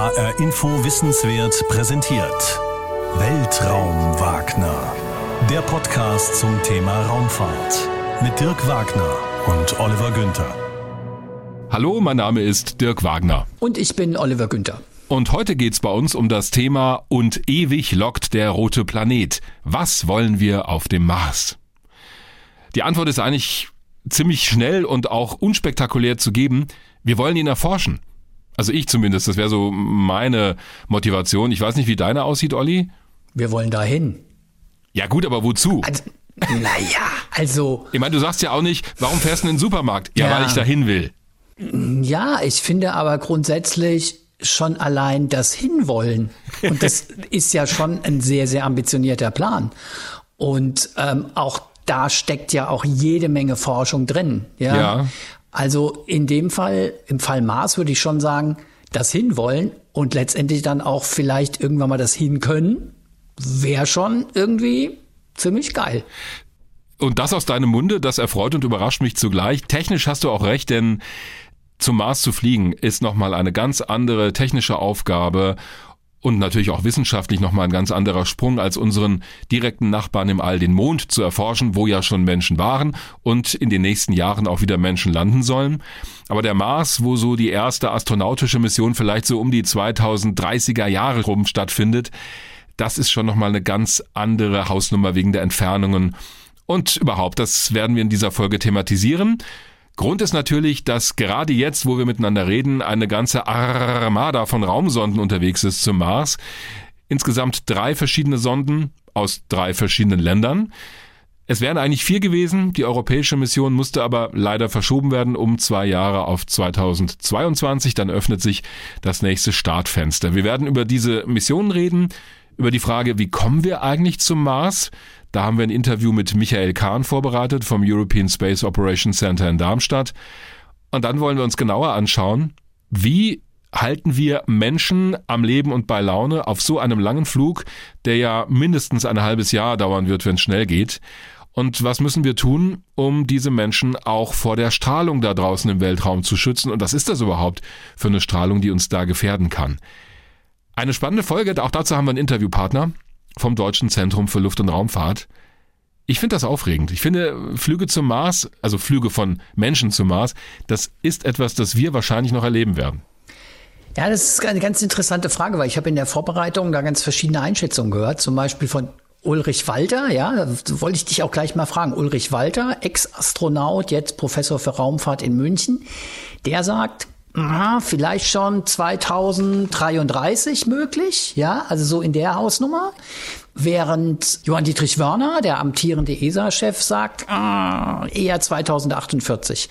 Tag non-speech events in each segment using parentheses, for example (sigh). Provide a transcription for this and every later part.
HR Info Wissenswert präsentiert. Weltraum Wagner. Der Podcast zum Thema Raumfahrt. Mit Dirk Wagner und Oliver Günther. Hallo, mein Name ist Dirk Wagner. Und ich bin Oliver Günther. Und heute geht's bei uns um das Thema Und ewig lockt der rote Planet. Was wollen wir auf dem Mars? Die Antwort ist eigentlich ziemlich schnell und auch unspektakulär zu geben. Wir wollen ihn erforschen. Also ich zumindest, das wäre so meine Motivation. Ich weiß nicht, wie deine aussieht, Olli. Wir wollen dahin. Ja gut, aber wozu? Also, naja, also. Ich meine, du sagst ja auch nicht, warum fährst du in den Supermarkt? Ja, Ja. weil ich dahin will. Ja, ich finde aber grundsätzlich schon allein das Hinwollen. Und das (laughs) ist ja schon ein sehr, sehr ambitionierter Plan. Und ähm, auch da steckt ja auch jede Menge Forschung drin. Ja. Ja. Also in dem Fall, im Fall Mars würde ich schon sagen, das Hinwollen und letztendlich dann auch vielleicht irgendwann mal das Hinkönnen, wäre schon irgendwie ziemlich geil. Und das aus deinem Munde, das erfreut und überrascht mich zugleich. Technisch hast du auch recht, denn zum Mars zu fliegen ist nochmal eine ganz andere technische Aufgabe und natürlich auch wissenschaftlich nochmal ein ganz anderer Sprung als unseren direkten Nachbarn im All, den Mond zu erforschen, wo ja schon Menschen waren und in den nächsten Jahren auch wieder Menschen landen sollen. Aber der Mars, wo so die erste astronautische Mission vielleicht so um die 2030er Jahre rum stattfindet, das ist schon nochmal eine ganz andere Hausnummer wegen der Entfernungen. Und überhaupt, das werden wir in dieser Folge thematisieren. Grund ist natürlich, dass gerade jetzt, wo wir miteinander reden, eine ganze Armada von Raumsonden unterwegs ist zum Mars. Insgesamt drei verschiedene Sonden aus drei verschiedenen Ländern. Es wären eigentlich vier gewesen. Die europäische Mission musste aber leider verschoben werden um zwei Jahre auf 2022. Dann öffnet sich das nächste Startfenster. Wir werden über diese Mission reden, über die Frage, wie kommen wir eigentlich zum Mars? Da haben wir ein Interview mit Michael Kahn vorbereitet vom European Space Operations Center in Darmstadt. Und dann wollen wir uns genauer anschauen, wie halten wir Menschen am Leben und bei Laune auf so einem langen Flug, der ja mindestens ein halbes Jahr dauern wird, wenn es schnell geht. Und was müssen wir tun, um diese Menschen auch vor der Strahlung da draußen im Weltraum zu schützen? Und was ist das überhaupt für eine Strahlung, die uns da gefährden kann? Eine spannende Folge, auch dazu haben wir einen Interviewpartner vom Deutschen Zentrum für Luft- und Raumfahrt. Ich finde das aufregend. Ich finde Flüge zum Mars, also Flüge von Menschen zum Mars, das ist etwas, das wir wahrscheinlich noch erleben werden. Ja, das ist eine ganz interessante Frage, weil ich habe in der Vorbereitung da ganz verschiedene Einschätzungen gehört, zum Beispiel von Ulrich Walter, ja, wollte ich dich auch gleich mal fragen. Ulrich Walter, Ex-Astronaut, jetzt Professor für Raumfahrt in München, der sagt, aha, vielleicht schon 2033 möglich, ja, also so in der Hausnummer. Während Johann Dietrich Wörner, der amtierende ESA-Chef, sagt, ah, eher 2048.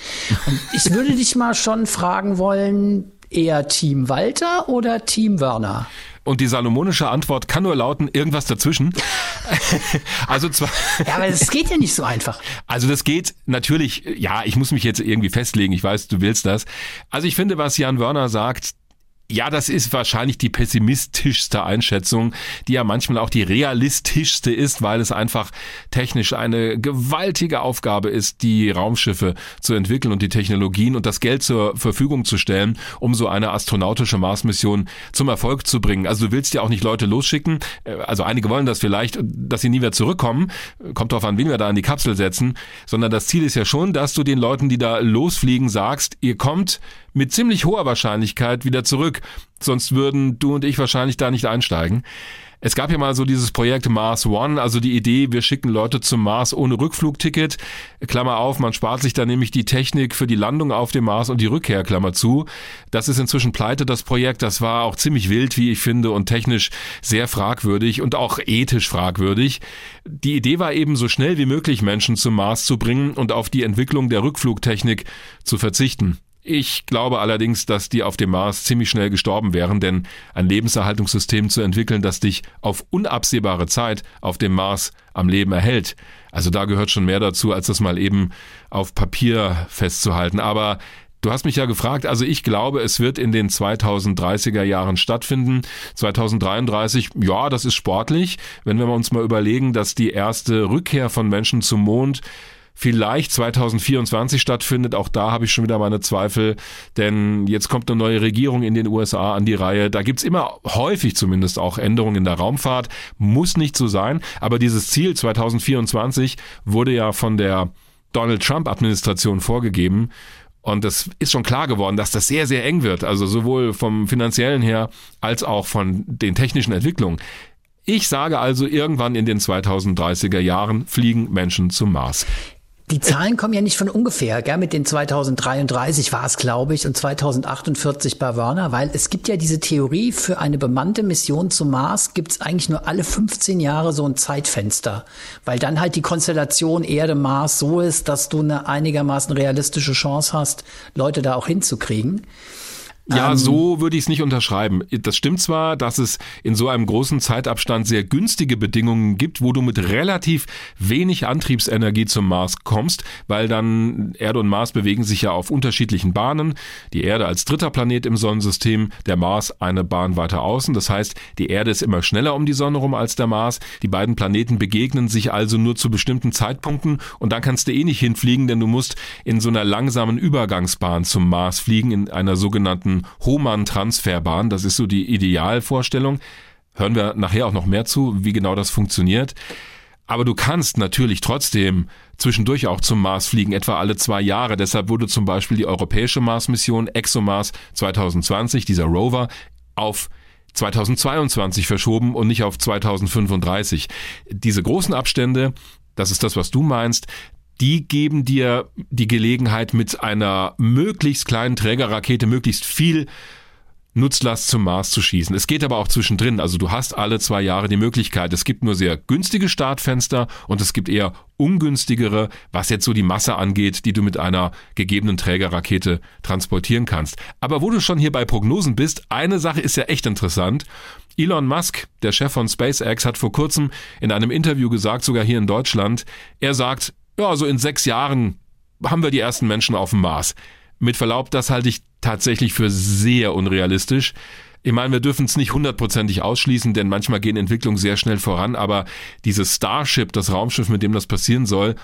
Und ich würde dich mal schon fragen wollen, eher Team Walter oder Team Wörner? Und die salomonische Antwort kann nur lauten, irgendwas dazwischen. (laughs) also zwar. Ja, aber das geht ja nicht so einfach. Also das geht natürlich, ja, ich muss mich jetzt irgendwie festlegen, ich weiß, du willst das. Also ich finde, was Jan Wörner sagt, ja, das ist wahrscheinlich die pessimistischste Einschätzung, die ja manchmal auch die realistischste ist, weil es einfach technisch eine gewaltige Aufgabe ist, die Raumschiffe zu entwickeln und die Technologien und das Geld zur Verfügung zu stellen, um so eine astronautische Marsmission zum Erfolg zu bringen. Also du willst ja auch nicht Leute losschicken, äh, also einige wollen das vielleicht, dass sie nie wieder zurückkommen, kommt drauf an, wen wir da in die Kapsel setzen, sondern das Ziel ist ja schon, dass du den Leuten, die da losfliegen, sagst, ihr kommt mit ziemlich hoher Wahrscheinlichkeit wieder zurück. Sonst würden du und ich wahrscheinlich da nicht einsteigen. Es gab ja mal so dieses Projekt Mars One, also die Idee, wir schicken Leute zum Mars ohne Rückflugticket. Klammer auf, man spart sich dann nämlich die Technik für die Landung auf dem Mars und die Rückkehr, Klammer zu. Das ist inzwischen pleite, das Projekt. Das war auch ziemlich wild, wie ich finde, und technisch sehr fragwürdig und auch ethisch fragwürdig. Die Idee war eben, so schnell wie möglich Menschen zum Mars zu bringen und auf die Entwicklung der Rückflugtechnik zu verzichten. Ich glaube allerdings, dass die auf dem Mars ziemlich schnell gestorben wären, denn ein Lebenserhaltungssystem zu entwickeln, das dich auf unabsehbare Zeit auf dem Mars am Leben erhält. Also da gehört schon mehr dazu, als das mal eben auf Papier festzuhalten. Aber Du hast mich ja gefragt, also ich glaube, es wird in den 2030er Jahren stattfinden. 2033, ja, das ist sportlich. Wenn wir uns mal überlegen, dass die erste Rückkehr von Menschen zum Mond vielleicht 2024 stattfindet. Auch da habe ich schon wieder meine Zweifel, denn jetzt kommt eine neue Regierung in den USA an die Reihe. Da gibt's immer häufig zumindest auch Änderungen in der Raumfahrt. Muss nicht so sein, aber dieses Ziel 2024 wurde ja von der Donald Trump-Administration vorgegeben. Und es ist schon klar geworden, dass das sehr, sehr eng wird. Also sowohl vom finanziellen her als auch von den technischen Entwicklungen. Ich sage also, irgendwann in den 2030er Jahren fliegen Menschen zum Mars. Die Zahlen kommen ja nicht von ungefähr, gell? mit den 2033 war es, glaube ich, und 2048 bei Werner, weil es gibt ja diese Theorie, für eine bemannte Mission zum Mars gibt es eigentlich nur alle 15 Jahre so ein Zeitfenster, weil dann halt die Konstellation Erde-Mars so ist, dass du eine einigermaßen realistische Chance hast, Leute da auch hinzukriegen. Ja, ähm, so würde ich es nicht unterschreiben. Das stimmt zwar, dass es in so einem großen Zeitabstand sehr günstige Bedingungen gibt, wo du mit relativ wenig Antriebsenergie zum Mars kommst, weil dann Erde und Mars bewegen sich ja auf unterschiedlichen Bahnen. Die Erde als dritter Planet im Sonnensystem, der Mars eine Bahn weiter außen. Das heißt, die Erde ist immer schneller um die Sonne rum als der Mars. Die beiden Planeten begegnen sich also nur zu bestimmten Zeitpunkten und dann kannst du eh nicht hinfliegen, denn du musst in so einer langsamen Übergangsbahn zum Mars fliegen, in einer sogenannten Hohmann-Transferbahn. Das ist so die Idealvorstellung. Hören wir nachher auch noch mehr zu, wie genau das funktioniert. Aber du kannst natürlich trotzdem zwischendurch auch zum Mars fliegen, etwa alle zwei Jahre. Deshalb wurde zum Beispiel die europäische Mars-Mission ExoMars 2020, dieser Rover, auf 2022 verschoben und nicht auf 2035. Diese großen Abstände, das ist das, was du meinst, die geben dir die Gelegenheit, mit einer möglichst kleinen Trägerrakete möglichst viel Nutzlast zum Mars zu schießen. Es geht aber auch zwischendrin. Also du hast alle zwei Jahre die Möglichkeit. Es gibt nur sehr günstige Startfenster und es gibt eher ungünstigere, was jetzt so die Masse angeht, die du mit einer gegebenen Trägerrakete transportieren kannst. Aber wo du schon hier bei Prognosen bist, eine Sache ist ja echt interessant. Elon Musk, der Chef von SpaceX, hat vor kurzem in einem Interview gesagt, sogar hier in Deutschland, er sagt, ja, so in sechs Jahren haben wir die ersten Menschen auf dem Mars. Mit Verlaub, das halte ich tatsächlich für sehr unrealistisch. Ich meine, wir dürfen es nicht hundertprozentig ausschließen, denn manchmal gehen Entwicklungen sehr schnell voran, aber dieses Starship, das Raumschiff, mit dem das passieren soll,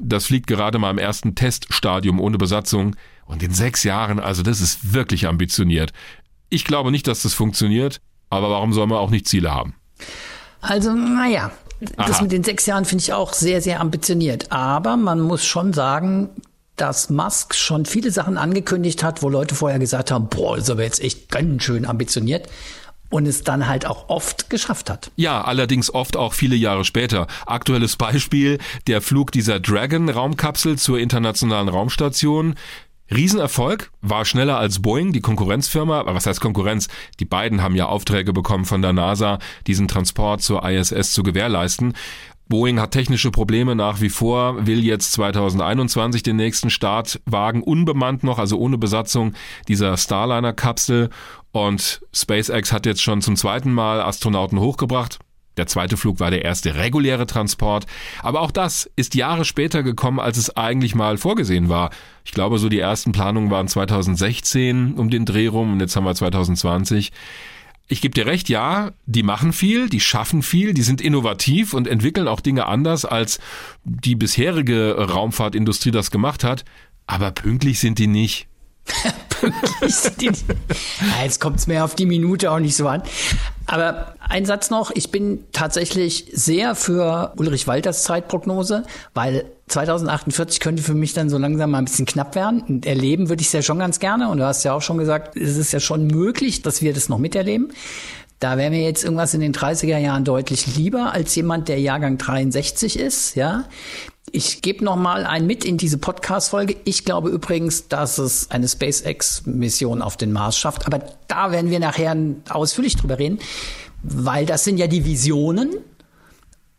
das fliegt gerade mal im ersten Teststadium ohne Besatzung und in sechs Jahren, also das ist wirklich ambitioniert. Ich glaube nicht, dass das funktioniert, aber warum soll man auch nicht Ziele haben? Also, naja, das mit den sechs Jahren finde ich auch sehr, sehr ambitioniert. Aber man muss schon sagen, dass Musk schon viele Sachen angekündigt hat, wo Leute vorher gesagt haben, boah, das ist aber jetzt echt ganz schön ambitioniert und es dann halt auch oft geschafft hat. Ja, allerdings oft auch viele Jahre später. Aktuelles Beispiel, der Flug dieser Dragon-Raumkapsel zur internationalen Raumstation. Riesenerfolg, war schneller als Boeing, die Konkurrenzfirma. Aber was heißt Konkurrenz? Die beiden haben ja Aufträge bekommen von der NASA, diesen Transport zur ISS zu gewährleisten. Boeing hat technische Probleme nach wie vor, will jetzt 2021 den nächsten Start wagen, unbemannt noch, also ohne Besatzung dieser Starliner-Kapsel. Und SpaceX hat jetzt schon zum zweiten Mal Astronauten hochgebracht. Der zweite Flug war der erste reguläre Transport. Aber auch das ist Jahre später gekommen, als es eigentlich mal vorgesehen war. Ich glaube, so die ersten Planungen waren 2016 um den Dreh rum und jetzt haben wir 2020. Ich gebe dir recht, ja, die machen viel, die schaffen viel, die sind innovativ und entwickeln auch Dinge anders, als die bisherige Raumfahrtindustrie das gemacht hat. Aber pünktlich sind die nicht. (laughs) Jetzt kommt es mir auf die Minute auch nicht so an. Aber ein Satz noch, ich bin tatsächlich sehr für Ulrich Walters Zeitprognose, weil 2048 könnte für mich dann so langsam mal ein bisschen knapp werden. Und erleben würde ich es ja schon ganz gerne. Und du hast ja auch schon gesagt, es ist ja schon möglich, dass wir das noch miterleben. Da wäre mir jetzt irgendwas in den 30er Jahren deutlich lieber als jemand, der Jahrgang 63 ist, ja. Ich gebe noch mal ein mit in diese Podcast-Folge. Ich glaube übrigens, dass es eine SpaceX-Mission auf den Mars schafft. Aber da werden wir nachher ausführlich drüber reden, weil das sind ja die Visionen.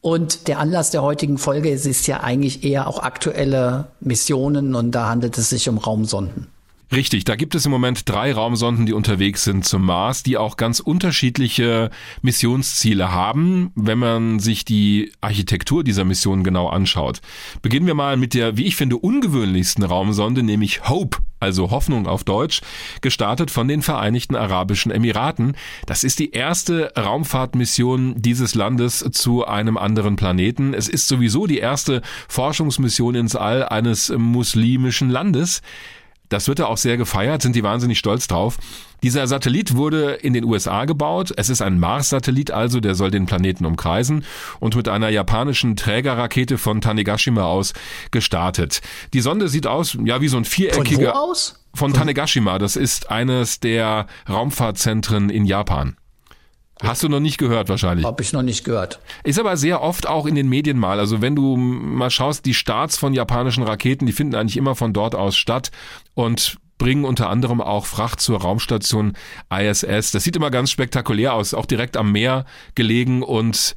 Und der Anlass der heutigen Folge ist, ist ja eigentlich eher auch aktuelle Missionen und da handelt es sich um Raumsonden. Richtig, da gibt es im Moment drei Raumsonden, die unterwegs sind zum Mars, die auch ganz unterschiedliche Missionsziele haben, wenn man sich die Architektur dieser Mission genau anschaut. Beginnen wir mal mit der, wie ich finde, ungewöhnlichsten Raumsonde, nämlich Hope, also Hoffnung auf Deutsch, gestartet von den Vereinigten Arabischen Emiraten. Das ist die erste Raumfahrtmission dieses Landes zu einem anderen Planeten. Es ist sowieso die erste Forschungsmission ins All eines muslimischen Landes. Das wird da auch sehr gefeiert, sind die wahnsinnig stolz drauf. Dieser Satellit wurde in den USA gebaut. Es ist ein Mars-Satellit also, der soll den Planeten umkreisen und mit einer japanischen Trägerrakete von Tanegashima aus gestartet. Die Sonde sieht aus, ja, wie so ein viereckiger. Von wo aus? Von Tanegashima. Das ist eines der Raumfahrtzentren in Japan. Hast du noch nicht gehört wahrscheinlich. Hab ich noch nicht gehört. Ist aber sehr oft auch in den Medien mal. Also wenn du mal schaust, die Starts von japanischen Raketen, die finden eigentlich immer von dort aus statt und bringen unter anderem auch Fracht zur Raumstation ISS. Das sieht immer ganz spektakulär aus, auch direkt am Meer gelegen und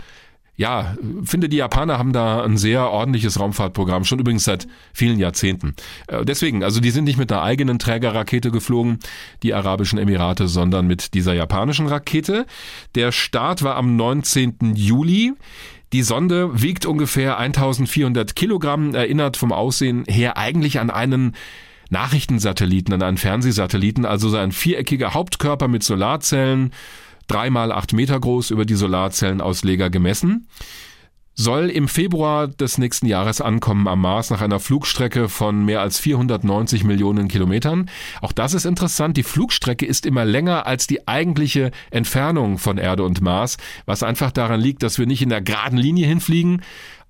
ja, finde die Japaner haben da ein sehr ordentliches Raumfahrtprogramm, schon übrigens seit vielen Jahrzehnten. Äh, deswegen, also die sind nicht mit einer eigenen Trägerrakete geflogen, die Arabischen Emirate, sondern mit dieser japanischen Rakete. Der Start war am 19. Juli. Die Sonde wiegt ungefähr 1400 Kilogramm, erinnert vom Aussehen her eigentlich an einen Nachrichtensatelliten, an einen Fernsehsatelliten, also so ein viereckiger Hauptkörper mit Solarzellen, dreimal acht Meter groß über die Solarzellenausleger gemessen, soll im Februar des nächsten Jahres ankommen am Mars nach einer Flugstrecke von mehr als 490 Millionen Kilometern. Auch das ist interessant. Die Flugstrecke ist immer länger als die eigentliche Entfernung von Erde und Mars, was einfach daran liegt, dass wir nicht in der geraden Linie hinfliegen,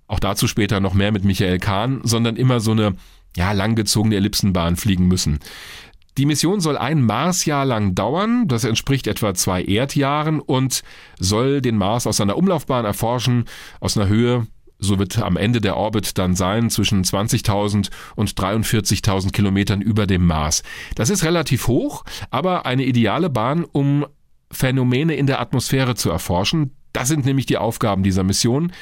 auch dazu später noch mehr mit Michael Kahn, sondern immer so eine ja, langgezogene Ellipsenbahn fliegen müssen. Die Mission soll ein Marsjahr lang dauern, das entspricht etwa zwei Erdjahren und soll den Mars aus seiner Umlaufbahn erforschen, aus einer Höhe, so wird am Ende der Orbit dann sein, zwischen 20.000 und 43.000 Kilometern über dem Mars. Das ist relativ hoch, aber eine ideale Bahn, um Phänomene in der Atmosphäre zu erforschen. Das sind nämlich die Aufgaben dieser Mission.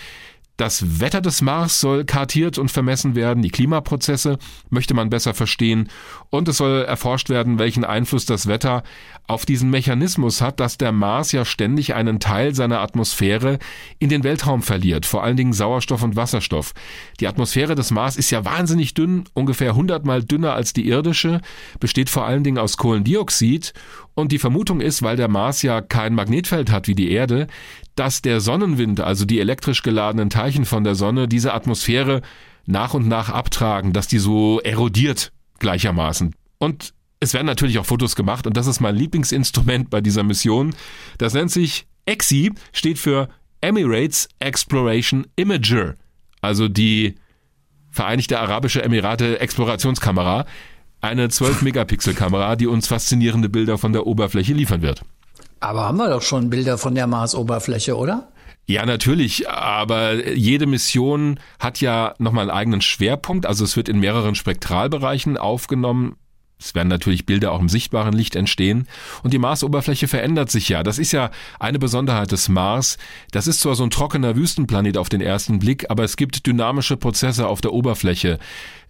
Das Wetter des Mars soll kartiert und vermessen werden, die Klimaprozesse möchte man besser verstehen und es soll erforscht werden, welchen Einfluss das Wetter auf diesen Mechanismus hat, dass der Mars ja ständig einen Teil seiner Atmosphäre in den Weltraum verliert, vor allen Dingen Sauerstoff und Wasserstoff. Die Atmosphäre des Mars ist ja wahnsinnig dünn, ungefähr hundertmal dünner als die irdische, besteht vor allen Dingen aus Kohlendioxid und die Vermutung ist, weil der Mars ja kein Magnetfeld hat wie die Erde, dass der Sonnenwind, also die elektrisch geladenen Teilchen von der Sonne, diese Atmosphäre nach und nach abtragen, dass die so erodiert gleichermaßen. Und es werden natürlich auch Fotos gemacht und das ist mein Lieblingsinstrument bei dieser Mission. Das nennt sich EXI, steht für Emirates Exploration Imager, also die Vereinigte Arabische Emirate Explorationskamera eine 12-Megapixel-Kamera, die uns faszinierende Bilder von der Oberfläche liefern wird. Aber haben wir doch schon Bilder von der Marsoberfläche, oder? Ja, natürlich, aber jede Mission hat ja nochmal einen eigenen Schwerpunkt, also es wird in mehreren Spektralbereichen aufgenommen. Es werden natürlich Bilder auch im sichtbaren Licht entstehen. Und die Marsoberfläche verändert sich ja. Das ist ja eine Besonderheit des Mars. Das ist zwar so ein trockener Wüstenplanet auf den ersten Blick, aber es gibt dynamische Prozesse auf der Oberfläche.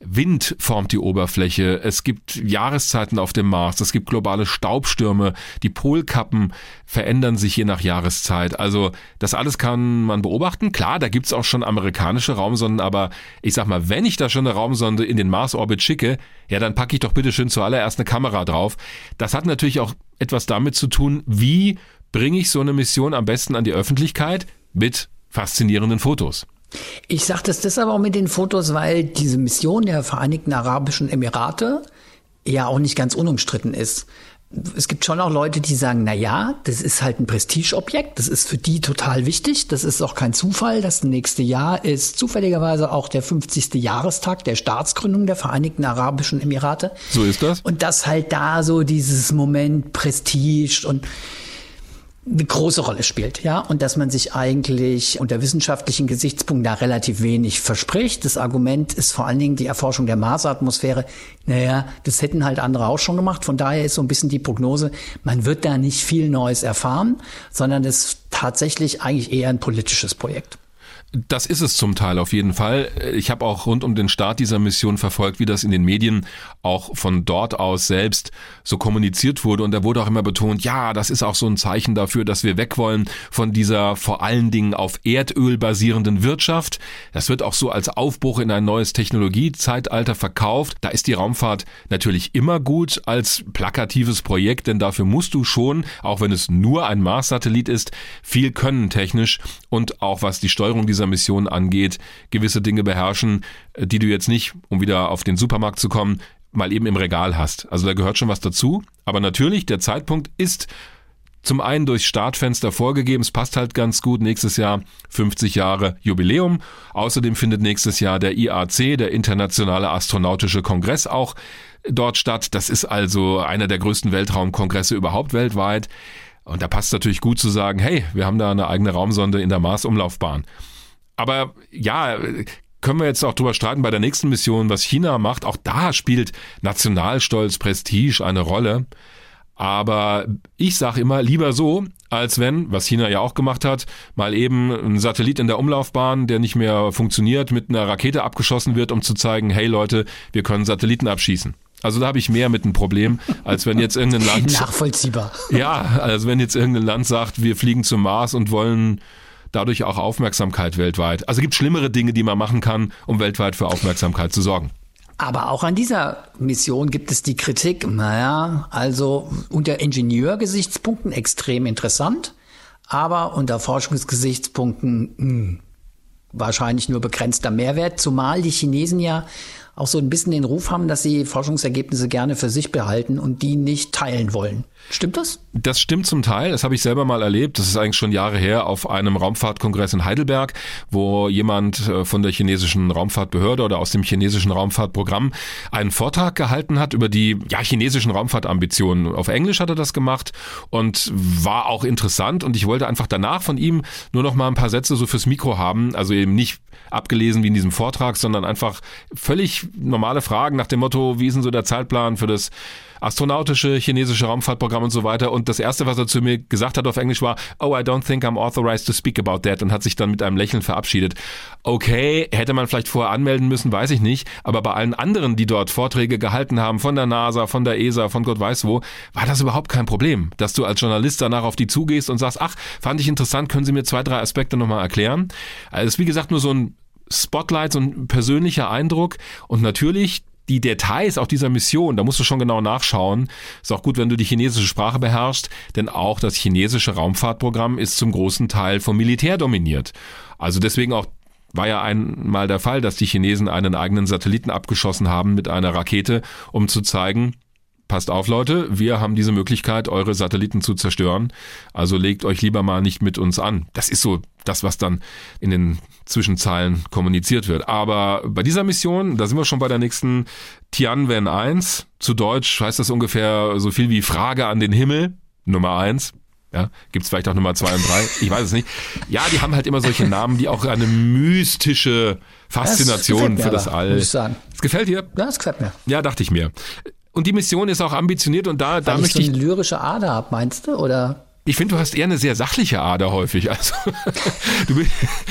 Wind formt die Oberfläche, es gibt Jahreszeiten auf dem Mars, es gibt globale Staubstürme, die Polkappen verändern sich je nach Jahreszeit. Also das alles kann man beobachten. Klar, da gibt's auch schon amerikanische Raumsonden, aber ich sag mal, wenn ich da schon eine Raumsonde in den Mars-Orbit schicke, ja, dann packe ich doch bitte schön zuallererst eine Kamera drauf. Das hat natürlich auch etwas damit zu tun, wie bringe ich so eine Mission am besten an die Öffentlichkeit mit faszinierenden Fotos. Ich sage das deshalb auch mit den Fotos, weil diese Mission der Vereinigten Arabischen Emirate ja auch nicht ganz unumstritten ist. Es gibt schon auch Leute, die sagen, na ja, das ist halt ein Prestigeobjekt, das ist für die total wichtig, das ist auch kein Zufall, das nächste Jahr ist zufälligerweise auch der 50. Jahrestag der Staatsgründung der Vereinigten Arabischen Emirate. So ist das. Und das halt da so dieses Moment Prestige und eine große Rolle spielt, ja, und dass man sich eigentlich unter wissenschaftlichen Gesichtspunkten da relativ wenig verspricht. Das Argument ist vor allen Dingen die Erforschung der Marsatmosphäre. Naja, das hätten halt andere auch schon gemacht. Von daher ist so ein bisschen die Prognose, man wird da nicht viel Neues erfahren, sondern es ist tatsächlich eigentlich eher ein politisches Projekt. Das ist es zum Teil auf jeden Fall. Ich habe auch rund um den Start dieser Mission verfolgt, wie das in den Medien auch von dort aus selbst so kommuniziert wurde. Und da wurde auch immer betont, ja, das ist auch so ein Zeichen dafür, dass wir weg wollen von dieser vor allen Dingen auf Erdöl basierenden Wirtschaft. Das wird auch so als Aufbruch in ein neues Technologiezeitalter verkauft. Da ist die Raumfahrt natürlich immer gut als plakatives Projekt, denn dafür musst du schon, auch wenn es nur ein Mars-Satellit ist, viel können technisch und auch was die Steuerung dieser Mission angeht, gewisse Dinge beherrschen, äh, die du jetzt nicht, um wieder auf den Supermarkt zu kommen, mal eben im Regal hast. Also da gehört schon was dazu. Aber natürlich, der Zeitpunkt ist zum einen durchs Startfenster vorgegeben. Es passt halt ganz gut. Nächstes Jahr 50 Jahre Jubiläum. Außerdem findet nächstes Jahr der IAC, der Internationale Astronautische Kongress, auch dort statt. Das ist also einer der größten Weltraumkongresse überhaupt weltweit. Und da passt natürlich gut zu sagen, hey, wir haben da eine eigene Raumsonde in der Mars-Umlaufbahn. Aber ja, können wir jetzt auch drüber streiten bei der nächsten Mission, was China macht. Auch da spielt Nationalstolz, Prestige eine Rolle. Aber ich sage immer lieber so, als wenn, was China ja auch gemacht hat, mal eben ein Satellit in der Umlaufbahn, der nicht mehr funktioniert, mit einer Rakete abgeschossen wird, um zu zeigen, hey Leute, wir können Satelliten abschießen. Also da habe ich mehr mit einem Problem, als wenn jetzt irgendein Land. (laughs) Nachvollziehbar. Ja, also wenn jetzt irgendein Land sagt, wir fliegen zum Mars und wollen dadurch auch Aufmerksamkeit weltweit. Also gibt schlimmere Dinge, die man machen kann, um weltweit für Aufmerksamkeit zu sorgen. Aber auch an dieser Mission gibt es die Kritik, naja, also unter Ingenieurgesichtspunkten extrem interessant, aber unter Forschungsgesichtspunkten mh, hm, wahrscheinlich nur begrenzter Mehrwert, zumal die Chinesen ja auch so ein bisschen den Ruf haben, dass sie Forschungsergebnisse gerne für sich behalten und die nicht teilen wollen. Stimmt das? Das stimmt zum Teil. Das habe ich selber mal erlebt. Das ist eigentlich schon Jahre her auf einem Raumfahrtkongress in Heidelberg, wo jemand äh, von der chinesischen Raumfahrtbehörde oder aus dem chinesischen Raumfahrtprogramm einen Vortrag gehalten hat über die ja, chinesischen Raumfahrtambitionen. Auf Englisch hat er das gemacht und war auch interessant. Und ich wollte einfach danach von ihm nur noch mal ein paar Sätze so fürs Mikro haben. Also eben nicht abgelesen wie in diesem Vortrag, sondern einfach völlig normale Fragen nach dem Motto, wie ist denn so der Zeitplan für das astronautische chinesische Raumfahrtprogramm und so weiter. Und das erste, was er zu mir gesagt hat auf Englisch war, oh, I don't think I'm authorized to speak about that und hat sich dann mit einem Lächeln verabschiedet. Okay, hätte man vielleicht vorher anmelden müssen, weiß ich nicht. Aber bei allen anderen, die dort Vorträge gehalten haben, von der NASA, von der ESA, von Gott weiß wo, war das überhaupt kein Problem, dass du als Journalist danach auf die zugehst und sagst, ach, fand ich interessant, können Sie mir zwei, drei Aspekte nochmal erklären? Also ist wie gesagt nur so ein Spotlight, so ein persönlicher Eindruck und natürlich die Details auch dieser Mission, da musst du schon genau nachschauen. Ist auch gut, wenn du die chinesische Sprache beherrschst, denn auch das chinesische Raumfahrtprogramm ist zum großen Teil vom Militär dominiert. Also deswegen auch war ja einmal der Fall, dass die Chinesen einen eigenen Satelliten abgeschossen haben mit einer Rakete, um zu zeigen, passt auf Leute, wir haben diese Möglichkeit, eure Satelliten zu zerstören. Also legt euch lieber mal nicht mit uns an. Das ist so das, was dann in den Zwischenzeilen kommuniziert wird. Aber bei dieser Mission, da sind wir schon bei der nächsten Tianwen 1. Zu Deutsch heißt das ungefähr so viel wie Frage an den Himmel, Nummer 1. Ja, gibt es vielleicht auch Nummer 2 und 3? Ich weiß es nicht. Ja, die haben halt immer solche Namen, die auch eine mystische Faszination das für das All. Muss ich sagen. Es gefällt dir? Ja, es gefällt mir. Ja, dachte ich mir. Und die Mission ist auch ambitioniert und da, Weil da ich möchte so eine lyrische Ader habe, meinst du? Oder? Ich finde, du hast eher eine sehr sachliche Ader häufig. Also (laughs) du bist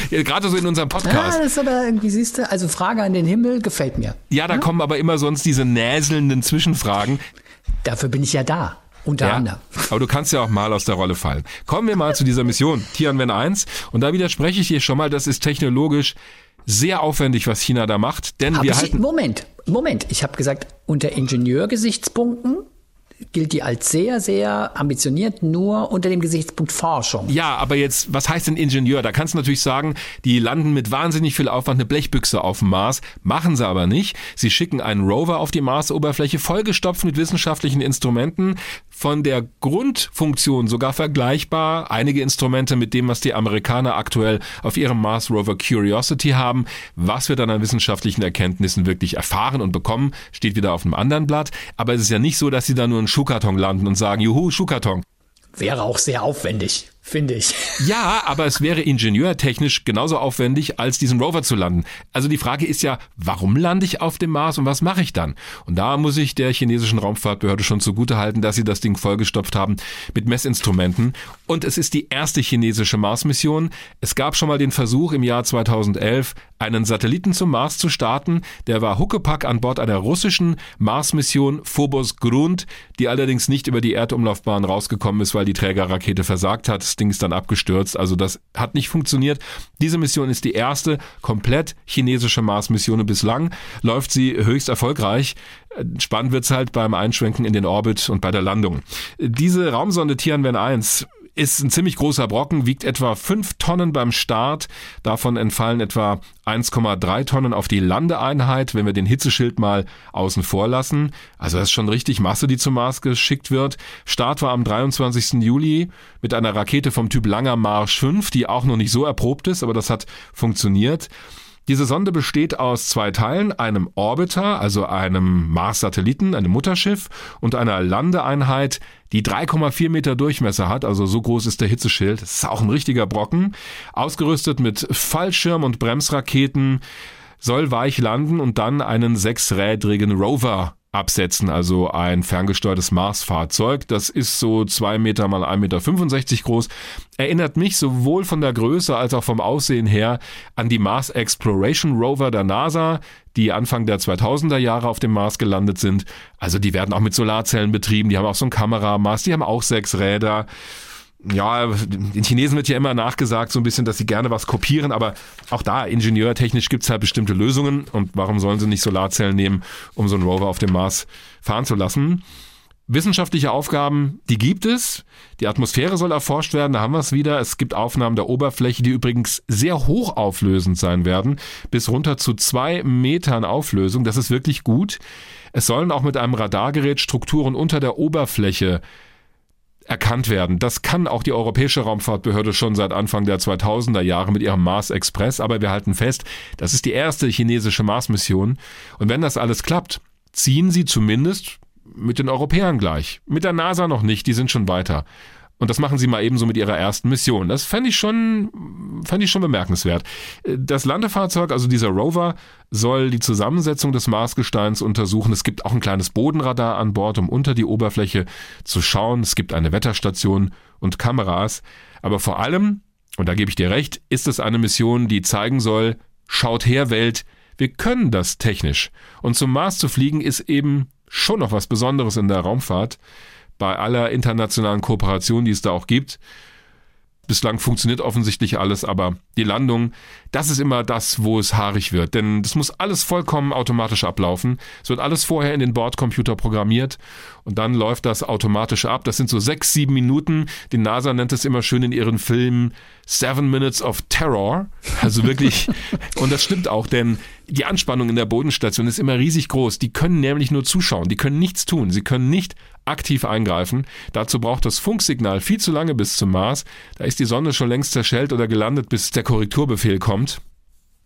ja, gerade so in unserem Podcast. Ja, das ist aber irgendwie siehst du, also Frage an den Himmel gefällt mir. Ja, da ja? kommen aber immer sonst diese näselnden Zwischenfragen. Dafür bin ich ja da. Unter ja, anderem. Aber du kannst ja auch mal aus der Rolle fallen. Kommen wir mal zu dieser Mission, Tianwen 1. Und da widerspreche ich dir schon mal, das ist technologisch sehr aufwendig, was China da macht. Denn Hab wir halten. Moment, Moment. Ich habe gesagt, unter Ingenieurgesichtspunkten gilt die als sehr, sehr ambitioniert, nur unter dem Gesichtspunkt Forschung. Ja, aber jetzt, was heißt denn Ingenieur? Da kannst du natürlich sagen, die landen mit wahnsinnig viel Aufwand eine Blechbüchse auf dem Mars, machen sie aber nicht. Sie schicken einen Rover auf die Marsoberfläche, vollgestopft mit wissenschaftlichen Instrumenten, von der Grundfunktion sogar vergleichbar. Einige Instrumente mit dem, was die Amerikaner aktuell auf ihrem Mars Rover Curiosity haben. Was wir dann an wissenschaftlichen Erkenntnissen wirklich erfahren und bekommen, steht wieder auf einem anderen Blatt. Aber es ist ja nicht so, dass sie da nur einen Schuhkarton landen und sagen, juhu, Schuhkarton. Wäre auch sehr aufwendig. finde ich. (laughs) Ja, aber es wäre ingenieurtechnisch genauso aufwendig, als diesen Rover zu landen. Also die Frage ist ja, warum lande ich auf dem Mars und was mache ich dann? Und da muss ich der chinesischen Raumfahrtbehörde schon zugutehalten, dass sie das Ding vollgestopft haben mit Messinstrumenten. Und es ist die erste chinesische Mars-Mission. Es gab schon mal den Versuch im Jahr 2011, einen Satelliten zum Mars zu starten. Der war Huckepack an Bord einer russischen Mars-Mission Phobos Grund, die allerdings nicht über die Erdumlaufbahn rausgekommen ist, weil die Trägerrakete versagt hat. Das Ding ist dann abgestürzt. Also das hat nicht funktioniert. Diese Mission ist die erste komplett chinesische Mars-Mission bislang läuft sie höchst erfolgreich. Spannend wird's halt beim Einschwenken in den Orbit und bei der Landung. Diese Raumsonde Tianwen 1 ist ein ziemlich großer Brocken, wiegt etwa 5 Tonnen beim Start. Davon entfallen etwa 1,3 Tonnen auf die Landeeinheit, wenn wir den Hitzeschild mal außen vor lassen. Also das ist schon richtig Masse, die zum Mars geschickt wird. Start war am 23. Juli mit einer Rakete vom Typ Langer Marsch 5, die auch noch nicht so erprobt ist, aber das hat funktioniert. Diese Sonde besteht aus zwei Teilen, einem Orbiter, also einem Mars-Satelliten, einem Mutterschiff und einer Landeeinheit, die 3,4 Meter Durchmesser hat, also so groß ist der Hitzeschild. Das ist auch ein richtiger Brocken. Ausgerüstet mit Fallschirm- und Bremsraketen, soll weich landen und dann einen sechsrädrigen Rover absetzen, also ein ferngesteuertes Mars-Fahrzeug. Das ist so zwei Meter mal 1,65 Meter groß. Erinnert mich sowohl von der Größe als auch vom Aussehen her an die Mars Exploration Rover der NASA, die Anfang der 2000er Jahre auf dem Mars gelandet sind. Also die werden auch mit Solarzellen betrieben, die haben auch so ein Kameramast, die haben auch sechs Räder ja, den Chinesen wird ja immer nachgesagt, so ein bisschen, dass sie gerne was kopieren, aber auch da, ingenieurtechnisch gibt's halt bestimmte Lösungen und warum sollen sie nicht Solarzellen nehmen, um so einen Rover auf dem Mars fahren zu lassen? Wissenschaftliche Aufgaben, die gibt es. Die Atmosphäre soll erforscht werden, da haben wir es wieder. Es gibt Aufnahmen der Oberfläche, die übrigens sehr hochauflösend sein werden, bis runter zu zwei Metern Auflösung. Das ist wirklich gut. Es sollen auch mit einem Radargerät Strukturen unter der Oberfläche erkannt werden. Das kann auch die Europäische Raumfahrtbehörde schon seit Anfang der 2000er Jahre mit ihrem Mars Express, aber wir halten fest, das ist die erste chinesische Mars-Mission und wenn das alles klappt, ziehen sie zumindest mit den Europäern gleich. Mit der NASA noch nicht, die sind schon weiter. Und das machen sie mal ebenso mit ihrer ersten Mission. Das fände ich schon, fände ich schon bemerkenswert. Das Landefahrzeug, also dieser Rover, soll die Zusammensetzung des Marsgesteins untersuchen. Es gibt auch ein kleines Bodenradar an Bord, um unter die Oberfläche zu schauen. Es gibt eine Wetterstation und Kameras. Aber vor allem, und da gebe ich dir recht, ist es eine Mission, die zeigen soll, schaut her Welt, wir können das technisch. Und zum Mars zu fliegen ist eben schon noch was Besonderes in der Raumfahrt bei aller internationalen Kooperation, die es da auch gibt. Bislang funktioniert offensichtlich alles, aber die Landung, das ist immer das, wo es haarig wird. Denn das muss alles vollkommen automatisch ablaufen. Es wird alles vorher in den Bordcomputer programmiert und dann läuft das automatisch ab. Das sind so sechs, sieben Minuten. Die NASA nennt es immer schön in ihren Filmen Seven Minutes of Terror. Also wirklich, (laughs) und das stimmt auch, denn die Anspannung in der Bodenstation ist immer riesig groß. Die können nämlich nur zuschauen, die können nichts tun, sie können nicht aktiv eingreifen. Dazu braucht das Funksignal viel zu lange bis zum Mars. Da ist die Sonne schon längst zerschellt oder gelandet, bis der Korrekturbefehl kommt.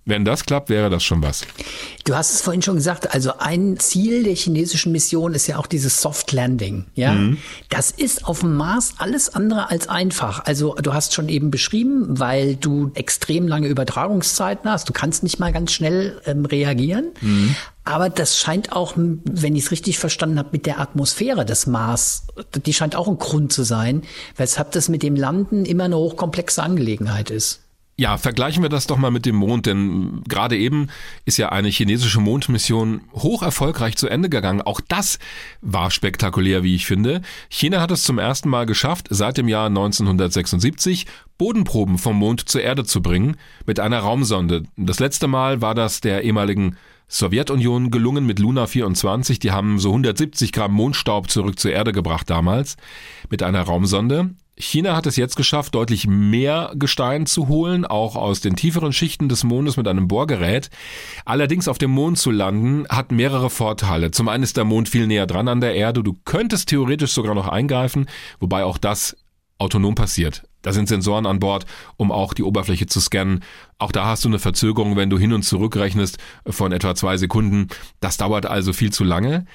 Wenn das klappt, wäre das schon was. Du hast es vorhin schon gesagt, also ein Ziel der chinesischen Mission ist ja auch dieses Soft Landing. Ja, mhm. das ist auf dem Mars alles andere als einfach. Also du hast schon eben beschrieben, weil du extrem lange Übertragungszeiten hast. Du kannst nicht mal ganz schnell ähm, reagieren. Mhm. Aber das scheint auch, wenn ich es richtig verstanden habe, mit der Atmosphäre des Mars, die scheint auch ein Grund zu sein, weshalb das mit dem Landen immer eine hochkomplexe Angelegenheit ist. Ja, vergleichen wir das doch mal mit dem Mond, denn gerade eben ist ja eine chinesische Mondmission hoch erfolgreich zu Ende gegangen. Auch das war spektakulär, wie ich finde. China hat es zum ersten Mal geschafft, seit dem Jahr 1976 Bodenproben vom Mond zur Erde zu bringen mit einer Raumsonde. Das letzte Mal war das der ehemaligen Sowjetunion gelungen mit Luna 24. Die haben so 170 Gramm Mondstaub zurück zur Erde gebracht damals mit einer Raumsonde. China hat es jetzt geschafft, deutlich mehr Gestein zu holen, auch aus den tieferen Schichten des Mondes mit einem Bohrgerät. Allerdings auf dem Mond zu landen hat mehrere Vorteile. Zum einen ist der Mond viel näher dran an der Erde. Du könntest theoretisch sogar noch eingreifen, wobei auch das autonom passiert. Da sind Sensoren an Bord, um auch die Oberfläche zu scannen. Auch da hast du eine Verzögerung, wenn du hin und zurück rechnest, von etwa zwei Sekunden. Das dauert also viel zu lange.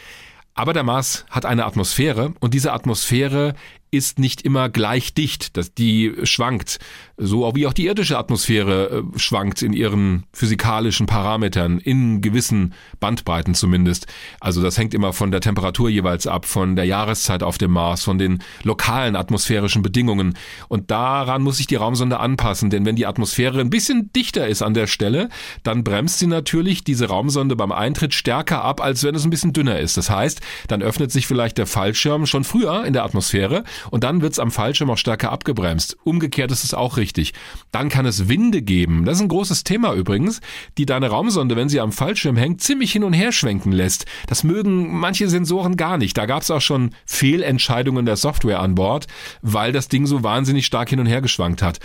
Aber der Mars hat eine Atmosphäre und diese Atmosphäre ist nicht immer gleich dicht, dass die schwankt, so wie auch die irdische Atmosphäre äh, schwankt in ihren physikalischen Parametern, in gewissen Bandbreiten zumindest. Also das hängt immer von der Temperatur jeweils ab, von der Jahreszeit auf dem Mars, von den lokalen atmosphärischen Bedingungen. Und daran muss sich die Raumsonde anpassen, denn wenn die Atmosphäre ein bisschen dichter ist an der Stelle, dann bremst sie natürlich diese Raumsonde beim Eintritt stärker ab, als wenn es ein bisschen dünner ist. Das heißt, dann öffnet sich vielleicht der Fallschirm schon früher in der Atmosphäre und dann wird es am Fallschirm auch stärker abgebremst. Umgekehrt ist es auch richtig. Dann kann es Winde geben. Das ist ein großes Thema übrigens, die deine Raumsonde, wenn sie am Fallschirm hängt, ziemlich hin und her schwenken lässt. Das mögen manche Sensoren gar nicht. Da gab es auch schon Fehlentscheidungen der Software an Bord, weil das Ding so wahnsinnig stark hin und her geschwankt hat.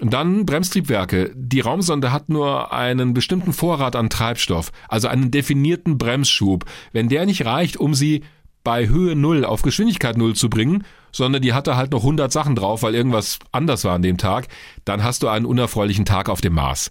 Und dann Bremstriebwerke. Die Raumsonde hat nur einen bestimmten Vorrat an Treibstoff, also einen definierten Bremsschub. Wenn der nicht reicht, um sie bei Höhe Null auf Geschwindigkeit Null zu bringen, sondern die hatte halt noch 100 Sachen drauf, weil irgendwas anders war an dem Tag, dann hast du einen unerfreulichen Tag auf dem Mars.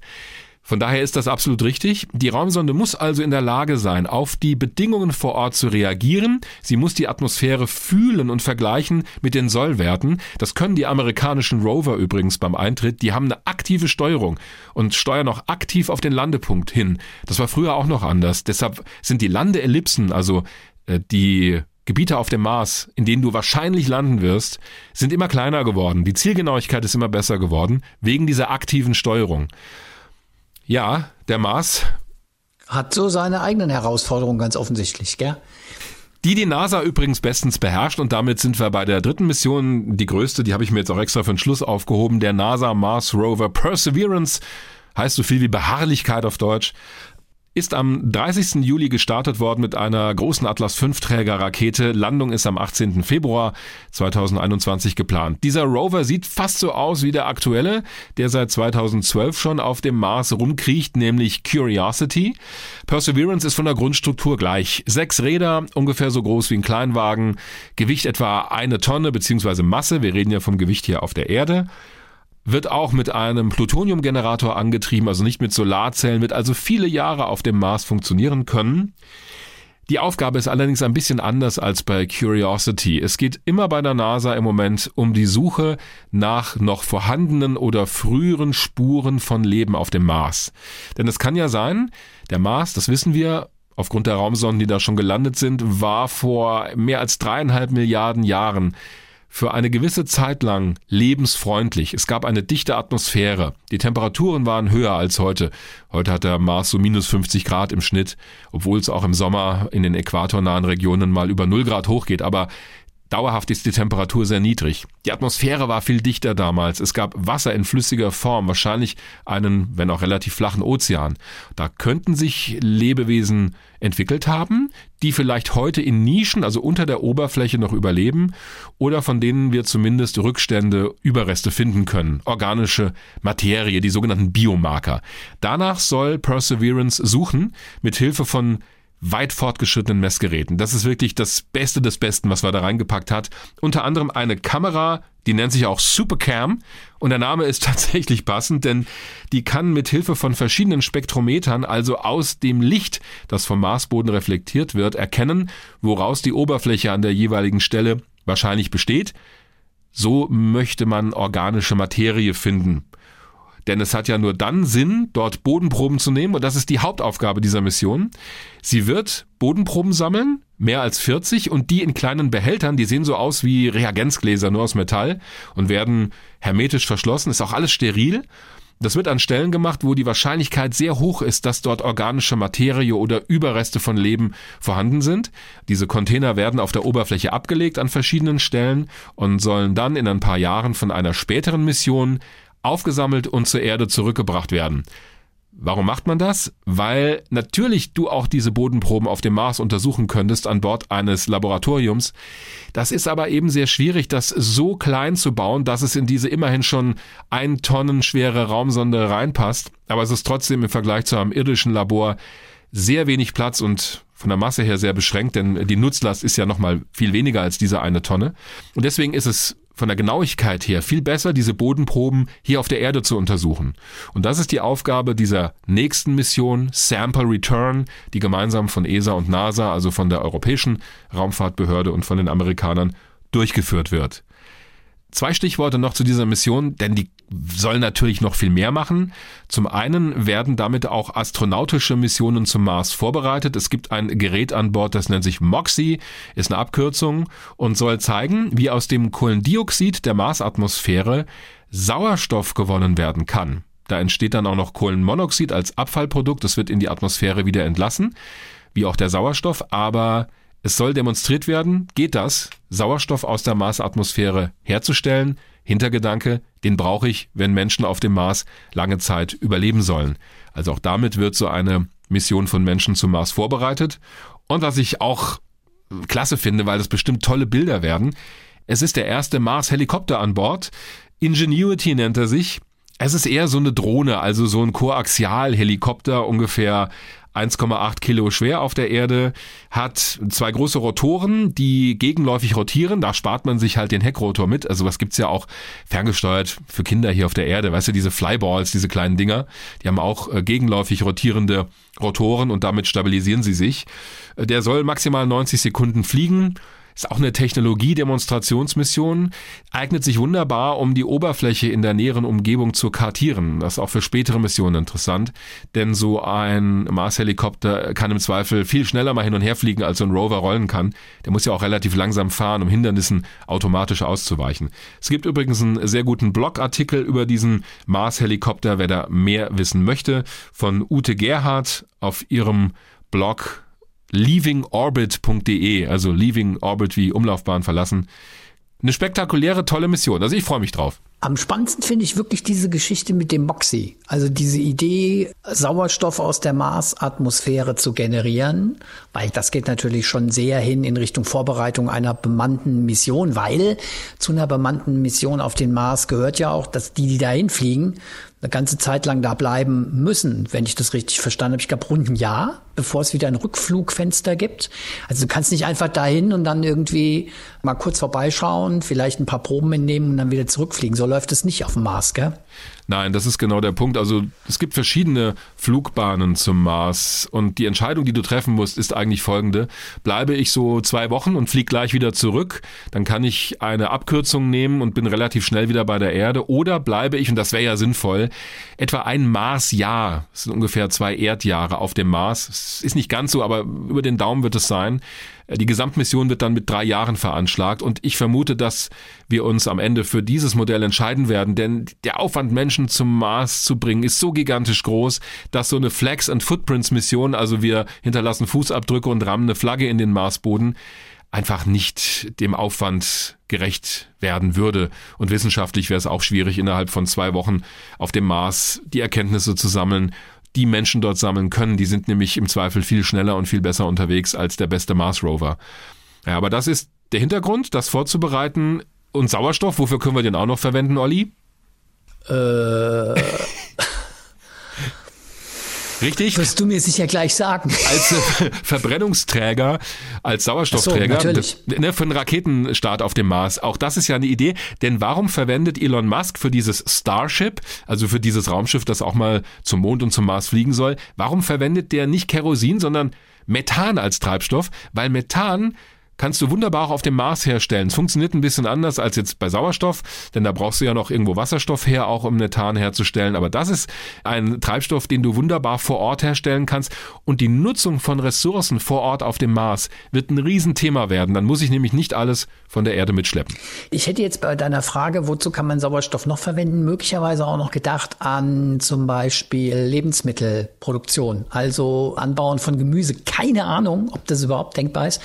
Von daher ist das absolut richtig. Die Raumsonde muss also in der Lage sein, auf die Bedingungen vor Ort zu reagieren. Sie muss die Atmosphäre fühlen und vergleichen mit den Sollwerten. Das können die amerikanischen Rover übrigens beim Eintritt. Die haben eine aktive Steuerung und steuern auch aktiv auf den Landepunkt hin. Das war früher auch noch anders. Deshalb sind die Landeellipsen, also äh, die Gebiete auf dem Mars, in denen du wahrscheinlich landen wirst, sind immer kleiner geworden. Die Zielgenauigkeit ist immer besser geworden, wegen dieser aktiven Steuerung. Ja, der Mars. Hat so seine eigenen Herausforderungen ganz offensichtlich, gell? Die die NASA übrigens bestens beherrscht und damit sind wir bei der dritten Mission, die größte, die habe ich mir jetzt auch extra für den Schluss aufgehoben, der NASA Mars Rover Perseverance, heißt so viel wie Beharrlichkeit auf Deutsch, ist am 30. Juli gestartet worden mit einer großen Atlas V Träger Rakete. Landung ist am 18. Februar 2021 geplant. Dieser Rover sieht fast so aus wie der aktuelle, der seit 2012 schon auf dem Mars rumkriecht, nämlich Curiosity. Perseverance ist von der Grundstruktur gleich. Sechs Räder, ungefähr so groß wie ein Kleinwagen, Gewicht etwa eine Tonne bzw. Masse. Wir reden ja vom Gewicht hier auf der Erde wird auch mit einem Plutoniumgenerator angetrieben, also nicht mit Solarzellen, wird also viele Jahre auf dem Mars funktionieren können. Die Aufgabe ist allerdings ein bisschen anders als bei Curiosity. Es geht immer bei der NASA im Moment um die Suche nach noch vorhandenen oder früheren Spuren von Leben auf dem Mars. Denn es kann ja sein, der Mars, das wissen wir, aufgrund der Raumsonden, die da schon gelandet sind, war vor mehr als dreieinhalb Milliarden Jahren für eine gewisse Zeit lang lebensfreundlich. Es gab eine dichte Atmosphäre. Die Temperaturen waren höher als heute. Heute hat der Mars so minus 50 Grad im Schnitt, obwohl es auch im Sommer in den äquatornahen Regionen mal über 0 Grad hochgeht. Aber Dauerhaft ist die Temperatur sehr niedrig. Die Atmosphäre war viel dichter damals. Es gab Wasser in flüssiger Form, wahrscheinlich einen, wenn auch relativ flachen Ozean. Da könnten sich Lebewesen entwickelt haben, die vielleicht heute in Nischen, also unter der Oberfläche noch überleben oder von denen wir zumindest Rückstände, Überreste finden können. Organische Materie, die sogenannten Biomarker. Danach soll Perseverance suchen, mit Hilfe von weit fortgeschrittenen Messgeräten. Das ist wirklich das Beste des Besten, was man da reingepackt hat. Unter anderem eine Kamera, die nennt sich auch Supercam und der Name ist (laughs) tatsächlich passend, denn die kann mit Hilfe von verschiedenen Spektrometern, also aus dem Licht, das vom Marsboden reflektiert wird, erkennen, woraus die Oberfläche an der jeweiligen Stelle wahrscheinlich besteht. So möchte man organische Materie finden. Denn es hat ja nur dann Sinn, dort Bodenproben zu nehmen und das ist die Hauptaufgabe dieser Mission. Sie wird Bodenproben sammeln, mehr als 40 und die in kleinen Behältern, die sehen so aus wie Reagenzgläser nur aus Metall und werden hermetisch verschlossen, ist auch alles steril. Das wird an Stellen gemacht, wo die Wahrscheinlichkeit sehr hoch ist, dass dort organische Materie oder Überreste von Leben vorhanden sind. Diese Container werden auf der Oberfläche abgelegt an verschiedenen Stellen und sollen dann in ein paar Jahren von einer späteren Mission aufgesammelt und zur Erde zurückgebracht werden. Warum macht man das? Weil natürlich du auch diese Bodenproben auf dem Mars untersuchen könntest an Bord eines Laboratoriums. Das ist aber eben sehr schwierig, das so klein zu bauen, dass es in diese immerhin schon ein Tonnen schwere Raumsonde reinpasst. Aber es ist trotzdem im Vergleich zu einem irdischen Labor sehr wenig Platz und von der Masse her sehr beschränkt, denn die Nutzlast ist ja nochmal viel weniger als diese eine Tonne. Und deswegen ist es von der Genauigkeit her viel besser, diese Bodenproben hier auf der Erde zu untersuchen. Und das ist die Aufgabe dieser nächsten Mission, Sample Return, die gemeinsam von ESA und NASA, also von der Europäischen Raumfahrtbehörde und von den Amerikanern durchgeführt wird. Zwei Stichworte noch zu dieser Mission, denn die soll natürlich noch viel mehr machen. Zum einen werden damit auch astronautische Missionen zum Mars vorbereitet. Es gibt ein Gerät an Bord, das nennt sich MOXIE, ist eine Abkürzung und soll zeigen, wie aus dem Kohlendioxid der Marsatmosphäre Sauerstoff gewonnen werden kann. Da entsteht dann auch noch Kohlenmonoxid als Abfallprodukt, das wird in die Atmosphäre wieder entlassen, wie auch der Sauerstoff, aber es soll demonstriert werden, geht das, Sauerstoff aus der Marsatmosphäre herzustellen. Hintergedanke, den brauche ich, wenn Menschen auf dem Mars lange Zeit überleben sollen. Also auch damit wird so eine Mission von Menschen zum Mars vorbereitet. Und was ich auch klasse finde, weil das bestimmt tolle Bilder werden, es ist der erste Mars-Helikopter an Bord. Ingenuity nennt er sich. Es ist eher so eine Drohne, also so ein Koaxialhelikopter, ungefähr 1,8 Kilo schwer auf der Erde, hat zwei große Rotoren, die gegenläufig rotieren. Da spart man sich halt den Heckrotor mit. Also was gibt's ja auch ferngesteuert für Kinder hier auf der Erde. Weißt du, diese Flyballs, diese kleinen Dinger, die haben auch äh, gegenläufig rotierende Rotoren und damit stabilisieren sie sich. Äh, der soll maximal 90 Sekunden fliegen ist auch eine Technologie-Demonstrationsmission, eignet sich wunderbar, um die Oberfläche in der näheren Umgebung zu kartieren. Das ist auch für spätere Missionen interessant, denn so ein Mars-Helikopter kann im Zweifel viel schneller mal hin und her fliegen, als so ein Rover rollen kann. Der muss ja auch relativ langsam fahren, um Hindernissen automatisch auszuweichen. Es gibt übrigens einen sehr guten Blogartikel über diesen Mars-Helikopter, wer da mehr wissen möchte, von Ute Gerhardt auf ihrem Blog leavingorbit.de, also Leaving Orbit wie Umlaufbahn verlassen. Eine spektakuläre, tolle Mission. Also ich freue mich drauf. Am spannendsten finde ich wirklich diese Geschichte mit dem Moxie. Also diese Idee, Sauerstoff aus der Marsatmosphäre zu generieren, weil das geht natürlich schon sehr hin in Richtung Vorbereitung einer bemannten Mission, weil zu einer bemannten Mission auf den Mars gehört ja auch, dass die, die dahin fliegen, eine ganze Zeit lang da bleiben müssen, wenn ich das richtig verstanden habe. Ich glaube, rund ein Jahr, bevor es wieder ein Rückflugfenster gibt. Also du kannst nicht einfach dahin und dann irgendwie mal kurz vorbeischauen, vielleicht ein paar Proben entnehmen und dann wieder zurückfliegen. So läuft es nicht auf dem Mars, gell? Nein, das ist genau der Punkt. Also es gibt verschiedene Flugbahnen zum Mars und die Entscheidung, die du treffen musst, ist eigentlich folgende. Bleibe ich so zwei Wochen und fliege gleich wieder zurück, dann kann ich eine Abkürzung nehmen und bin relativ schnell wieder bei der Erde. Oder bleibe ich, und das wäre ja sinnvoll, etwa ein Marsjahr, das sind ungefähr zwei Erdjahre auf dem Mars. Es ist nicht ganz so, aber über den Daumen wird es sein. Die Gesamtmission wird dann mit drei Jahren veranschlagt und ich vermute, dass wir uns am Ende für dieses Modell entscheiden werden, denn der Aufwand, Menschen zum Mars zu bringen, ist so gigantisch groß, dass so eine Flags and Footprints Mission, also wir hinterlassen Fußabdrücke und rammen eine Flagge in den Marsboden, einfach nicht dem Aufwand gerecht werden würde. Und wissenschaftlich wäre es auch schwierig, innerhalb von zwei Wochen auf dem Mars die Erkenntnisse zu sammeln die Menschen dort sammeln können. Die sind nämlich im Zweifel viel schneller und viel besser unterwegs als der beste Mars Rover. Ja, aber das ist der Hintergrund, das vorzubereiten. Und Sauerstoff, wofür können wir den auch noch verwenden, Olli? Äh. Richtig? Wirst du mir sicher gleich sagen. Als äh, (laughs) Verbrennungsträger, als Sauerstoffträger so, ne, für einen Raketenstart auf dem Mars. Auch das ist ja eine Idee. Denn warum verwendet Elon Musk für dieses Starship, also für dieses Raumschiff, das auch mal zum Mond und zum Mars fliegen soll, warum verwendet der nicht Kerosin, sondern Methan als Treibstoff? Weil Methan kannst du wunderbar auch auf dem Mars herstellen. Es funktioniert ein bisschen anders als jetzt bei Sauerstoff, denn da brauchst du ja noch irgendwo Wasserstoff her, auch um Methan herzustellen. Aber das ist ein Treibstoff, den du wunderbar vor Ort herstellen kannst. Und die Nutzung von Ressourcen vor Ort auf dem Mars wird ein Riesenthema werden. Dann muss ich nämlich nicht alles von der Erde mitschleppen. Ich hätte jetzt bei deiner Frage, wozu kann man Sauerstoff noch verwenden, möglicherweise auch noch gedacht an zum Beispiel Lebensmittelproduktion, also Anbauen von Gemüse. Keine Ahnung, ob das überhaupt denkbar ist.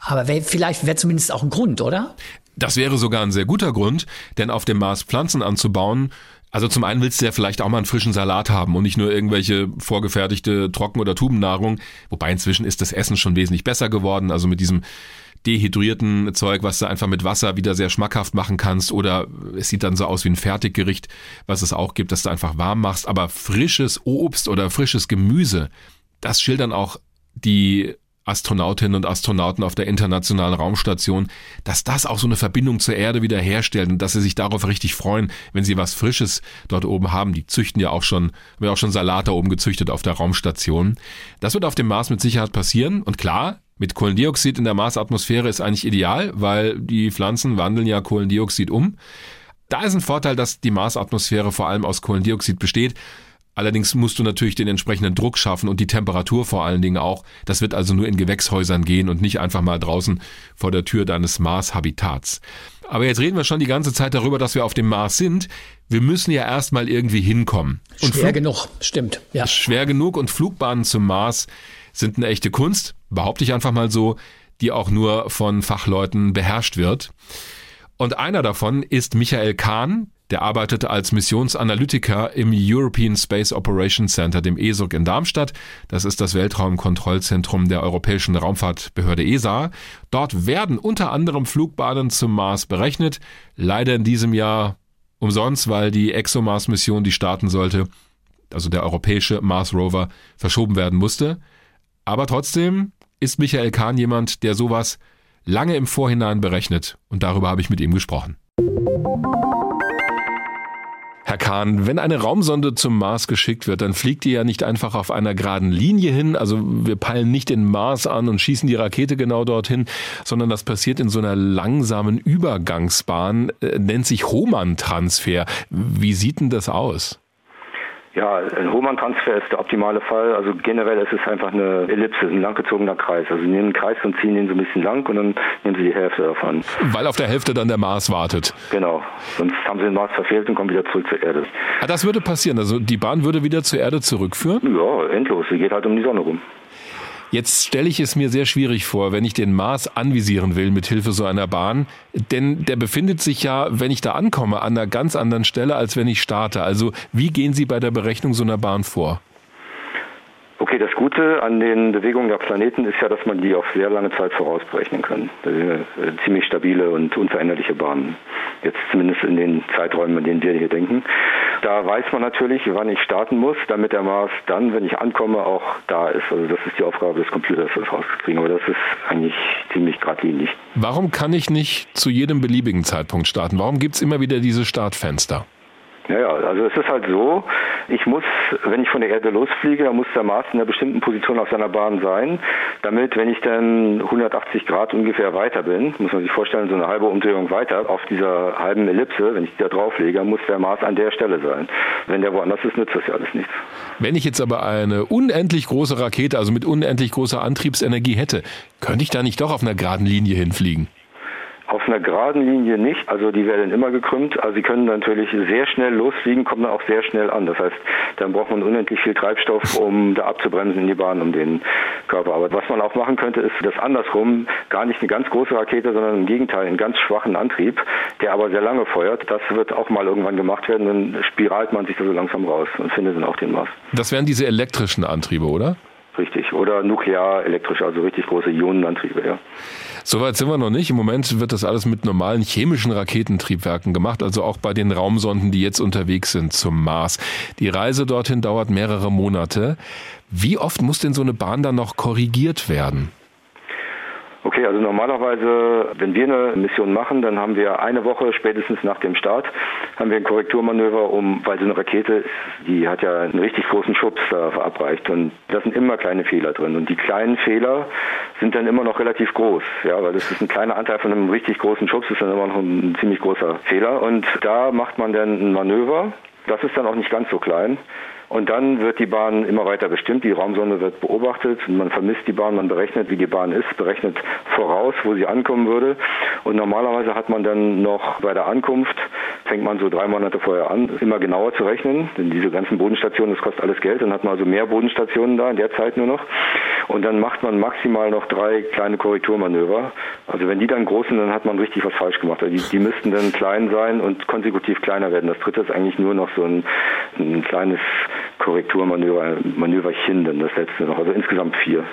Aber wär, vielleicht wäre zumindest auch ein Grund, oder? Das wäre sogar ein sehr guter Grund, denn auf dem Mars Pflanzen anzubauen, also zum einen willst du ja vielleicht auch mal einen frischen Salat haben und nicht nur irgendwelche vorgefertigte Trocken- oder Tubennahrung. Wobei inzwischen ist das Essen schon wesentlich besser geworden. Also mit diesem dehydrierten Zeug, was du einfach mit Wasser wieder sehr schmackhaft machen kannst. Oder es sieht dann so aus wie ein Fertiggericht, was es auch gibt, dass du einfach warm machst. Aber frisches Obst oder frisches Gemüse, das schildern auch die Astronautinnen und Astronauten auf der internationalen Raumstation, dass das auch so eine Verbindung zur Erde wieder herstellt und dass sie sich darauf richtig freuen, wenn sie was Frisches dort oben haben. Die züchten ja auch schon, haben ja auch schon Salat da oben gezüchtet auf der Raumstation. Das wird auf dem Mars mit Sicherheit passieren und klar, mit Kohlendioxid in der Marsatmosphäre ist eigentlich ideal, weil die Pflanzen wandeln ja Kohlendioxid um. Da ist ein Vorteil, dass die Marsatmosphäre vor allem aus Kohlendioxid besteht. Allerdings musst du natürlich den entsprechenden Druck schaffen und die Temperatur vor allen Dingen auch. Das wird also nur in Gewächshäusern gehen und nicht einfach mal draußen vor der Tür deines Mars-Habitats. Aber jetzt reden wir schon die ganze Zeit darüber, dass wir auf dem Mars sind. Wir müssen ja erstmal irgendwie hinkommen. Und schwer Flug genug, stimmt. Ja. Schwer genug und Flugbahnen zum Mars sind eine echte Kunst, behaupte ich einfach mal so, die auch nur von Fachleuten beherrscht wird. Und einer davon ist Michael Kahn, der arbeitete als Missionsanalytiker im European Space Operations Center, dem ESOC in Darmstadt. Das ist das Weltraumkontrollzentrum der Europäischen Raumfahrtbehörde ESA. Dort werden unter anderem Flugbahnen zum Mars berechnet. Leider in diesem Jahr umsonst, weil die ExoMars-Mission, die starten sollte, also der europäische Mars Rover, verschoben werden musste. Aber trotzdem ist Michael Kahn jemand, der sowas lange im Vorhinein berechnet. Und darüber habe ich mit ihm gesprochen. Herr Kahn, wenn eine Raumsonde zum Mars geschickt wird, dann fliegt die ja nicht einfach auf einer geraden Linie hin. Also wir peilen nicht den Mars an und schießen die Rakete genau dorthin, sondern das passiert in so einer langsamen Übergangsbahn, äh, nennt sich Hohmann-Transfer. Wie sieht denn das aus? Ja, ein Hohmann-Transfer ist der optimale Fall. Also generell ist es einfach eine Ellipse, ein langgezogener Kreis. Also Sie nehmen einen Kreis und ziehen ihn so ein bisschen lang und dann nehmen Sie die Hälfte davon. Weil auf der Hälfte dann der Mars wartet. Genau. Sonst haben Sie den Mars verfehlt und kommen wieder zurück zur Erde. Ah, das würde passieren. Also die Bahn würde wieder zur Erde zurückführen? Ja, endlos. Sie geht halt um die Sonne rum. Jetzt stelle ich es mir sehr schwierig vor, wenn ich den Mars anvisieren will mit Hilfe so einer Bahn, denn der befindet sich ja, wenn ich da ankomme, an einer ganz anderen Stelle, als wenn ich starte. Also wie gehen Sie bei der Berechnung so einer Bahn vor? Okay, das Gute an den Bewegungen der Planeten ist ja, dass man die auf sehr lange Zeit vorausberechnen kann. Das sind äh, ziemlich stabile und unveränderliche Bahnen. Jetzt zumindest in den Zeiträumen, in denen wir hier denken. Da weiß man natürlich, wann ich starten muss, damit der Mars dann, wenn ich ankomme, auch da ist. Also das ist die Aufgabe des Computers, das rauszukriegen. Aber das ist eigentlich ziemlich geradlinig. Warum kann ich nicht zu jedem beliebigen Zeitpunkt starten? Warum gibt es immer wieder diese Startfenster? Naja, also es ist halt so, ich muss, wenn ich von der Erde losfliege, dann muss der Mars in einer bestimmten Position auf seiner Bahn sein, damit, wenn ich dann 180 Grad ungefähr weiter bin, muss man sich vorstellen, so eine halbe Umdrehung weiter auf dieser halben Ellipse, wenn ich die da drauflege, muss der Mars an der Stelle sein. Wenn der woanders ist, nützt das ja alles nichts. Wenn ich jetzt aber eine unendlich große Rakete, also mit unendlich großer Antriebsenergie hätte, könnte ich da nicht doch auf einer geraden Linie hinfliegen? Auf einer geraden Linie nicht, also die werden immer gekrümmt. Also sie können natürlich sehr schnell losfliegen, kommen dann auch sehr schnell an. Das heißt, dann braucht man unendlich viel Treibstoff, um da abzubremsen in die Bahn um den Körper. Aber was man auch machen könnte, ist das andersrum, gar nicht eine ganz große Rakete, sondern im Gegenteil einen ganz schwachen Antrieb, der aber sehr lange feuert. Das wird auch mal irgendwann gemacht werden, dann spiralt man sich da so langsam raus und findet dann auch den Mars. Das wären diese elektrischen Antriebe, oder? Richtig. Oder nuklear elektrisch, also richtig große Ionenantriebe, ja. Soweit sind wir noch nicht. Im Moment wird das alles mit normalen chemischen Raketentriebwerken gemacht, also auch bei den Raumsonden, die jetzt unterwegs sind zum Mars. Die Reise dorthin dauert mehrere Monate. Wie oft muss denn so eine Bahn dann noch korrigiert werden? Okay, also normalerweise, wenn wir eine Mission machen, dann haben wir eine Woche spätestens nach dem Start, haben wir ein Korrekturmanöver, um, weil so eine Rakete, die hat ja einen richtig großen Schubs da verabreicht und da sind immer kleine Fehler drin und die kleinen Fehler sind dann immer noch relativ groß, ja, weil das ist ein kleiner Anteil von einem richtig großen Schubs, ist dann immer noch ein ziemlich großer Fehler und da macht man dann ein Manöver, das ist dann auch nicht ganz so klein. Und dann wird die Bahn immer weiter bestimmt. Die Raumsonde wird beobachtet. Man vermisst die Bahn, man berechnet, wie die Bahn ist, berechnet voraus, wo sie ankommen würde. Und normalerweise hat man dann noch bei der Ankunft, fängt man so drei Monate vorher an, immer genauer zu rechnen. Denn diese ganzen Bodenstationen, das kostet alles Geld. Dann hat man also mehr Bodenstationen da in der Zeit nur noch. Und dann macht man maximal noch drei kleine Korrekturmanöver. Also wenn die dann groß sind, dann hat man richtig was falsch gemacht. Also die, die müssten dann klein sein und konsekutiv kleiner werden. Das dritte ist eigentlich nur noch so ein, ein kleines Korrekturmanöver, Manöverchen, dann das letzte noch. Also insgesamt vier.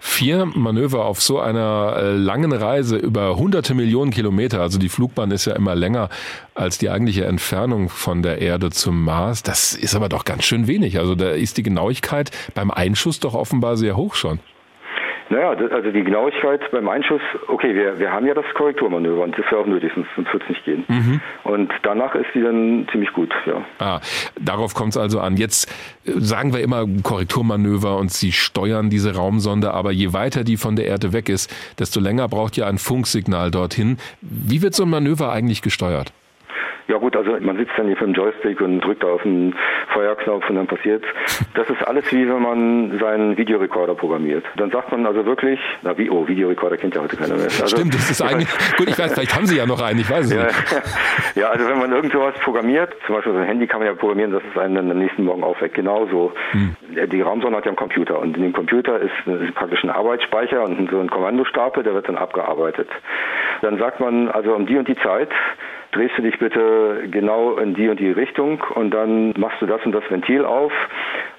Vier Manöver auf so einer äh, langen Reise über hunderte Millionen Kilometer, also die Flugbahn ist ja immer länger als die eigentliche Entfernung von der Erde zum Mars. Das ist aber doch ganz schön wenig. Also da ist die Genauigkeit beim Einschuss doch offenbar sehr hoch schon. Naja, also die Genauigkeit beim Einschuss, okay, wir, wir haben ja das Korrekturmanöver und das wäre auch nötig, sonst, sonst wird es nicht gehen. Mhm. Und danach ist die dann ziemlich gut, ja. Ah, darauf kommt es also an. Jetzt äh, sagen wir immer Korrekturmanöver und Sie steuern diese Raumsonde, aber je weiter die von der Erde weg ist, desto länger braucht ja ein Funksignal dorthin. Wie wird so ein Manöver eigentlich gesteuert? Ja gut, also man sitzt dann hier vom Joystick und drückt auf den Feuerknopf und dann passiert Das ist alles wie wenn man seinen Videorekorder programmiert. Dann sagt man also wirklich, na wie, oh, Videorekorder kennt ja heute keiner mehr. Also, Stimmt, das ist (laughs) eigentlich, gut, ich weiß, vielleicht haben Sie ja noch einen, ich weiß es ja, nicht. (laughs) Ja, also wenn man irgend sowas programmiert, zum Beispiel so ein Handy kann man ja programmieren, dass es einen dann am nächsten Morgen aufweckt. Genauso. Hm. Die Raumsonde hat ja einen Computer und in dem Computer ist, ist praktisch ein Arbeitsspeicher und so ein Kommandostapel, der wird dann abgearbeitet. Dann sagt man also um die und die Zeit drehst du dich bitte genau in die und die Richtung und dann machst du das und das Ventil auf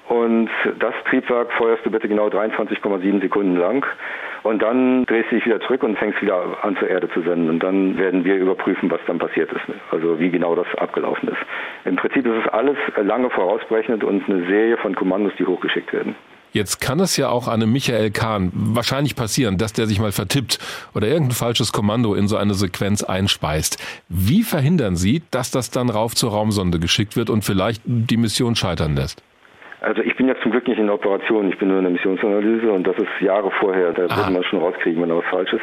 und das Triebwerk feuerst du bitte genau 23,7 Sekunden lang und dann drehst du dich wieder zurück und fängst wieder an zur Erde zu senden und dann werden wir überprüfen, was dann passiert ist, also wie genau das abgelaufen ist. Im Prinzip ist es alles lange vorausberechnet und eine Serie von Kommandos, die hochgeschickt werden. Jetzt kann es ja auch einem Michael Kahn wahrscheinlich passieren, dass der sich mal vertippt oder irgendein falsches Kommando in so eine Sequenz einspeist. Wie verhindern Sie, dass das dann rauf zur Raumsonde geschickt wird und vielleicht die Mission scheitern lässt? Also ich bin ja zum Glück nicht in der Operation, ich bin nur in der Missionsanalyse und das ist Jahre vorher, da wird man schon rauskriegen, wenn da was falsch ist.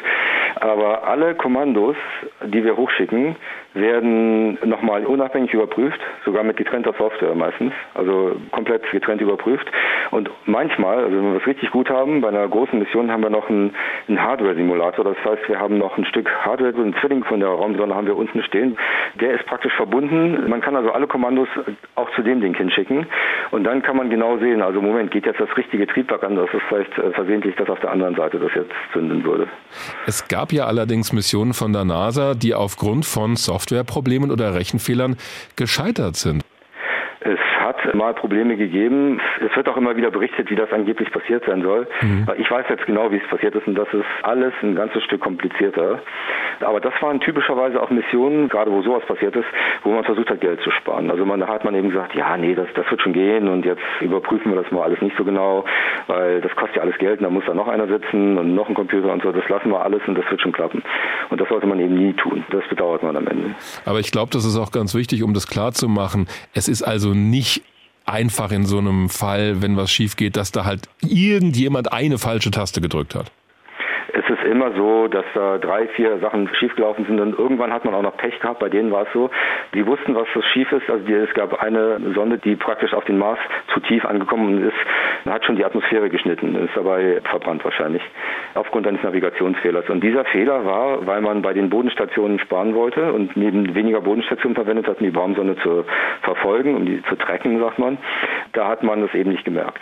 Aber alle Kommandos, die wir hochschicken, werden nochmal unabhängig überprüft, sogar mit getrennter Software meistens, also komplett getrennt überprüft. Und manchmal, also wenn wir es richtig gut haben, bei einer großen Mission haben wir noch einen, einen Hardware-Simulator. Das heißt, wir haben noch ein Stück Hardware, so ein Zwilling von der Raumsonde haben wir unten stehen. Der ist praktisch verbunden. Man kann also alle Kommandos auch zu dem Ding hinschicken. Und dann kann man genau sehen, also Moment, geht jetzt das richtige Triebwerk an, das ist vielleicht äh, versehentlich, dass auf der anderen Seite das jetzt zünden würde. Es gab ja allerdings Missionen von der NASA, die aufgrund von Softwareproblemen oder Rechenfehlern gescheitert sind. Es hat mal Probleme gegeben. Es wird auch immer wieder berichtet, wie das angeblich passiert sein soll. Mhm. Ich weiß jetzt genau, wie es passiert ist und das ist alles ein ganzes Stück komplizierter. Aber das waren typischerweise auch Missionen, gerade wo sowas passiert ist, wo man versucht hat, Geld zu sparen. Also man, da hat man eben gesagt, ja, nee, das, das wird schon gehen und jetzt überprüfen wir das mal alles nicht so genau, weil das kostet ja alles Geld und da muss da noch einer sitzen und noch ein Computer und so. Das lassen wir alles und das wird schon klappen. Und das sollte man eben nie tun. Das bedauert man am Ende. Aber ich glaube, das ist auch ganz wichtig, um das klar zu machen. Es ist also nicht einfach in so einem Fall, wenn was schief geht, dass da halt irgendjemand eine falsche Taste gedrückt hat es ist immer so, dass da drei, vier Sachen schiefgelaufen sind und irgendwann hat man auch noch Pech gehabt. Bei denen war es so, die wussten, was das schief ist. Also die, es gab eine Sonde, die praktisch auf den Mars zu tief angekommen ist, hat schon die Atmosphäre geschnitten, ist dabei verbrannt wahrscheinlich aufgrund eines Navigationsfehlers. Und dieser Fehler war, weil man bei den Bodenstationen sparen wollte und neben weniger Bodenstationen verwendet hat, um die Baumsonde zu verfolgen, um die zu tracken, sagt man. Da hat man das eben nicht gemerkt.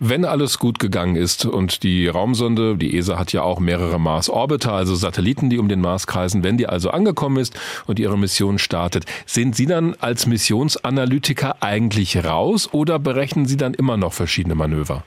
Wenn alles gut gegangen ist und die Raumsonde, die ESA hat ja auch mehrere Mars-Orbiter, also Satelliten, die um den Mars kreisen, wenn die also angekommen ist und ihre Mission startet, sind Sie dann als Missionsanalytiker eigentlich raus oder berechnen Sie dann immer noch verschiedene Manöver?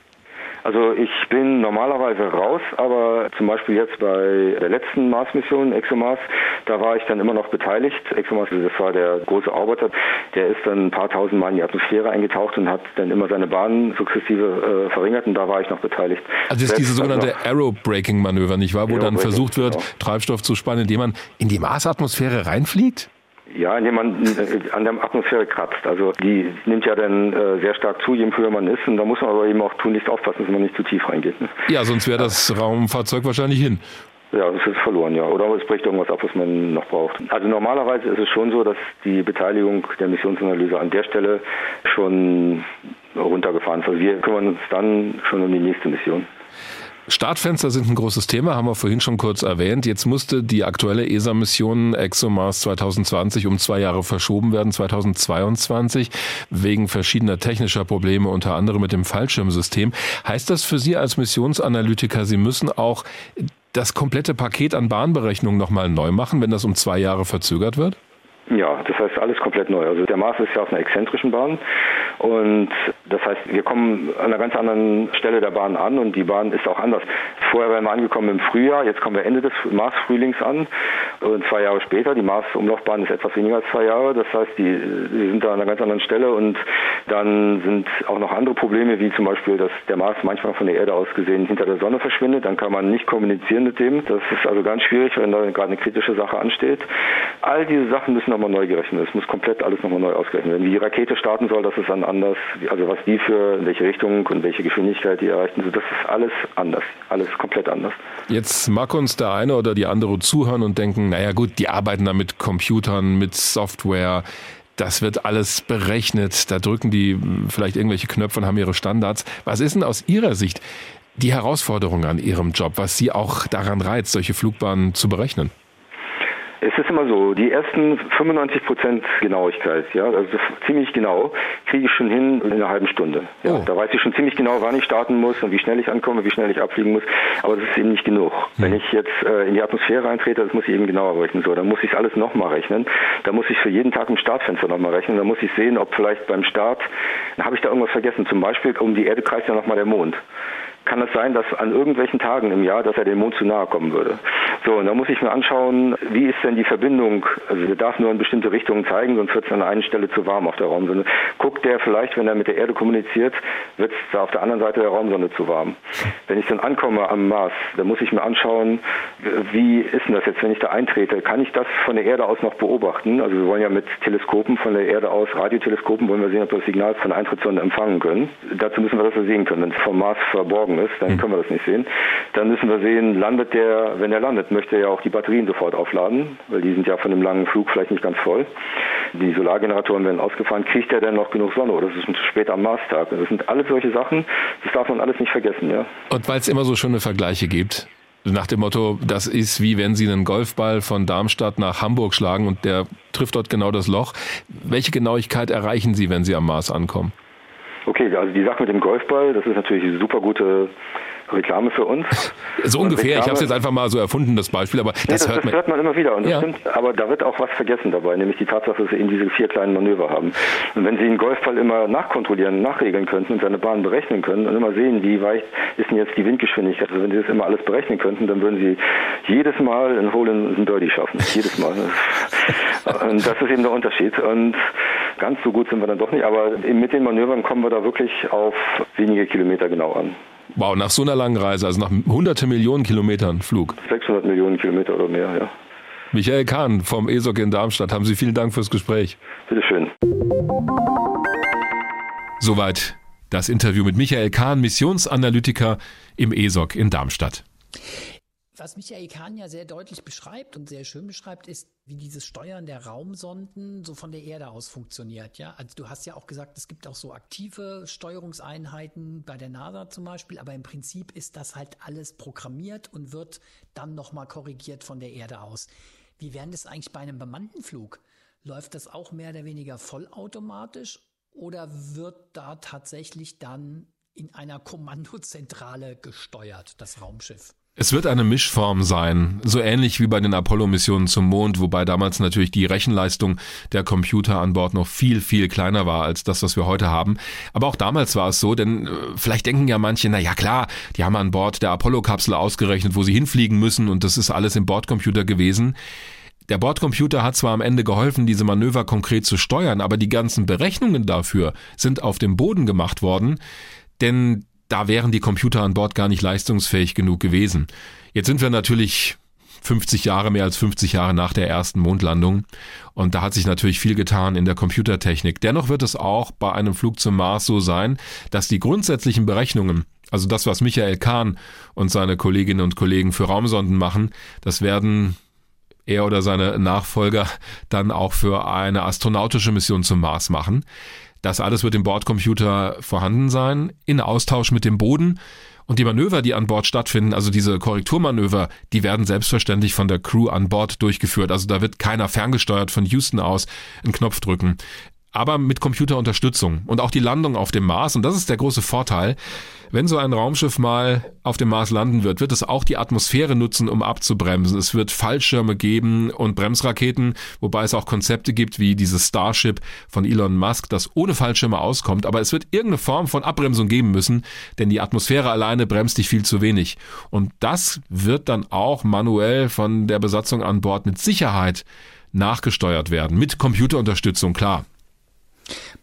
Also ich bin normalerweise raus, aber zum Beispiel jetzt bei der letzten Mars-Mission, ExoMars, da war ich dann immer noch beteiligt. ExoMars, das war der große Orbiter, der ist dann ein paar tausend Mal in die Atmosphäre eingetaucht und hat dann immer seine Bahn sukzessive äh, verringert und da war ich noch beteiligt. Also das ist diese sogenannte Aero-Braking-Manöver, nicht wahr? Wo dann versucht wird, genau. Treibstoff zu spannen, indem man in die Marsatmosphäre reinfliegt? Ja, indem man äh, an der Atmosphäre kratzt. Also die nimmt ja dann äh, sehr stark zu, je höher man ist. Und da muss man aber eben auch tunlichst aufpassen, dass man nicht zu tief reingeht. Ne? Ja, sonst wäre das Raumfahrzeug wahrscheinlich hin. Ja, das ist verloren, ja. Oder es bricht irgendwas ab, was man noch braucht. Also normalerweise ist es schon so, dass die Beteiligung der Missionsanalyse an der Stelle schon runtergefahren ist. Also wir kümmern uns dann schon um die nächste Mission. Startfenster sind ein großes Thema, haben wir vorhin schon kurz erwähnt. Jetzt musste die aktuelle ESA-Mission ExoMars 2020 um zwei Jahre verschoben werden, 2022, wegen verschiedener technischer Probleme, unter anderem mit dem Fallschirmsystem. Heißt das für Sie als Missionsanalytiker, Sie müssen auch das komplette Paket an Bahnberechnungen nochmal neu machen, wenn das um zwei Jahre verzögert wird? Ja, das heißt alles komplett neu. Also der Mars ist ja auf einer exzentrischen Bahn und Das heißt, wir kommen an einer ganz anderen Stelle der Bahn an und die Bahn ist auch anders. Vorher wären wir angekommen im Frühjahr, jetzt kommen wir Ende des Mars-Frühlings an und zwei Jahre später. Die Mars-Umlaufbahn ist etwas weniger als zwei Jahre. Das heißt, die, die sind da an einer ganz anderen Stelle und dann sind auch noch andere Probleme, wie zum Beispiel, dass der Mars manchmal von der Erde aus gesehen hinter der Sonne verschwindet. Dann kann man nicht kommunizieren mit dem. Das ist also ganz schwierig, wenn da gerade eine kritische Sache ansteht. All diese Sachen müssen nochmal neu gerechnet. Es muss komplett alles nochmal neu ausgerechnet werden. Wie die Rakete starten soll, das ist dann anders. Also was die für, in welche Richtung und welche Geschwindigkeit die erreichen, das ist alles anders. Alles komplett anders. Jetzt mag uns der eine oder die andere zuhören und denken, naja gut, die arbeiten da mit Computern, mit Software. Das wird alles berechnet. Da drücken die vielleicht irgendwelche Knöpfe und haben ihre Standards. Was ist denn aus Ihrer Sicht die Herausforderung an Ihrem Job, was Sie auch daran reizt, solche Flugbahnen zu berechnen? Es ist immer so, die ersten 95 Prozent Genauigkeit, ja, also ziemlich genau, kriege ich schon hin in einer halben Stunde. Ja, oh. Da weiß ich schon ziemlich genau, wann ich starten muss und wie schnell ich ankomme, wie schnell ich abfliegen muss. Aber das ist eben nicht genug. Hm. Wenn ich jetzt äh, in die Atmosphäre eintrete, das muss ich eben genauer rechnen. So, dann muss ich alles nochmal rechnen. Da muss ich für jeden Tag im Startfenster nochmal rechnen. Da muss ich sehen, ob vielleicht beim Start, habe ich da irgendwas vergessen. Zum Beispiel um die Erde kreist ja nochmal der Mond kann es sein, dass an irgendwelchen Tagen im Jahr, dass er dem Mond zu nahe kommen würde. So, und da muss ich mir anschauen, wie ist denn die Verbindung? Also der darf nur in bestimmte Richtungen zeigen, sonst wird es an einer Stelle zu warm auf der Raumsonde. Guckt der vielleicht, wenn er mit der Erde kommuniziert, wird es da auf der anderen Seite der Raumsonde zu warm. Wenn ich dann ankomme am Mars, dann muss ich mir anschauen, wie ist denn das jetzt, wenn ich da eintrete? Kann ich das von der Erde aus noch beobachten? Also wir wollen ja mit Teleskopen von der Erde aus, Radioteleskopen, wollen wir sehen, ob wir das Signal von der Eintrittssonde empfangen können. Dazu müssen wir das sehen können. Wenn es vom Mars verborgen ist, dann hm. können wir das nicht sehen. Dann müssen wir sehen, landet der, wenn er landet, möchte er ja auch die Batterien sofort aufladen, weil die sind ja von einem langen Flug vielleicht nicht ganz voll. Die Solargeneratoren werden ausgefahren. Kriegt er denn noch genug Sonne oder ist es spät am Marstag? Das sind alles solche Sachen, das darf man alles nicht vergessen, ja. Und weil es immer so schöne Vergleiche gibt, nach dem Motto, das ist wie wenn Sie einen Golfball von Darmstadt nach Hamburg schlagen und der trifft dort genau das Loch. Welche Genauigkeit erreichen Sie, wenn Sie am Mars ankommen? Okay, also die Sache mit dem Golfball, das ist natürlich eine super gute Reklame für uns. So ungefähr, Reklame, ich habe es jetzt einfach mal so erfunden, das Beispiel, aber das, nee, das, hört, das man, hört man immer wieder. Ja. stimmt, aber da wird auch was vergessen dabei, nämlich die Tatsache, dass Sie eben diese vier kleinen Manöver haben. Und wenn Sie einen Golfball immer nachkontrollieren, nachregeln könnten und seine Bahn berechnen können und immer sehen, wie weit ist denn jetzt die Windgeschwindigkeit, also wenn Sie das immer alles berechnen könnten, dann würden Sie jedes Mal ein Hole in ein Birdie schaffen. Jedes Mal. (laughs) und das ist eben der Unterschied. Und ganz so gut sind wir dann doch nicht, aber mit den Manövern kommen wir da wirklich auf wenige Kilometer genau an. Wow, nach so einer langen Reise, also nach hunderte Millionen Kilometern Flug. 600 Millionen Kilometer oder mehr, ja. Michael Kahn vom ESOC in Darmstadt, haben Sie vielen Dank fürs Gespräch. Bitteschön. Soweit das Interview mit Michael Kahn, Missionsanalytiker im ESOC in Darmstadt. Was Michael Kahn ja sehr deutlich beschreibt und sehr schön beschreibt, ist, wie dieses Steuern der Raumsonden so von der Erde aus funktioniert. Ja, also du hast ja auch gesagt, es gibt auch so aktive Steuerungseinheiten bei der NASA zum Beispiel, aber im Prinzip ist das halt alles programmiert und wird dann nochmal korrigiert von der Erde aus. Wie wäre das eigentlich bei einem bemannten Flug? Läuft das auch mehr oder weniger vollautomatisch oder wird da tatsächlich dann in einer Kommandozentrale gesteuert, das Raumschiff? Es wird eine Mischform sein, so ähnlich wie bei den Apollo-Missionen zum Mond, wobei damals natürlich die Rechenleistung der Computer an Bord noch viel, viel kleiner war als das, was wir heute haben. Aber auch damals war es so, denn äh, vielleicht denken ja manche, na ja klar, die haben an Bord der Apollo-Kapsel ausgerechnet, wo sie hinfliegen müssen und das ist alles im Bordcomputer gewesen. Der Bordcomputer hat zwar am Ende geholfen, diese Manöver konkret zu steuern, aber die ganzen Berechnungen dafür sind auf dem Boden gemacht worden, denn da wären die Computer an Bord gar nicht leistungsfähig genug gewesen. Jetzt sind wir natürlich 50 Jahre, mehr als 50 Jahre nach der ersten Mondlandung. Und da hat sich natürlich viel getan in der Computertechnik. Dennoch wird es auch bei einem Flug zum Mars so sein, dass die grundsätzlichen Berechnungen, also das, was Michael Kahn und seine Kolleginnen und Kollegen für Raumsonden machen, das werden er oder seine Nachfolger dann auch für eine astronautische Mission zum Mars machen. Das alles wird im Bordcomputer vorhanden sein, in Austausch mit dem Boden. Und die Manöver, die an Bord stattfinden, also diese Korrekturmanöver, die werden selbstverständlich von der Crew an Bord durchgeführt. Also da wird keiner ferngesteuert von Houston aus einen Knopf drücken. Aber mit Computerunterstützung und auch die Landung auf dem Mars. Und das ist der große Vorteil. Wenn so ein Raumschiff mal auf dem Mars landen wird, wird es auch die Atmosphäre nutzen, um abzubremsen. Es wird Fallschirme geben und Bremsraketen, wobei es auch Konzepte gibt wie dieses Starship von Elon Musk, das ohne Fallschirme auskommt. Aber es wird irgendeine Form von Abbremsung geben müssen, denn die Atmosphäre alleine bremst dich viel zu wenig. Und das wird dann auch manuell von der Besatzung an Bord mit Sicherheit nachgesteuert werden. Mit Computerunterstützung, klar.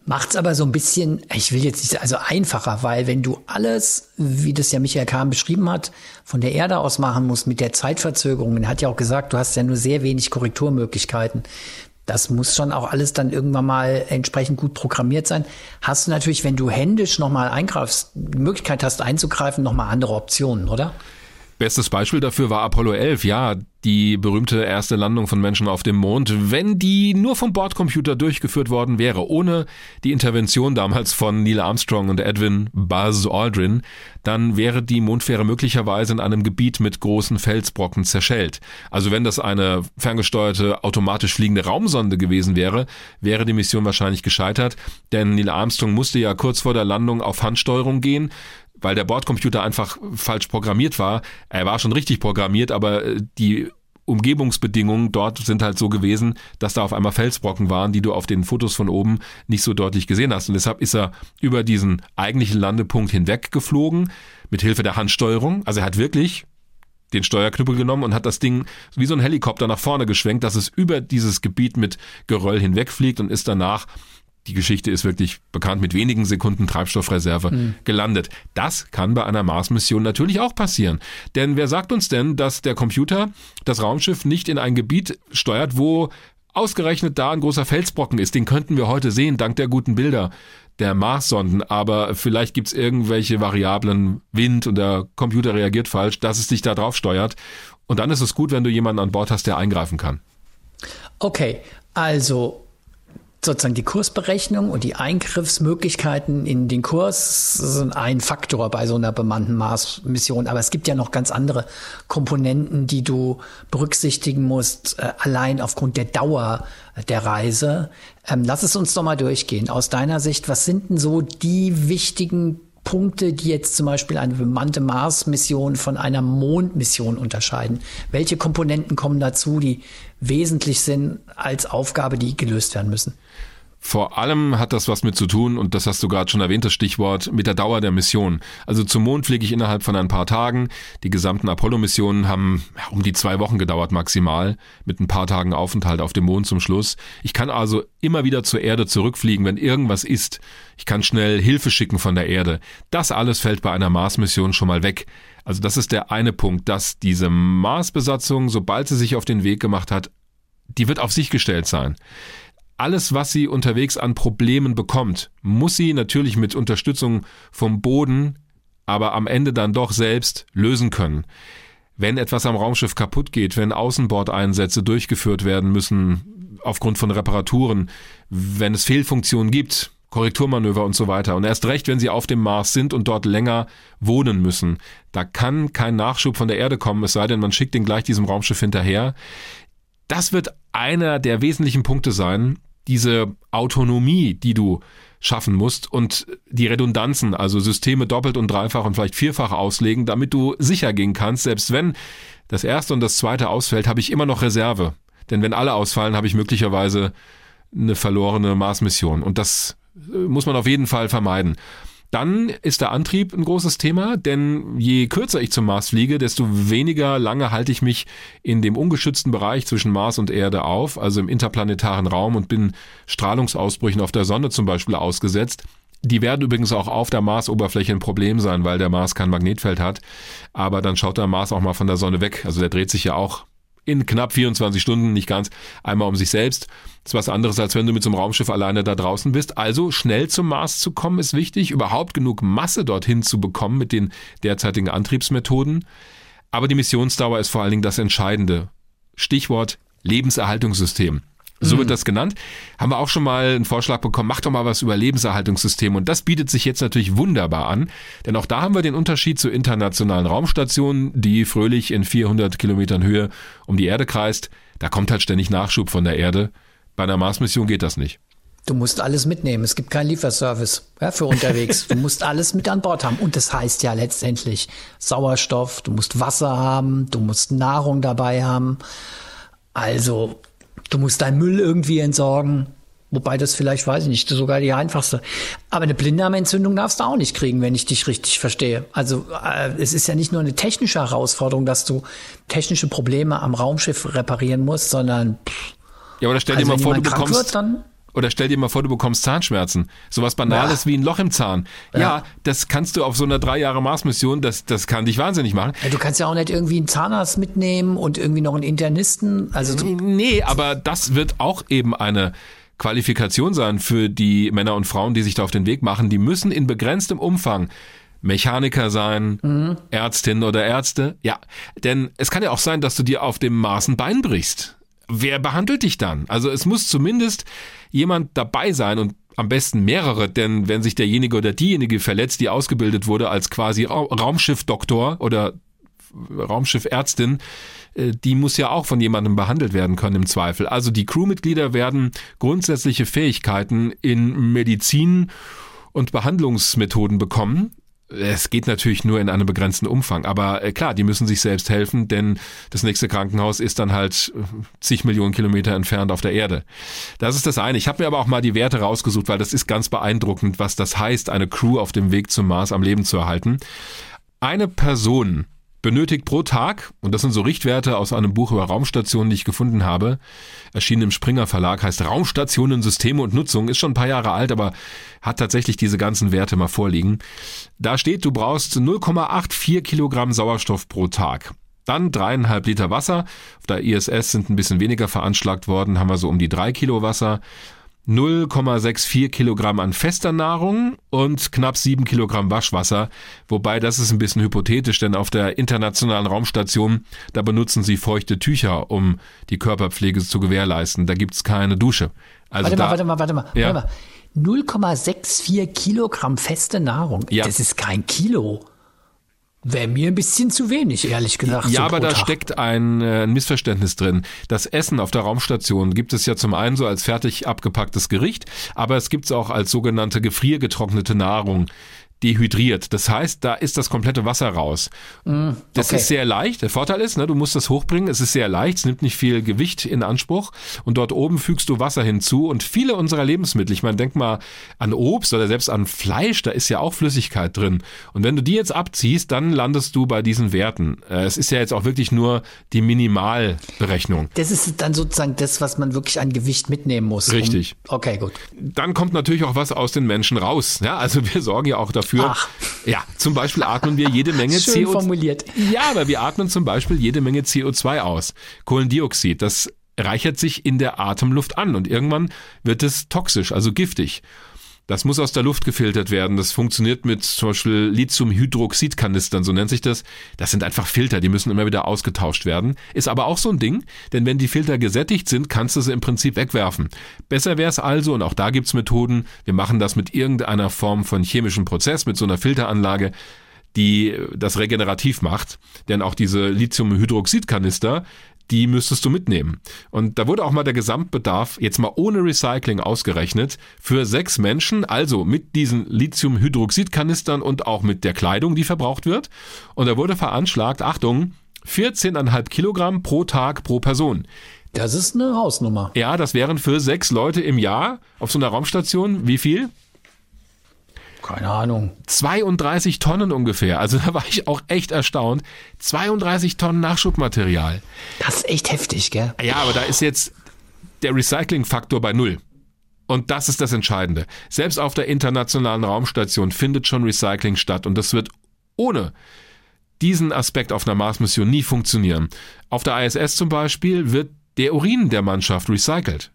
Macht's aber so ein bisschen, ich will jetzt nicht, also einfacher, weil wenn du alles, wie das ja Michael Kahn beschrieben hat, von der Erde aus machen musst mit der Zeitverzögerung, er hat ja auch gesagt, du hast ja nur sehr wenig Korrekturmöglichkeiten. Das muss schon auch alles dann irgendwann mal entsprechend gut programmiert sein. Hast du natürlich, wenn du händisch nochmal eingreifst, die Möglichkeit hast einzugreifen, nochmal andere Optionen, oder? Bestes Beispiel dafür war Apollo 11, ja, die berühmte erste Landung von Menschen auf dem Mond. Wenn die nur vom Bordcomputer durchgeführt worden wäre, ohne die Intervention damals von Neil Armstrong und Edwin Buzz Aldrin, dann wäre die Mondfähre möglicherweise in einem Gebiet mit großen Felsbrocken zerschellt. Also wenn das eine ferngesteuerte, automatisch fliegende Raumsonde gewesen wäre, wäre die Mission wahrscheinlich gescheitert, denn Neil Armstrong musste ja kurz vor der Landung auf Handsteuerung gehen weil der Bordcomputer einfach falsch programmiert war. Er war schon richtig programmiert, aber äh, die Umgebungsbedingungen dort sind halt so gewesen, dass da auf einmal Felsbrocken waren, die du auf den Fotos von oben nicht so deutlich gesehen hast. Und deshalb ist er über diesen eigentlichen Landepunkt hinweg geflogen, mit Hilfe der Handsteuerung. Also er hat wirklich den Steuerknüppel genommen und hat das Ding wie so ein Helikopter nach vorne geschwenkt, dass es über dieses Gebiet mit Geröll hinwegfliegt und ist danach die Geschichte ist wirklich bekannt, mit wenigen Sekunden Treibstoffreserve mhm. gelandet. Das kann bei einer Mars-Mission natürlich auch passieren. Denn wer sagt uns denn, dass der Computer das Raumschiff nicht in ein Gebiet steuert, wo ausgerechnet da ein großer Felsbrocken ist? Den könnten wir heute sehen, dank der guten Bilder der Mars-Sonden, aber vielleicht gibt's irgendwelche Variablen, Wind und der Computer reagiert falsch, dass es dich da drauf steuert. Und dann ist es gut, wenn du jemanden an Bord hast, der eingreifen kann. Okay, also sozusagen die Kursberechnung und die Eingriffsmöglichkeiten in den Kurs sind ein Faktor bei so einer bemannten Mars-Mission. Aber es gibt ja noch ganz andere Komponenten, die du berücksichtigen musst, äh, allein aufgrund der Dauer der Reise. Ähm, lass es uns doch mal durchgehen. Aus deiner Sicht, was sind denn so die wichtigen Punkte, die jetzt zum Beispiel eine bemannte Mars-Mission von einer Mondmission unterscheiden? Welche Komponenten kommen dazu, die wesentlich sind als Aufgabe, die gelöst werden müssen? Vor allem hat das was mit zu tun, und das hast du gerade schon erwähnt, das Stichwort, mit der Dauer der Mission. Also zum Mond fliege ich innerhalb von ein paar Tagen. Die gesamten Apollo-Missionen haben um die zwei Wochen gedauert maximal, mit ein paar Tagen Aufenthalt auf dem Mond zum Schluss. Ich kann also immer wieder zur Erde zurückfliegen, wenn irgendwas ist. Ich kann schnell Hilfe schicken von der Erde. Das alles fällt bei einer Mars-Mission schon mal weg. Also das ist der eine Punkt, dass diese Mars-Besatzung, sobald sie sich auf den Weg gemacht hat, die wird auf sich gestellt sein alles, was sie unterwegs an Problemen bekommt, muss sie natürlich mit Unterstützung vom Boden, aber am Ende dann doch selbst lösen können. Wenn etwas am Raumschiff kaputt geht, wenn Außenbordeinsätze durchgeführt werden müssen aufgrund von Reparaturen, wenn es Fehlfunktionen gibt, Korrekturmanöver und so weiter. Und erst recht, wenn sie auf dem Mars sind und dort länger wohnen müssen. Da kann kein Nachschub von der Erde kommen, es sei denn, man schickt den gleich diesem Raumschiff hinterher. Das wird einer der wesentlichen Punkte sein, diese Autonomie, die du schaffen musst und die Redundanzen, also Systeme doppelt und dreifach und vielleicht vierfach auslegen, damit du sicher gehen kannst, selbst wenn das erste und das zweite ausfällt, habe ich immer noch Reserve. Denn wenn alle ausfallen, habe ich möglicherweise eine verlorene Mars-Mission. Und das äh, muss man auf jeden Fall vermeiden. Dann ist der Antrieb ein großes Thema, denn je kürzer ich zum Mars fliege, desto weniger lange halte ich mich in dem ungeschützten Bereich zwischen Mars und Erde auf, also im interplanetaren Raum und bin Strahlungsausbrüchen auf der Sonne zum Beispiel ausgesetzt. Die werden übrigens auch auf der Marsoberfläche ein Problem sein, weil der Mars kein Magnetfeld hat. Aber dann schaut der Mars auch mal von der Sonne weg. Also der dreht sich ja auch in knapp 24 Stunden, nicht ganz, einmal um sich selbst. Das ist was anderes, als wenn du mit so einem Raumschiff alleine da draußen bist. Also schnell zum Mars zu kommen ist wichtig, überhaupt genug Masse dorthin zu bekommen mit den derzeitigen Antriebsmethoden. Aber die Missionsdauer ist vor allen Dingen das Entscheidende. Stichwort Lebenserhaltungssystem. So wird mhm. das genannt. Haben wir auch schon mal einen Vorschlag bekommen, mach doch mal was über Lebenserhaltungssysteme. Und das bietet sich jetzt natürlich wunderbar an, denn auch da haben wir den Unterschied zu internationalen Raumstationen, die fröhlich in 400 Kilometern Höhe um die Erde kreist. Da kommt halt ständig Nachschub von der Erde. Bei einer Mars-Mission geht das nicht. Du musst alles mitnehmen. Es gibt keinen Lieferservice ja, für unterwegs. Du musst alles mit an Bord haben. Und das heißt ja letztendlich Sauerstoff, du musst Wasser haben, du musst Nahrung dabei haben. Also, du musst deinen Müll irgendwie entsorgen. Wobei das vielleicht, weiß ich nicht, sogar die einfachste. Aber eine Blinddarmentzündung darfst du auch nicht kriegen, wenn ich dich richtig verstehe. Also äh, es ist ja nicht nur eine technische Herausforderung, dass du technische Probleme am Raumschiff reparieren musst, sondern pff, ja, aber stell dir also, mal vor, du bekommst wird, oder stell dir mal vor, du bekommst Zahnschmerzen. Sowas Banales ja. wie ein Loch im Zahn. Ja. ja. das kannst du auf so einer drei Jahre Mars-Mission, das, das kann dich wahnsinnig machen. Ja, du kannst ja auch nicht irgendwie einen Zahnarzt mitnehmen und irgendwie noch einen Internisten. Also nee, aber das wird auch eben eine Qualifikation sein für die Männer und Frauen, die sich da auf den Weg machen. Die müssen in begrenztem Umfang Mechaniker sein, mhm. Ärztin oder Ärzte. Ja, denn es kann ja auch sein, dass du dir auf dem Mars ein Bein brichst. Wer behandelt dich dann? Also es muss zumindest jemand dabei sein und am besten mehrere, denn wenn sich derjenige oder diejenige verletzt, die ausgebildet wurde als quasi Raumschiffdoktor oder Raumschiffärztin, äh, die muss ja auch von jemandem behandelt werden können im Zweifel. Also die Crewmitglieder werden grundsätzliche Fähigkeiten in Medizin und Behandlungsmethoden bekommen. Es geht natürlich nur in einem begrenzten Umfang, aber äh, klar, die müssen sich selbst helfen, denn das nächste Krankenhaus ist dann halt äh, zig Millionen Kilometer entfernt auf der Erde. Das ist das eine. Ich habe mir aber auch mal die Werte rausgesucht, weil das ist ganz beeindruckend, was das heißt, eine Crew auf dem Weg zum Mars am Leben zu erhalten. Eine Person benötigt pro Tag, und das sind so Richtwerte aus einem Buch über Raumstationen, die ich gefunden habe, erschienen im Springer Verlag, heißt Raumstationen, Systeme und Nutzung, ist schon ein paar Jahre alt, aber hat tatsächlich diese ganzen Werte mal vorliegen. Da steht, du brauchst 0,84 Kilogramm Sauerstoff pro Tag. Dann dreieinhalb Liter Wasser. Auf der ISS sind ein bisschen weniger veranschlagt worden, haben wir so um die drei Kilo Wasser. 0,64 Kilogramm an fester Nahrung und knapp 7 Kilogramm Waschwasser. Wobei das ist ein bisschen hypothetisch, denn auf der internationalen Raumstation, da benutzen sie feuchte Tücher, um die Körperpflege zu gewährleisten. Da gibt's keine Dusche. Also warte da, mal, warte mal, warte mal. Ja. Warte mal. 0,64 Kilogramm feste Nahrung. Ja. Das ist kein Kilo. Wäre mir ein bisschen zu wenig, ehrlich gesagt. Ja, so aber da Tag. steckt ein, äh, ein Missverständnis drin. Das Essen auf der Raumstation gibt es ja zum einen so als fertig abgepacktes Gericht, aber es gibt es auch als sogenannte gefriergetrocknete Nahrung dehydriert. Das heißt, da ist das komplette Wasser raus. Mm, okay. Das ist sehr leicht. Der Vorteil ist, ne, du musst das hochbringen. Es ist sehr leicht, es nimmt nicht viel Gewicht in Anspruch. Und dort oben fügst du Wasser hinzu. Und viele unserer Lebensmittel, ich meine, denk mal an Obst oder selbst an Fleisch, da ist ja auch Flüssigkeit drin. Und wenn du die jetzt abziehst, dann landest du bei diesen Werten. Äh, es ist ja jetzt auch wirklich nur die Minimalberechnung. Das ist dann sozusagen das, was man wirklich an Gewicht mitnehmen muss. Richtig. Um, okay, gut. Dann kommt natürlich auch was aus den Menschen raus. Ja, also wir sorgen ja auch dafür, dafür. Ach. Ja, zum Beispiel atmen wir jede Menge Schön CO2. formuliert. Ja, aber wir atmen zum Beispiel jede Menge CO2 aus. Kohlendioxid, das reichert sich in der Atemluft an und irgendwann wird es toxisch, also giftig. Das muss aus der Luft gefiltert werden. Das funktioniert mit zum Beispiel Lithiumhydroxidkanistern, so nennt sich das. Das sind einfach Filter, die müssen immer wieder ausgetauscht werden. Ist aber auch so ein Ding, denn wenn die Filter gesättigt sind, kannst du sie im Prinzip wegwerfen. Besser wäre es also, und auch da gibt's Methoden, wir machen das mit irgendeiner Form von chemischem Prozess, mit so einer Filteranlage, die das regenerativ macht. Denn auch diese Lithiumhydroxidkanister, die müsstest du mitnehmen. Und da wurde auch mal der Gesamtbedarf jetzt mal ohne Recycling ausgerechnet für sechs Menschen, also mit diesen Lithiumhydroxidkanistern und auch mit der Kleidung, die verbraucht wird. Und da wurde veranschlagt, Achtung, 14,5 Kilogramm pro Tag pro Person. Das ist eine Hausnummer. Ja, das wären für sechs Leute im Jahr auf so einer Raumstation wie viel? Keine Ahnung. 32 Tonnen ungefähr. Also (laughs) da war ich auch echt erstaunt. 32 Tonnen Nachschubmaterial. Das ist echt heftig, gell? Ja, aber da ist jetzt der Recyclingfaktor bei null. Und das ist das Entscheidende. Selbst auf der internationalen Raumstation findet schon Recycling statt und das wird ohne diesen Aspekt auf einer Mars-Mission nie funktionieren. Auf der ISS zum Beispiel wird der Urin der Mannschaft recycelt.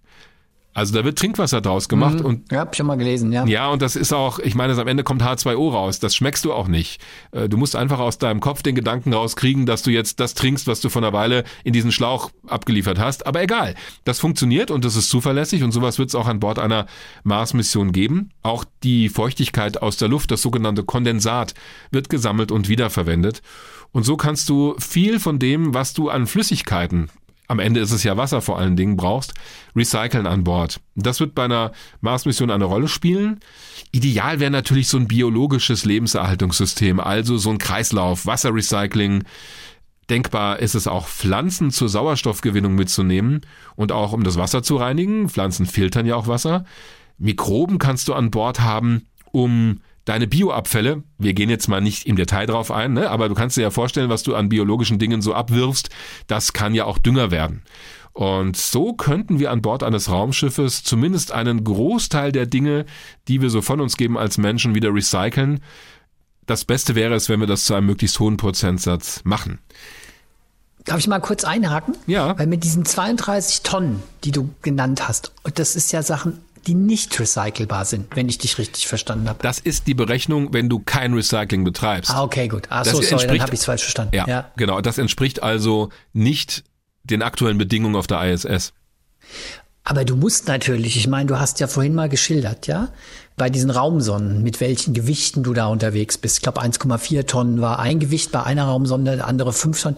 Also da wird Trinkwasser draus gemacht mhm. und ja, hab schon mal gelesen, ja. Ja, und das ist auch, ich meine, am Ende kommt H2O raus. Das schmeckst du auch nicht. Äh, du musst einfach aus deinem Kopf den Gedanken rauskriegen, dass du jetzt das trinkst, was du vor einer Weile in diesen Schlauch abgeliefert hast. Aber egal, das funktioniert und das ist zuverlässig und sowas wird es auch an Bord einer Mars-Mission geben. Auch die Feuchtigkeit aus der Luft, das sogenannte Kondensat, wird gesammelt und wiederverwendet. Und so kannst du viel von dem, was du an Flüssigkeiten am Ende ist es ja Wasser vor allen Dingen, brauchst, recyceln an Bord. Das wird bei einer Mars-Mission eine Rolle spielen. Ideal wäre natürlich so ein biologisches Lebenserhaltungssystem, also so ein Kreislauf, Wasserrecycling. Denkbar ist es auch, Pflanzen zur Sauerstoffgewinnung mitzunehmen und auch um das Wasser zu reinigen. Pflanzen filtern ja auch Wasser. Mikroben kannst du an Bord haben, um deine Bioabfälle, wir gehen jetzt mal nicht im Detail drauf ein, ne, aber du kannst dir ja vorstellen, was du an biologischen Dingen so abwirfst, das kann ja auch Dünger werden. Und so könnten wir an Bord eines Raumschiffes zumindest einen Großteil der Dinge, die wir so von uns geben als Menschen, wieder recyceln. Das Beste wäre es, wenn wir das zu einem möglichst hohen Prozentsatz machen. Darf ich mal kurz einhaken? Ja. Weil mit diesen 32 Tonnen, die du genannt hast, und das ist ja Sachen, die nicht recycelbar sind, wenn ich dich richtig verstanden habe. Das ist die Berechnung, wenn du kein Recycling betreibst. Ah, okay, gut. Ach so, sorry, dann habe ich es falsch verstanden. Ja, ja, genau. Das entspricht also nicht den aktuellen Bedingungen auf der ISS. Aber du musst natürlich, ich meine, du hast ja vorhin mal geschildert, ja, bei diesen Raumsonden, mit welchen Gewichten du da unterwegs bist. Ich glaube, 1,4 Tonnen war ein Gewicht bei einer Raumsonde, der andere 5 Tonnen.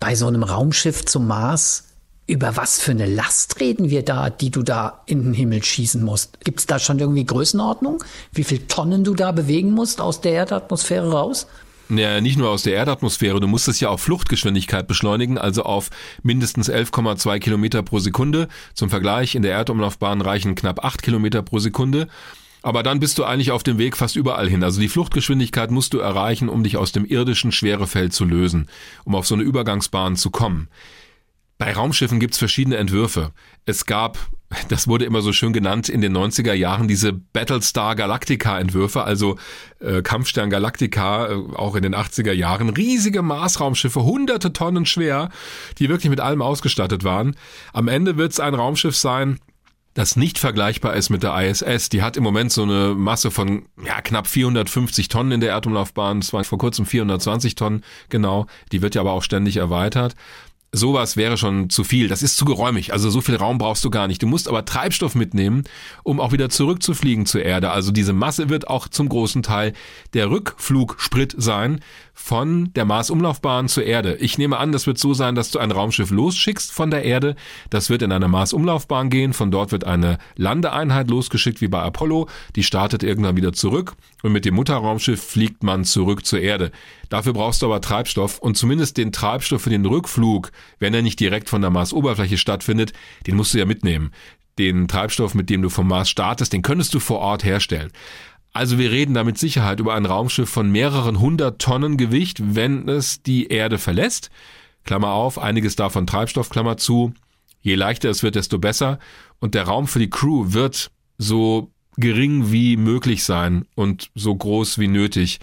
Bei so einem Raumschiff zum Mars über was für eine Last reden wir da, die du da in den Himmel schießen musst? Gibt es da schon irgendwie Größenordnung? Wie viel Tonnen du da bewegen musst aus der Erdatmosphäre raus? Ja, nicht nur aus der Erdatmosphäre, du musst es ja auf Fluchtgeschwindigkeit beschleunigen, also auf mindestens 11,2 Kilometer pro Sekunde. Zum Vergleich, in der Erdumlaufbahn reichen knapp 8 Kilometer pro Sekunde. Aber dann bist du eigentlich auf dem Weg fast überall hin. Also die Fluchtgeschwindigkeit musst du erreichen, um dich aus dem irdischen Schwerefeld zu lösen, um auf so eine Übergangsbahn zu kommen. Bei Raumschiffen gibt's verschiedene Entwürfe. Es gab, (laughs) das wurde immer so schön genannt, in den 90er Jahren diese Battlestar Galactica Entwürfe, also äh, Kampfstern Galactica, äh, auch in den 80er Jahren, riesige Marsraumschiffe, hunderte Tonnen schwer, die wirklich mit allem ausgestattet waren. Am Ende wird's ein Raumschiff sein, das nicht vergleichbar ist mit der ISS. Die hat im Moment so eine Masse von ja, knapp 450 Tonnen in der Erdumlaufbahn. Das war vor kurzem 420 Tonnen, genau. Die wird ja aber auch ständig erweitert sowas wäre schon zu viel. Das ist zu geräumig. Also so viel Raum brauchst du gar nicht. Du musst aber Treibstoff mitnehmen, um auch wieder zurückzufliegen zur Erde. Also diese Masse wird auch zum großen Teil der Rückflugsprit sein von der Marsumlaufbahn zur Erde. Ich nehme an, das wird so sein, dass du ein Raumschiff losschickst von der Erde. Das wird in eine Marsumlaufbahn gehen. Von dort wird eine Landeeinheit losgeschickt wie bei Apollo. Die startet irgendwann wieder zurück und mit dem Mutterraumschiff fliegt man zurück zur Erde. Dafür brauchst du aber Treibstoff und zumindest den Treibstoff für den Rückflug, wenn er nicht direkt von der Marsoberfläche stattfindet, den musst du ja mitnehmen. Den Treibstoff, mit dem du vom Mars startest, den könntest du vor Ort herstellen. Also wir reden da mit Sicherheit über ein Raumschiff von mehreren hundert Tonnen Gewicht, wenn es die Erde verlässt. Klammer auf, einiges davon Treibstoff, Klammer zu. Je leichter es wird, desto besser. Und der Raum für die Crew wird so gering wie möglich sein und so groß wie nötig.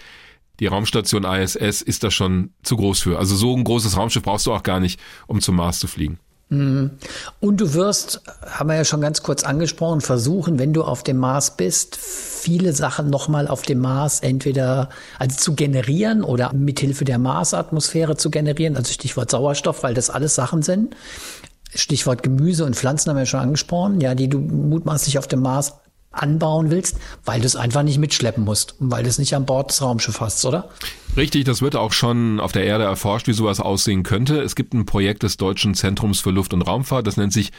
Die Raumstation ISS ist da schon zu groß für. Also so ein großes Raumschiff brauchst du auch gar nicht, um zum Mars zu fliegen. Mhm. Und du wirst, haben wir ja schon ganz kurz angesprochen, versuchen, wenn du auf dem Mars bist, viele Sachen nochmal auf dem Mars entweder also zu generieren oder mithilfe der Marsatmosphäre zu generieren, also Stichwort Sauerstoff, weil das alles Sachen sind. Stichwort Gemüse und Pflanzen haben wir ja schon angesprochen, ja, die du mutmaßlich auf dem Mars anbauen willst, weil du es einfach nicht mitschleppen musst und weil du es nicht an Bord des Raumschiffs hast, oder? Richtig, das wird auch schon auf der Erde erforscht, wie sowas aussehen könnte. Es gibt ein Projekt des Deutschen Zentrums für Luft- und Raumfahrt, das nennt sich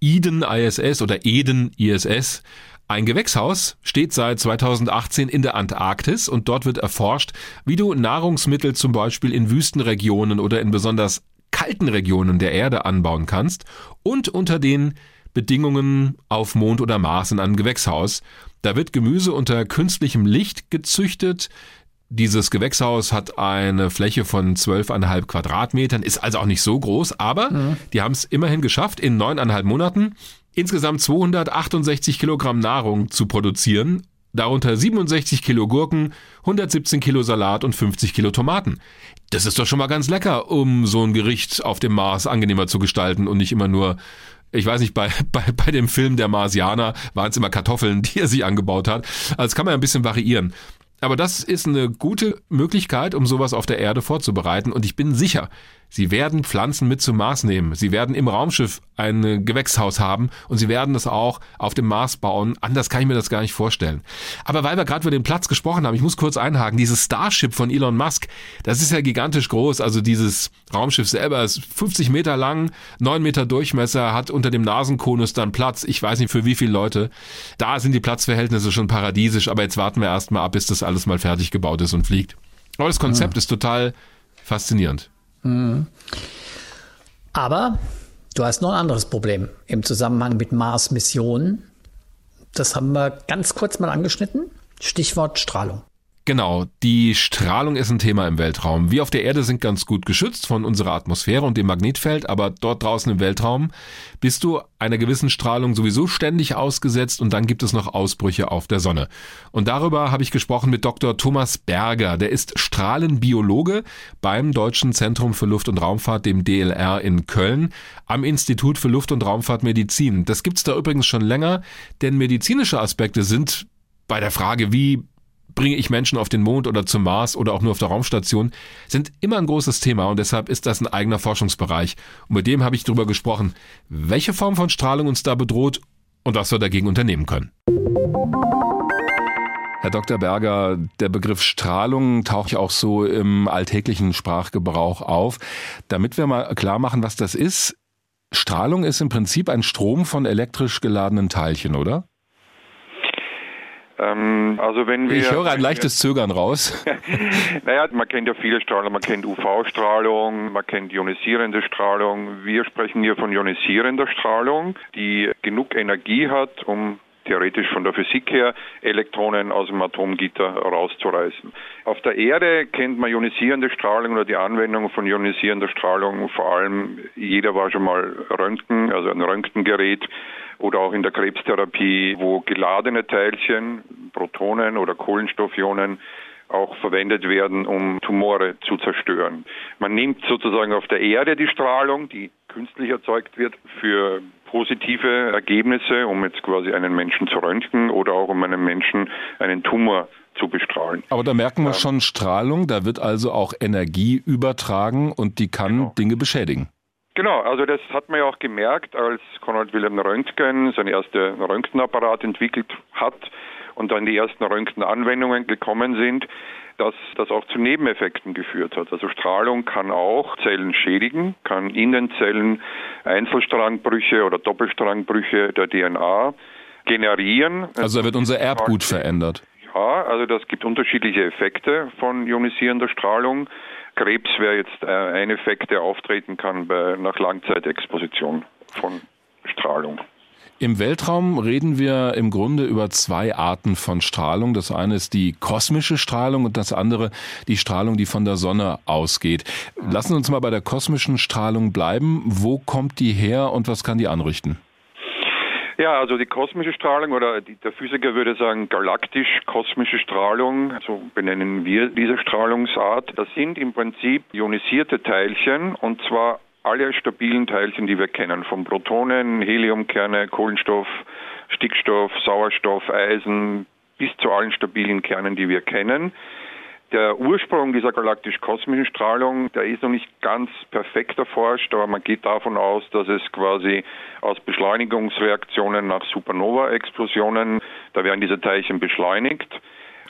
Eden ISS oder Eden ISS. Ein Gewächshaus steht seit 2018 in der Antarktis und dort wird erforscht, wie du Nahrungsmittel zum Beispiel in Wüstenregionen oder in besonders kalten Regionen der Erde anbauen kannst und unter den Bedingungen auf Mond oder Mars in einem Gewächshaus. Da wird Gemüse unter künstlichem Licht gezüchtet. Dieses Gewächshaus hat eine Fläche von zwölfeinhalb Quadratmetern, ist also auch nicht so groß, aber mhm. die haben es immerhin geschafft, in neuneinhalb Monaten insgesamt 268 Kilogramm Nahrung zu produzieren, darunter 67 Kilo Gurken, 117 Kilo Salat und 50 Kilo Tomaten. Das ist doch schon mal ganz lecker, um so ein Gericht auf dem Mars angenehmer zu gestalten und nicht immer nur ich weiß nicht, bei, (laughs) bei, bei dem Film Der Marsianer waren es immer Kartoffeln, (laughs) die er sich angebaut hat. Also das kann man ein bisschen variieren. Aber das ist eine gute Möglichkeit, um sowas auf der Erde vorzubereiten. Und ich bin sicher, Sie werden Pflanzen mit zum Mars nehmen. Sie werden im Raumschiff ein Gewächshaus haben und sie werden das auch auf dem Mars bauen. Anders kann ich mir das gar nicht vorstellen. Aber weil wir gerade über den Platz gesprochen haben, ich muss kurz einhaken, dieses Starship von Elon Musk, das ist ja gigantisch groß. Also dieses Raumschiff selber ist 50 Meter lang, 9 Meter Durchmesser, hat unter dem Nasenkonus dann Platz. Ich weiß nicht für wie viele Leute. Da sind die Platzverhältnisse schon paradiesisch, aber jetzt warten wir erstmal ab, bis das alles mal fertig gebaut ist und fliegt. Aber das Konzept ja. ist total faszinierend. Mhm. Aber du hast noch ein anderes Problem im Zusammenhang mit Mars-Missionen. Das haben wir ganz kurz mal angeschnitten. Stichwort Strahlung. Genau, die Strahlung ist ein Thema im Weltraum. Wir auf der Erde sind ganz gut geschützt von unserer Atmosphäre und dem Magnetfeld, aber dort draußen im Weltraum bist du einer gewissen Strahlung sowieso ständig ausgesetzt und dann gibt es noch Ausbrüche auf der Sonne. Und darüber habe ich gesprochen mit Dr. Thomas Berger, der ist Strahlenbiologe beim Deutschen Zentrum für Luft- und Raumfahrt, dem DLR in Köln, am Institut für Luft- und Raumfahrtmedizin. Das gibt's da übrigens schon länger, denn medizinische Aspekte sind bei der Frage, wie bringe ich Menschen auf den Mond oder zum Mars oder auch nur auf der Raumstation, sind immer ein großes Thema und deshalb ist das ein eigener Forschungsbereich. Und mit dem habe ich darüber gesprochen, welche Form von Strahlung uns da bedroht und was wir dagegen unternehmen können. Herr Dr. Berger, der Begriff Strahlung taucht ja auch so im alltäglichen Sprachgebrauch auf. Damit wir mal klar machen, was das ist, Strahlung ist im Prinzip ein Strom von elektrisch geladenen Teilchen, oder? Ähm, also wenn wir, ich höre ein leichtes Zögern raus. (laughs) naja, man kennt ja viele Strahlung, man kennt UV-Strahlung, man kennt ionisierende Strahlung. Wir sprechen hier von ionisierender Strahlung, die genug Energie hat, um theoretisch von der Physik her Elektronen aus dem Atomgitter rauszureißen. Auf der Erde kennt man ionisierende Strahlung oder die Anwendung von ionisierender Strahlung vor allem, jeder war schon mal Röntgen, also ein Röntgengerät oder auch in der Krebstherapie, wo geladene Teilchen, Protonen oder Kohlenstoffionen auch verwendet werden, um Tumore zu zerstören. Man nimmt sozusagen auf der Erde die Strahlung, die künstlich erzeugt wird, für positive Ergebnisse, um jetzt quasi einen Menschen zu röntgen oder auch um einem Menschen einen Tumor zu bestrahlen. Aber da merken wir ähm, schon Strahlung, da wird also auch Energie übertragen und die kann genau. Dinge beschädigen. Genau, also das hat man ja auch gemerkt, als Konrad Wilhelm Röntgen sein erster Röntgenapparat entwickelt hat und dann die ersten Röntgenanwendungen gekommen sind, dass das auch zu Nebeneffekten geführt hat. Also Strahlung kann auch Zellen schädigen, kann in den Zellen Einzelstrangbrüche oder Doppelstrangbrüche der DNA generieren. Also da wird unser Erbgut verändert. Ja, also das gibt unterschiedliche Effekte von ionisierender Strahlung. Krebs wäre jetzt äh, ein Effekt, der auftreten kann bei, nach Langzeitexposition von Strahlung. Im Weltraum reden wir im Grunde über zwei Arten von Strahlung. Das eine ist die kosmische Strahlung und das andere die Strahlung, die von der Sonne ausgeht. Lassen Sie uns mal bei der kosmischen Strahlung bleiben. Wo kommt die her und was kann die anrichten? Ja, also die kosmische Strahlung oder die, der Physiker würde sagen galaktisch-kosmische Strahlung, so benennen wir diese Strahlungsart. Das sind im Prinzip ionisierte Teilchen und zwar alle stabilen Teilchen, die wir kennen, von Protonen, Heliumkerne, Kohlenstoff, Stickstoff, Sauerstoff, Eisen bis zu allen stabilen Kernen, die wir kennen. Der Ursprung dieser galaktisch-kosmischen Strahlung, der ist noch nicht ganz perfekt erforscht, aber man geht davon aus, dass es quasi aus Beschleunigungsreaktionen nach Supernova-Explosionen, da werden diese Teilchen beschleunigt.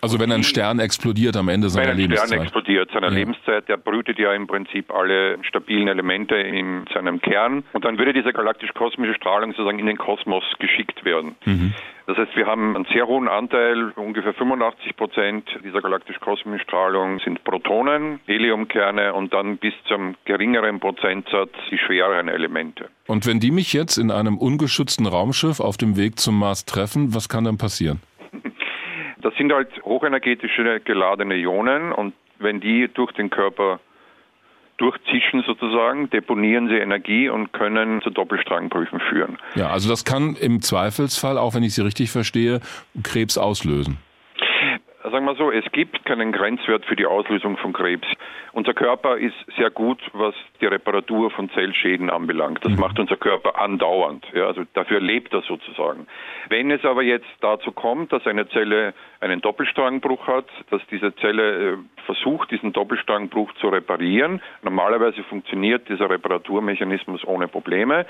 Also wenn ein Stern explodiert am Ende seiner Lebenszeit. Wenn ein Stern explodiert seiner ja. Lebenszeit, der brütet ja im Prinzip alle stabilen Elemente in seinem Kern und dann würde diese galaktisch-kosmische Strahlung sozusagen in den Kosmos geschickt werden. Mhm. Das heißt, wir haben einen sehr hohen Anteil, ungefähr 85 Prozent dieser galaktisch-kosmischen Strahlung sind Protonen, Heliumkerne und dann bis zum geringeren Prozentsatz die schwereren Elemente. Und wenn die mich jetzt in einem ungeschützten Raumschiff auf dem Weg zum Mars treffen, was kann dann passieren? Das sind halt hochenergetische geladene Ionen und wenn die durch den Körper durchzischen sozusagen, deponieren sie Energie und können zu Doppelstrangbrüchen führen. Ja, also das kann im Zweifelsfall, auch wenn ich Sie richtig verstehe, Krebs auslösen. Sagen wir so, es gibt keinen Grenzwert für die Auslösung von Krebs. Unser Körper ist sehr gut, was die Reparatur von Zellschäden anbelangt. Das mhm. macht unser Körper andauernd. Ja, also dafür lebt er sozusagen. Wenn es aber jetzt dazu kommt, dass eine Zelle einen Doppelstrangbruch hat, dass diese Zelle äh, versucht, diesen Doppelstrangbruch zu reparieren. Normalerweise funktioniert dieser Reparaturmechanismus ohne Probleme.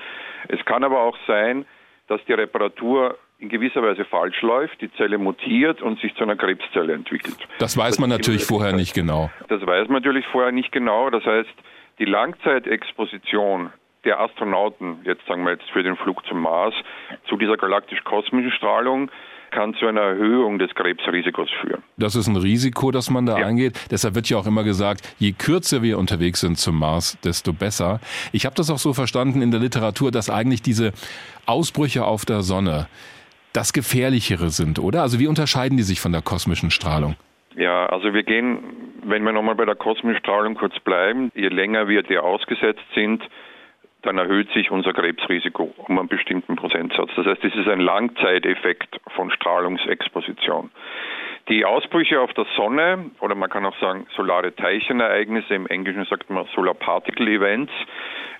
Es kann aber auch sein, dass die Reparatur in gewisser Weise falsch läuft, die Zelle mutiert und sich zu einer Krebszelle entwickelt. Das weiß man natürlich vorher nicht genau. Das weiß man natürlich vorher nicht genau. Das heißt, die Langzeitexposition der Astronauten, jetzt sagen wir jetzt für den Flug zum Mars, zu dieser galaktisch-kosmischen Strahlung kann zu einer Erhöhung des Krebsrisikos führen. Das ist ein Risiko, das man da ja. eingeht. Deshalb wird ja auch immer gesagt, je kürzer wir unterwegs sind zum Mars, desto besser. Ich habe das auch so verstanden in der Literatur, dass eigentlich diese Ausbrüche auf der Sonne das Gefährlichere sind, oder? Also wie unterscheiden die sich von der kosmischen Strahlung? Ja, also wir gehen, wenn wir nochmal bei der kosmischen Strahlung kurz bleiben, je länger wir der ausgesetzt sind, dann erhöht sich unser Krebsrisiko um einen bestimmten Prozentsatz. Das heißt, es ist ein Langzeiteffekt von Strahlungsexposition. Die Ausbrüche auf der Sonne, oder man kann auch sagen solare Teilchenereignisse, im Englischen sagt man Solar Particle Events,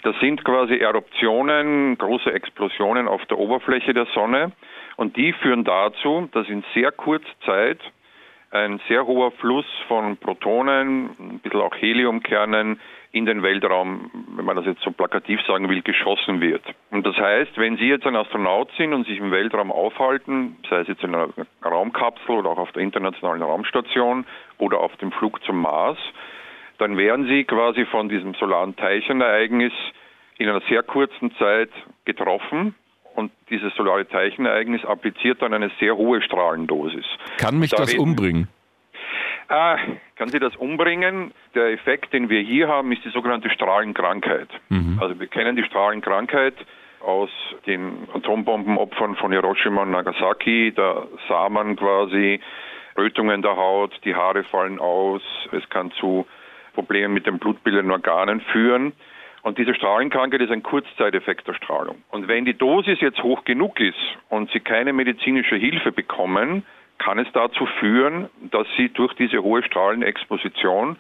das sind quasi Eruptionen, große Explosionen auf der Oberfläche der Sonne und die führen dazu, dass in sehr kurzer Zeit ein sehr hoher Fluss von Protonen, ein bisschen auch Heliumkernen in den Weltraum, wenn man das jetzt so plakativ sagen will, geschossen wird. Und das heißt, wenn Sie jetzt ein Astronaut sind und sich im Weltraum aufhalten, sei es jetzt in einer Raumkapsel oder auch auf der internationalen Raumstation oder auf dem Flug zum Mars, dann werden Sie quasi von diesem solaren Teilchenereignis in einer sehr kurzen Zeit getroffen und dieses solare Teilchenereignis appliziert dann eine sehr hohe Strahlendosis. Kann mich da das umbringen? Ah, kann sie das umbringen? Der Effekt, den wir hier haben, ist die sogenannte Strahlenkrankheit. Mhm. Also wir kennen die Strahlenkrankheit aus den Atombombenopfern von Hiroshima und Nagasaki. Da sah man quasi Rötungen der Haut, die Haare fallen aus, es kann zu Problemen mit den blutbildenden Organen führen. Und diese Strahlenkrankheit ist ein Kurzzeiteffekt der Strahlung. Und wenn die Dosis jetzt hoch genug ist und Sie keine medizinische Hilfe bekommen, kann es dazu führen, dass sie durch diese hohe Strahlenexposition,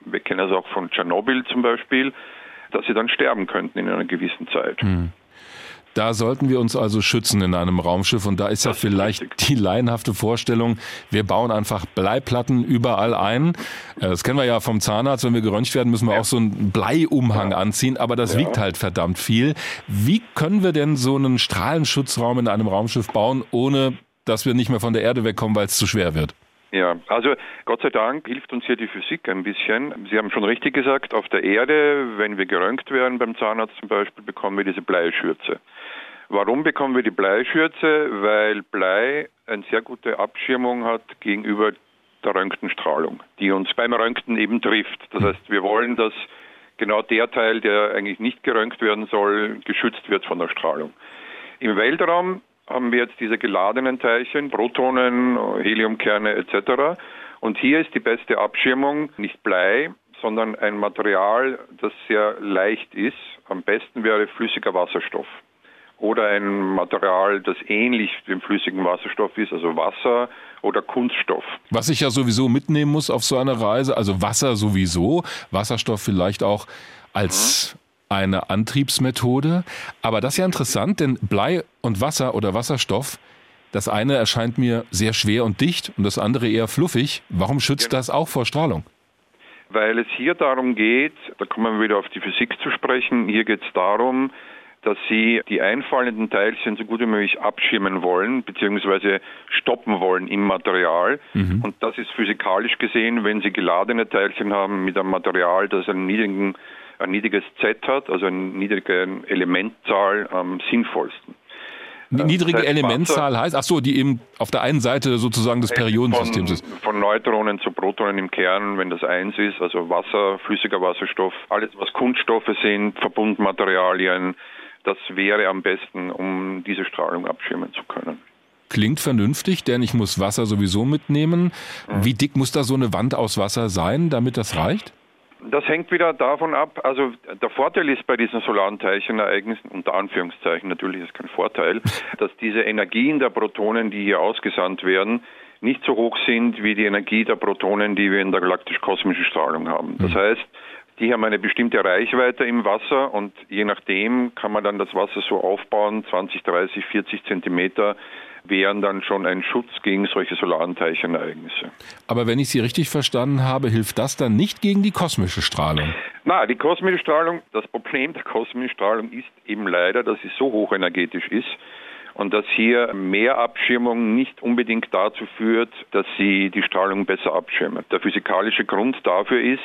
wir kennen das auch von Tschernobyl zum Beispiel, dass sie dann sterben könnten in einer gewissen Zeit. Hm. Da sollten wir uns also schützen in einem Raumschiff und da ist ja vielleicht ist die laienhafte Vorstellung, wir bauen einfach Bleiplatten überall ein. Äh, das kennen wir ja vom Zahnarzt, wenn wir geröntgt werden, müssen wir ja. auch so einen Bleiumhang ja. anziehen, aber das ja. wiegt halt verdammt viel. Wie können wir denn so einen Strahlenschutzraum in einem Raumschiff bauen, ohne dass wir nicht mehr von der Erde wegkommen, weil es zu schwer wird. Ja, also Gott sei Dank hilft uns hier die Physik ein bisschen. Sie haben schon richtig gesagt, auf der Erde, wenn wir geröntgt werden beim Zahnarzt zum Beispiel, bekommen wir diese Bleischürze. Warum bekommen wir die Bleischürze? Weil Blei eine sehr gute Abschirmung hat gegenüber der Röntgenstrahlung, die uns beim Röntgen eben trifft. Das heißt, wir wollen, dass genau der Teil, der eigentlich nicht geröntgt werden soll, geschützt wird von der Strahlung. Im Weltraum haben wir jetzt diese geladenen Teilchen, Protonen, Heliumkerne etc. Und hier ist die beste Abschirmung nicht Blei, sondern ein Material, das sehr leicht ist. Am besten wäre flüssiger Wasserstoff oder ein Material, das ähnlich dem flüssigen Wasserstoff ist, also Wasser oder Kunststoff. Was ich ja sowieso mitnehmen muss auf so einer Reise, also Wasser sowieso, Wasserstoff vielleicht auch als mhm eine Antriebsmethode. Aber das ist ja interessant, denn Blei und Wasser oder Wasserstoff, das eine erscheint mir sehr schwer und dicht und das andere eher fluffig. Warum schützt genau. das auch vor Strahlung? Weil es hier darum geht, da kommen wir wieder auf die Physik zu sprechen, hier geht es darum, dass sie die einfallenden Teilchen so gut wie möglich abschirmen wollen, beziehungsweise stoppen wollen im Material. Mhm. Und das ist physikalisch gesehen, wenn sie geladene Teilchen haben mit einem Material, das einen niedrigen ein niedriges Z hat, also eine niedrige Elementzahl am sinnvollsten. Niedrige das heißt, Elementzahl heißt, ach so, die eben auf der einen Seite sozusagen des Periodensystems ist. Von Neutronen zu Protonen im Kern, wenn das eins ist, also Wasser, flüssiger Wasserstoff, alles was Kunststoffe sind, Verbundmaterialien, das wäre am besten, um diese Strahlung abschirmen zu können. Klingt vernünftig, denn ich muss Wasser sowieso mitnehmen. Mhm. Wie dick muss da so eine Wand aus Wasser sein, damit das reicht? Das hängt wieder davon ab, also der Vorteil ist bei diesen solaren Teilchenereignissen, unter Anführungszeichen natürlich ist kein Vorteil, (laughs) dass diese Energien der Protonen, die hier ausgesandt werden, nicht so hoch sind wie die Energie der Protonen, die wir in der galaktisch-kosmischen Strahlung haben. Das mhm. heißt, die haben eine bestimmte Reichweite im Wasser und je nachdem kann man dann das Wasser so aufbauen, 20, 30, 40 Zentimeter wären dann schon ein Schutz gegen solche solaren Teilchenereignisse. Aber wenn ich Sie richtig verstanden habe, hilft das dann nicht gegen die kosmische Strahlung? Na, die kosmische Strahlung, das Problem der kosmischen Strahlung ist eben leider, dass sie so hochenergetisch ist, und dass hier mehr Abschirmung nicht unbedingt dazu führt, dass sie die Strahlung besser abschirmt. Der physikalische Grund dafür ist,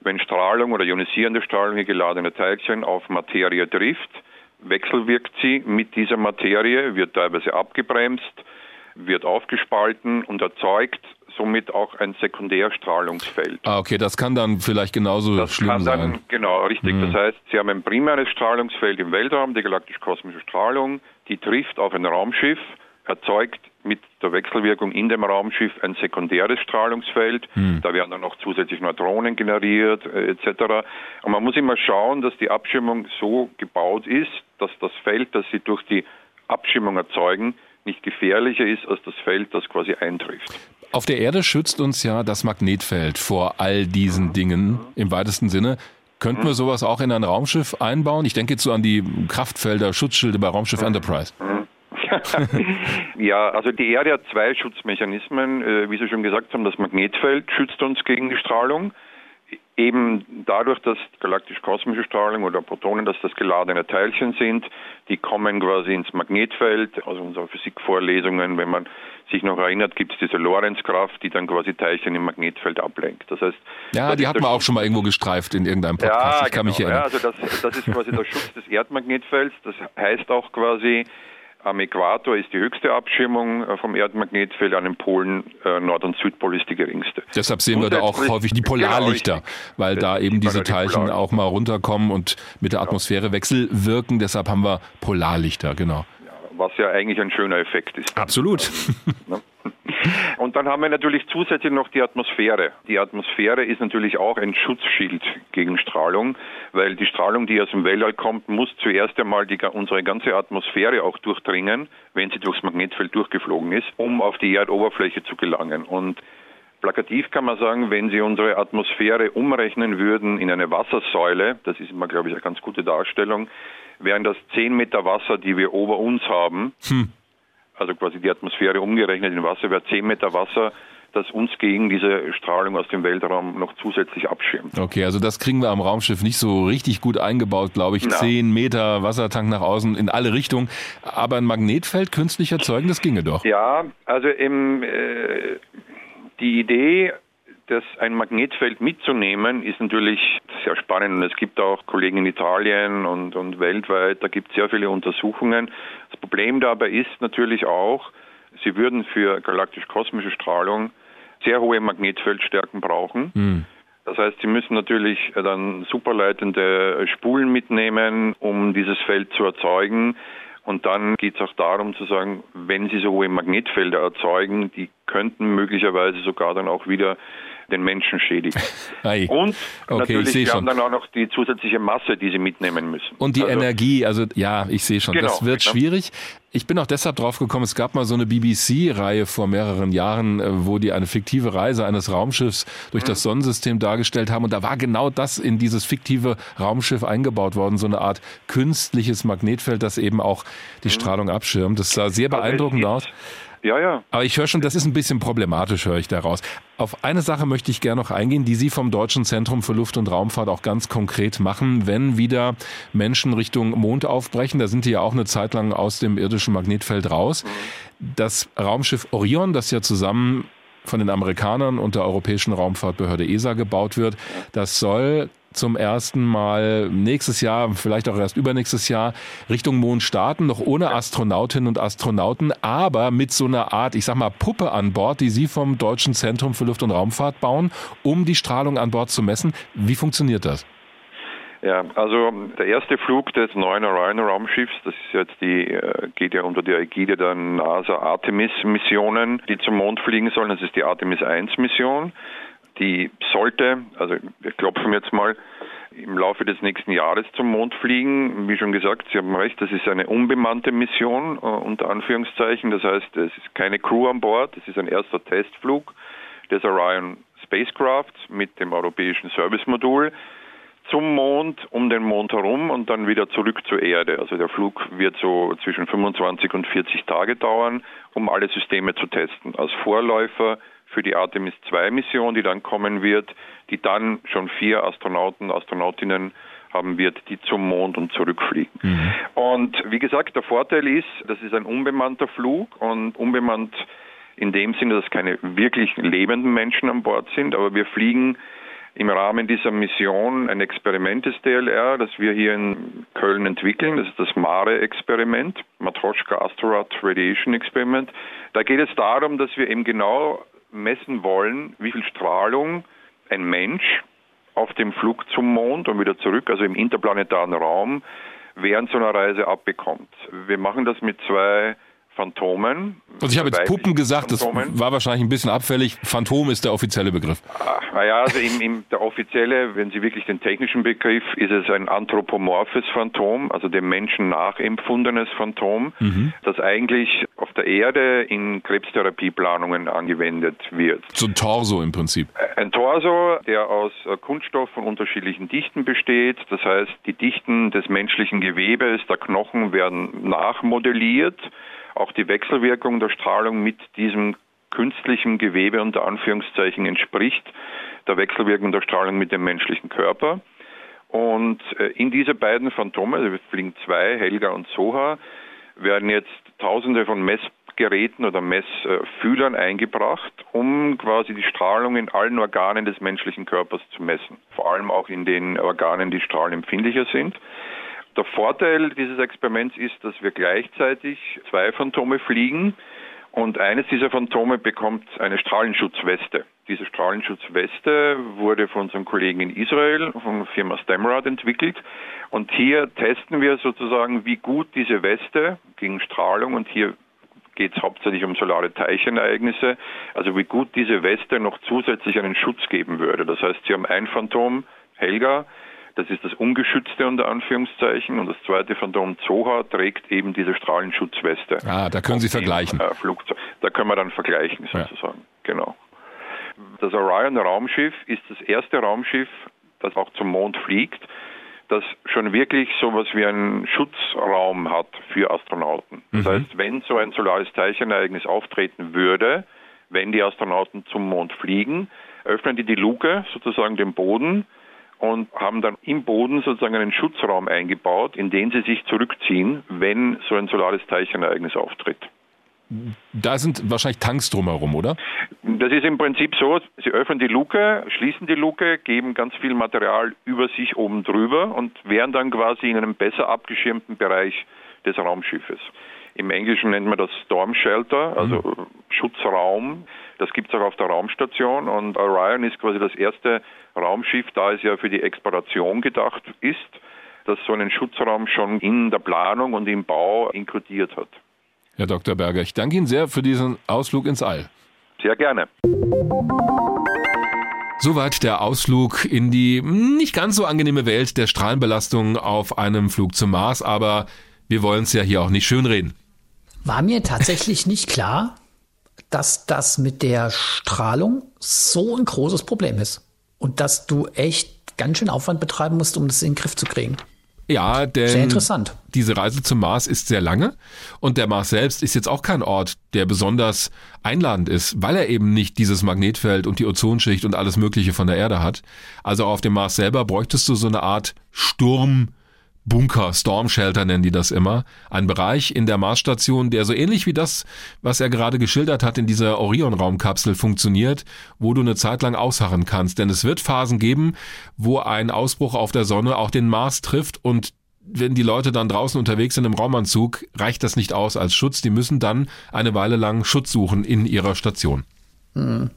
wenn Strahlung oder ionisierende Strahlung, hier geladene Teilchen, auf Materie trifft, wechselwirkt sie mit dieser Materie, wird teilweise abgebremst, wird aufgespalten und erzeugt somit auch ein Sekundärstrahlungsfeld. Ah, okay, das kann dann vielleicht genauso das schlimm kann dann, sein. Genau, richtig. Mhm. Das heißt, Sie haben ein primäres Strahlungsfeld im Weltraum, die galaktisch-kosmische Strahlung, die trifft auf ein Raumschiff, erzeugt mit der Wechselwirkung in dem Raumschiff ein sekundäres Strahlungsfeld. Hm. Da werden dann noch zusätzlich Neutronen generiert äh, etc. Und man muss immer schauen, dass die Abschirmung so gebaut ist, dass das Feld, das sie durch die Abschirmung erzeugen, nicht gefährlicher ist als das Feld, das quasi eintrifft. Auf der Erde schützt uns ja das Magnetfeld vor all diesen mhm. Dingen im weitesten Sinne. Könnten wir mhm. sowas auch in ein Raumschiff einbauen? Ich denke jetzt so an die Kraftfelder, Schutzschilde bei Raumschiff mhm. Enterprise. (laughs) ja, also die Erde hat zwei Schutzmechanismen. Äh, wie Sie schon gesagt haben, das Magnetfeld schützt uns gegen die Strahlung eben dadurch, dass galaktisch-kosmische Strahlung oder Protonen, dass das geladene Teilchen sind, die kommen quasi ins Magnetfeld. Also unsere Physikvorlesungen, wenn man sich noch erinnert, gibt es diese Lorenzkraft, die dann quasi Teilchen im Magnetfeld ablenkt. Das heißt, ja, die hat man auch schon mal irgendwo gestreift in irgendeinem Podcast. Ja, ich kann genau, mich erinnern. Ja, also das, das ist quasi der Schutz des Erdmagnetfelds. Das heißt auch quasi, am Äquator ist die höchste Abschirmung äh, vom Erdmagnetfeld, an den Polen äh, Nord- und Südpol ist die geringste. Deshalb sehen wir da auch häufig die Polarlichter, genau, weil da eben diese Teilchen auch mal runterkommen und mit der Atmosphäre wechselwirken. Deshalb haben wir Polarlichter, genau. Ja, was ja eigentlich ein schöner Effekt ist. Absolut. (laughs) Und dann haben wir natürlich zusätzlich noch die Atmosphäre. Die Atmosphäre ist natürlich auch ein Schutzschild gegen Strahlung, weil die Strahlung, die aus dem Weltall kommt, muss zuerst einmal die, unsere ganze Atmosphäre auch durchdringen, wenn sie durchs Magnetfeld durchgeflogen ist, um auf die Erdoberfläche zu gelangen. Und Plakativ kann man sagen, wenn Sie unsere Atmosphäre umrechnen würden in eine Wassersäule, das ist immer, glaube ich, eine ganz gute Darstellung, wären das 10 Meter Wasser, die wir ober uns haben. Hm also quasi die Atmosphäre umgerechnet in Wasser, wäre 10 Meter Wasser, das uns gegen diese Strahlung aus dem Weltraum noch zusätzlich abschirmt. Okay, also das kriegen wir am Raumschiff nicht so richtig gut eingebaut, glaube ich. 10 Meter Wassertank nach außen in alle Richtungen. Aber ein Magnetfeld künstlich erzeugen, das ginge doch. Ja, also im, äh, die Idee das ein Magnetfeld mitzunehmen, ist natürlich sehr spannend. Und es gibt auch Kollegen in Italien und, und weltweit, da gibt es sehr viele Untersuchungen. Das Problem dabei ist natürlich auch, sie würden für galaktisch-kosmische Strahlung sehr hohe Magnetfeldstärken brauchen. Mhm. Das heißt, sie müssen natürlich dann superleitende Spulen mitnehmen, um dieses Feld zu erzeugen. Und dann geht es auch darum zu sagen, wenn Sie so hohe Magnetfelder erzeugen, die könnten möglicherweise sogar dann auch wieder den Menschen schädigen. (laughs) Und okay, natürlich, wir haben dann auch noch die zusätzliche Masse, die sie mitnehmen müssen. Und die also, Energie, also ja, ich sehe schon, genau, das wird genau. schwierig. Ich bin auch deshalb drauf gekommen, es gab mal so eine BBC-Reihe vor mehreren Jahren, äh, wo die eine fiktive Reise eines Raumschiffs durch mhm. das Sonnensystem dargestellt haben. Und da war genau das in dieses fiktive Raumschiff eingebaut worden, so eine Art künstliches Magnetfeld, das eben auch die mhm. Strahlung abschirmt. Das sah sehr beeindruckend aus. Ja, ja. Aber ich höre schon, das ist ein bisschen problematisch, höre ich daraus. Auf eine Sache möchte ich gerne noch eingehen, die Sie vom Deutschen Zentrum für Luft- und Raumfahrt auch ganz konkret machen, wenn wieder Menschen Richtung Mond aufbrechen. Da sind die ja auch eine Zeit lang aus dem irdischen Magnetfeld raus. Das Raumschiff Orion, das ja zusammen von den Amerikanern und der Europäischen Raumfahrtbehörde ESA gebaut wird, das soll zum ersten Mal nächstes Jahr, vielleicht auch erst übernächstes Jahr Richtung Mond starten, noch ohne Astronautinnen und Astronauten, aber mit so einer Art, ich sag mal, Puppe an Bord, die Sie vom Deutschen Zentrum für Luft- und Raumfahrt bauen, um die Strahlung an Bord zu messen. Wie funktioniert das? Ja, also der erste Flug des neuen Orion-Raumschiffs, das ist jetzt die, äh, geht ja unter der Ägide der NASA Artemis-Missionen, die zum Mond fliegen sollen. Das ist die Artemis 1-Mission die sollte, also wir klopfen jetzt mal, im Laufe des nächsten Jahres zum Mond fliegen. Wie schon gesagt, Sie haben recht, das ist eine unbemannte Mission, äh, unter Anführungszeichen. Das heißt, es ist keine Crew an Bord, es ist ein erster Testflug des Orion Spacecraft mit dem europäischen Servicemodul zum Mond, um den Mond herum und dann wieder zurück zur Erde. Also der Flug wird so zwischen 25 und 40 Tage dauern, um alle Systeme zu testen. Als Vorläufer für die Artemis 2 Mission, die dann kommen wird, die dann schon vier Astronauten, Astronautinnen haben wird, die zum Mond und zurückfliegen. Mhm. Und wie gesagt, der Vorteil ist, das ist ein unbemannter Flug und unbemannt in dem Sinne, dass keine wirklich lebenden Menschen an Bord sind, aber wir fliegen im Rahmen dieser Mission ein Experiment des DLR, das wir hier in Köln entwickeln. Das ist das MARE-Experiment, Matroschka Asteroid Radiation Experiment. Da geht es darum, dass wir eben genau messen wollen, wie viel Strahlung ein Mensch auf dem Flug zum Mond und wieder zurück, also im interplanetaren Raum, während so einer Reise abbekommt. Wir machen das mit zwei Phantomen. Also ich habe jetzt Puppen gesagt, Phantomen. das war wahrscheinlich ein bisschen abfällig. Phantom ist der offizielle Begriff. Ah, naja, also im, im, der offizielle, wenn Sie wirklich den technischen Begriff, ist es ein anthropomorphes Phantom, also dem Menschen nachempfundenes Phantom, mhm. das eigentlich auf der Erde in Krebstherapieplanungen angewendet wird. So ein Torso im Prinzip. Ein Torso, der aus äh, Kunststoff von unterschiedlichen Dichten besteht. Das heißt, die Dichten des menschlichen Gewebes, der Knochen werden nachmodelliert auch die Wechselwirkung der Strahlung mit diesem künstlichen Gewebe unter Anführungszeichen entspricht der Wechselwirkung der Strahlung mit dem menschlichen Körper. Und äh, in diese beiden Phantome, also fliegen zwei, Helga und Soha, werden jetzt tausende von Messgeräten oder Messfühlern eingebracht, um quasi die Strahlung in allen Organen des menschlichen Körpers zu messen. Vor allem auch in den Organen, die strahlenempfindlicher sind. Der Vorteil dieses Experiments ist, dass wir gleichzeitig zwei Phantome fliegen und eines dieser Phantome bekommt eine Strahlenschutzweste. Diese Strahlenschutzweste wurde von unserem Kollegen in Israel, von der Firma Stemrad entwickelt. Und hier testen wir sozusagen, wie gut diese Weste gegen Strahlung und hier geht es hauptsächlich um solare Teichenereignisse, also wie gut diese Weste noch zusätzlich einen Schutz geben würde. Das heißt, Sie haben ein Phantom, Helga, das ist das ungeschützte unter Anführungszeichen. Und das zweite Phantom Zoha trägt eben diese Strahlenschutzweste. Ah, da können Sie vergleichen. Äh, Flugzeug. Da können wir dann vergleichen sozusagen. Ja. Genau. Das Orion Raumschiff ist das erste Raumschiff, das auch zum Mond fliegt, das schon wirklich so etwas wie einen Schutzraum hat für Astronauten. Das mhm. heißt, wenn so ein solares Teilchenereignis auftreten würde, wenn die Astronauten zum Mond fliegen, öffnen die die Luke, sozusagen den Boden, und haben dann im Boden sozusagen einen Schutzraum eingebaut, in den sie sich zurückziehen, wenn so ein solares Teichenereignis auftritt. Da sind wahrscheinlich Tanks drumherum, oder? Das ist im Prinzip so, Sie öffnen die Luke, schließen die Luke, geben ganz viel Material über sich oben drüber und wären dann quasi in einem besser abgeschirmten Bereich des Raumschiffes. Im Englischen nennt man das Storm Shelter, also mhm. Schutzraum. Das gibt es auch auf der Raumstation und Orion ist quasi das erste Raumschiff, da es ja für die Exploration gedacht ist, das so einen Schutzraum schon in der Planung und im Bau inkludiert hat. Herr Dr. Berger, ich danke Ihnen sehr für diesen Ausflug ins All. Sehr gerne. Soweit der Ausflug in die nicht ganz so angenehme Welt der Strahlenbelastung auf einem Flug zum Mars, aber wir wollen es ja hier auch nicht schönreden. War mir tatsächlich nicht klar, dass das mit der Strahlung so ein großes Problem ist. Und dass du echt ganz schön Aufwand betreiben musst, um das in den Griff zu kriegen. Ja, denn sehr interessant. diese Reise zum Mars ist sehr lange und der Mars selbst ist jetzt auch kein Ort, der besonders einladend ist, weil er eben nicht dieses Magnetfeld und die Ozonschicht und alles Mögliche von der Erde hat. Also auf dem Mars selber bräuchtest du so eine Art Sturm, Bunker, Storm Shelter nennen die das immer. Ein Bereich in der Marsstation, der so ähnlich wie das, was er gerade geschildert hat, in dieser Orion-Raumkapsel funktioniert, wo du eine Zeit lang ausharren kannst. Denn es wird Phasen geben, wo ein Ausbruch auf der Sonne auch den Mars trifft und wenn die Leute dann draußen unterwegs sind im Raumanzug, reicht das nicht aus als Schutz. Die müssen dann eine Weile lang Schutz suchen in ihrer Station. Hm.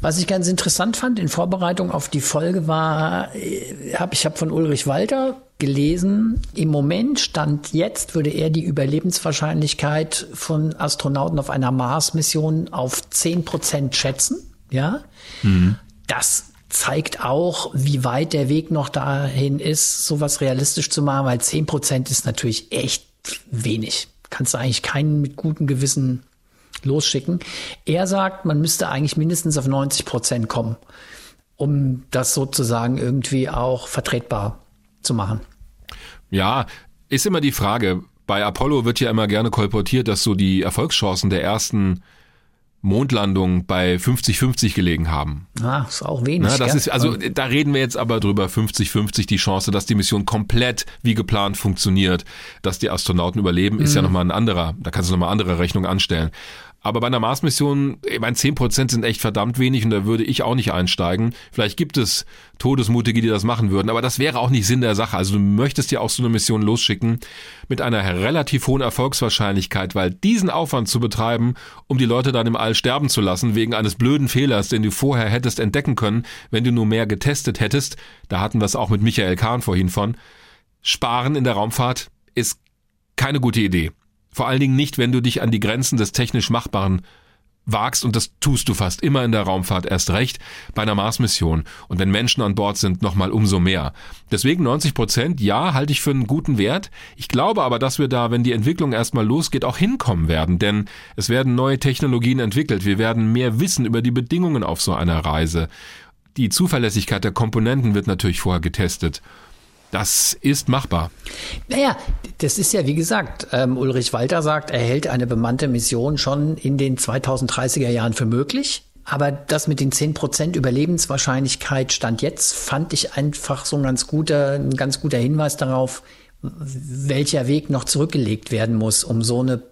Was ich ganz interessant fand in Vorbereitung auf die Folge war, äh, hab, ich habe von Ulrich Walter gelesen, im Moment stand jetzt, würde er die Überlebenswahrscheinlichkeit von Astronauten auf einer Mars-Mission auf zehn Prozent schätzen. Ja, mhm. das zeigt auch, wie weit der Weg noch dahin ist, sowas realistisch zu machen, weil zehn Prozent ist natürlich echt wenig. Kannst du eigentlich keinen mit gutem Gewissen losschicken. Er sagt, man müsste eigentlich mindestens auf 90 Prozent kommen, um das sozusagen irgendwie auch vertretbar zu machen. Ja, ist immer die Frage. Bei Apollo wird ja immer gerne kolportiert, dass so die Erfolgschancen der ersten Mondlandung bei 50-50 gelegen haben. Ah, ist auch wenig. Na, das gell? ist, also da reden wir jetzt aber drüber 50-50 die Chance, dass die Mission komplett wie geplant funktioniert, dass die Astronauten überleben, ist ja nochmal ein anderer, da kannst du nochmal andere Rechnung anstellen. Aber bei einer Mars-Mission, ich meine, 10% sind echt verdammt wenig und da würde ich auch nicht einsteigen. Vielleicht gibt es Todesmutige, die das machen würden, aber das wäre auch nicht Sinn der Sache. Also du möchtest ja auch so eine Mission losschicken mit einer relativ hohen Erfolgswahrscheinlichkeit, weil diesen Aufwand zu betreiben, um die Leute dann im All sterben zu lassen, wegen eines blöden Fehlers, den du vorher hättest entdecken können, wenn du nur mehr getestet hättest, da hatten wir es auch mit Michael Kahn vorhin von, sparen in der Raumfahrt ist keine gute Idee. Vor allen Dingen nicht, wenn du dich an die Grenzen des technisch Machbaren wagst und das tust du fast immer in der Raumfahrt erst recht bei einer Mars-Mission und wenn Menschen an Bord sind, nochmal umso mehr. Deswegen 90 Prozent, ja, halte ich für einen guten Wert. Ich glaube aber, dass wir da, wenn die Entwicklung erstmal losgeht, auch hinkommen werden, denn es werden neue Technologien entwickelt. Wir werden mehr wissen über die Bedingungen auf so einer Reise. Die Zuverlässigkeit der Komponenten wird natürlich vorher getestet. Das ist machbar. Naja, das ist ja, wie gesagt, ähm, Ulrich Walter sagt, er hält eine bemannte Mission schon in den 2030er Jahren für möglich. Aber das mit den 10% Überlebenswahrscheinlichkeit stand jetzt, fand ich einfach so ein ganz guter, ein ganz guter Hinweis darauf, welcher Weg noch zurückgelegt werden muss, um so eine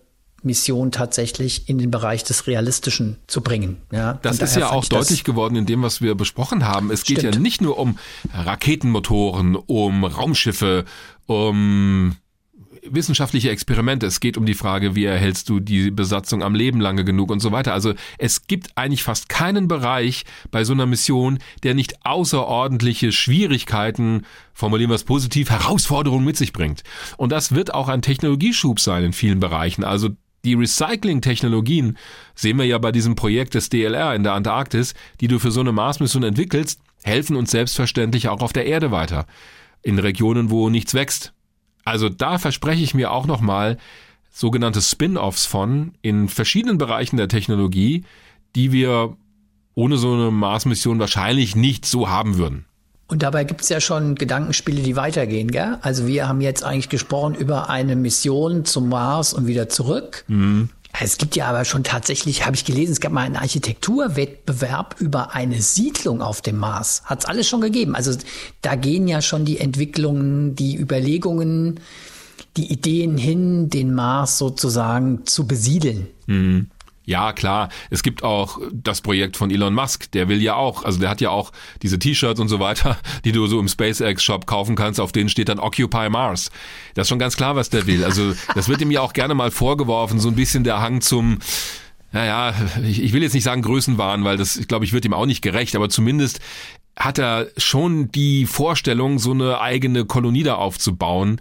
Mission tatsächlich in den Bereich des Realistischen zu bringen. Ja, das ist ja auch deutlich geworden in dem, was wir besprochen haben. Es geht Stimmt. ja nicht nur um Raketenmotoren, um Raumschiffe, um wissenschaftliche Experimente. Es geht um die Frage, wie erhältst du die Besatzung am Leben lange genug und so weiter. Also es gibt eigentlich fast keinen Bereich bei so einer Mission, der nicht außerordentliche Schwierigkeiten, formulieren wir es positiv, Herausforderungen mit sich bringt. Und das wird auch ein Technologieschub sein in vielen Bereichen. Also die Recycling-Technologien sehen wir ja bei diesem Projekt des DLR in der Antarktis, die du für so eine Mars-Mission entwickelst, helfen uns selbstverständlich auch auf der Erde weiter. In Regionen, wo nichts wächst. Also da verspreche ich mir auch nochmal sogenannte Spin-offs von in verschiedenen Bereichen der Technologie, die wir ohne so eine Mars-Mission wahrscheinlich nicht so haben würden. Und dabei gibt's ja schon Gedankenspiele, die weitergehen, gell? Also wir haben jetzt eigentlich gesprochen über eine Mission zum Mars und wieder zurück. Es gibt ja aber schon tatsächlich, habe ich gelesen, es gab mal einen Architekturwettbewerb über eine Siedlung auf dem Mars. Hat's alles schon gegeben. Also da gehen ja schon die Entwicklungen, die Überlegungen, die Ideen hin, den Mars sozusagen zu besiedeln. Ja, klar. Es gibt auch das Projekt von Elon Musk. Der will ja auch, also der hat ja auch diese T-Shirts und so weiter, (laughs) die du so im SpaceX-Shop kaufen kannst, auf denen steht dann Occupy Mars. Das ist schon ganz klar, was der will. Also das wird ihm ja auch gerne mal vorgeworfen, so ein bisschen der Hang zum, naja, ich, ich will jetzt nicht sagen Größenwahn, weil das, ich glaube, ich wird ihm auch nicht gerecht, aber zumindest hat er schon die Vorstellung, so eine eigene Kolonie da aufzubauen.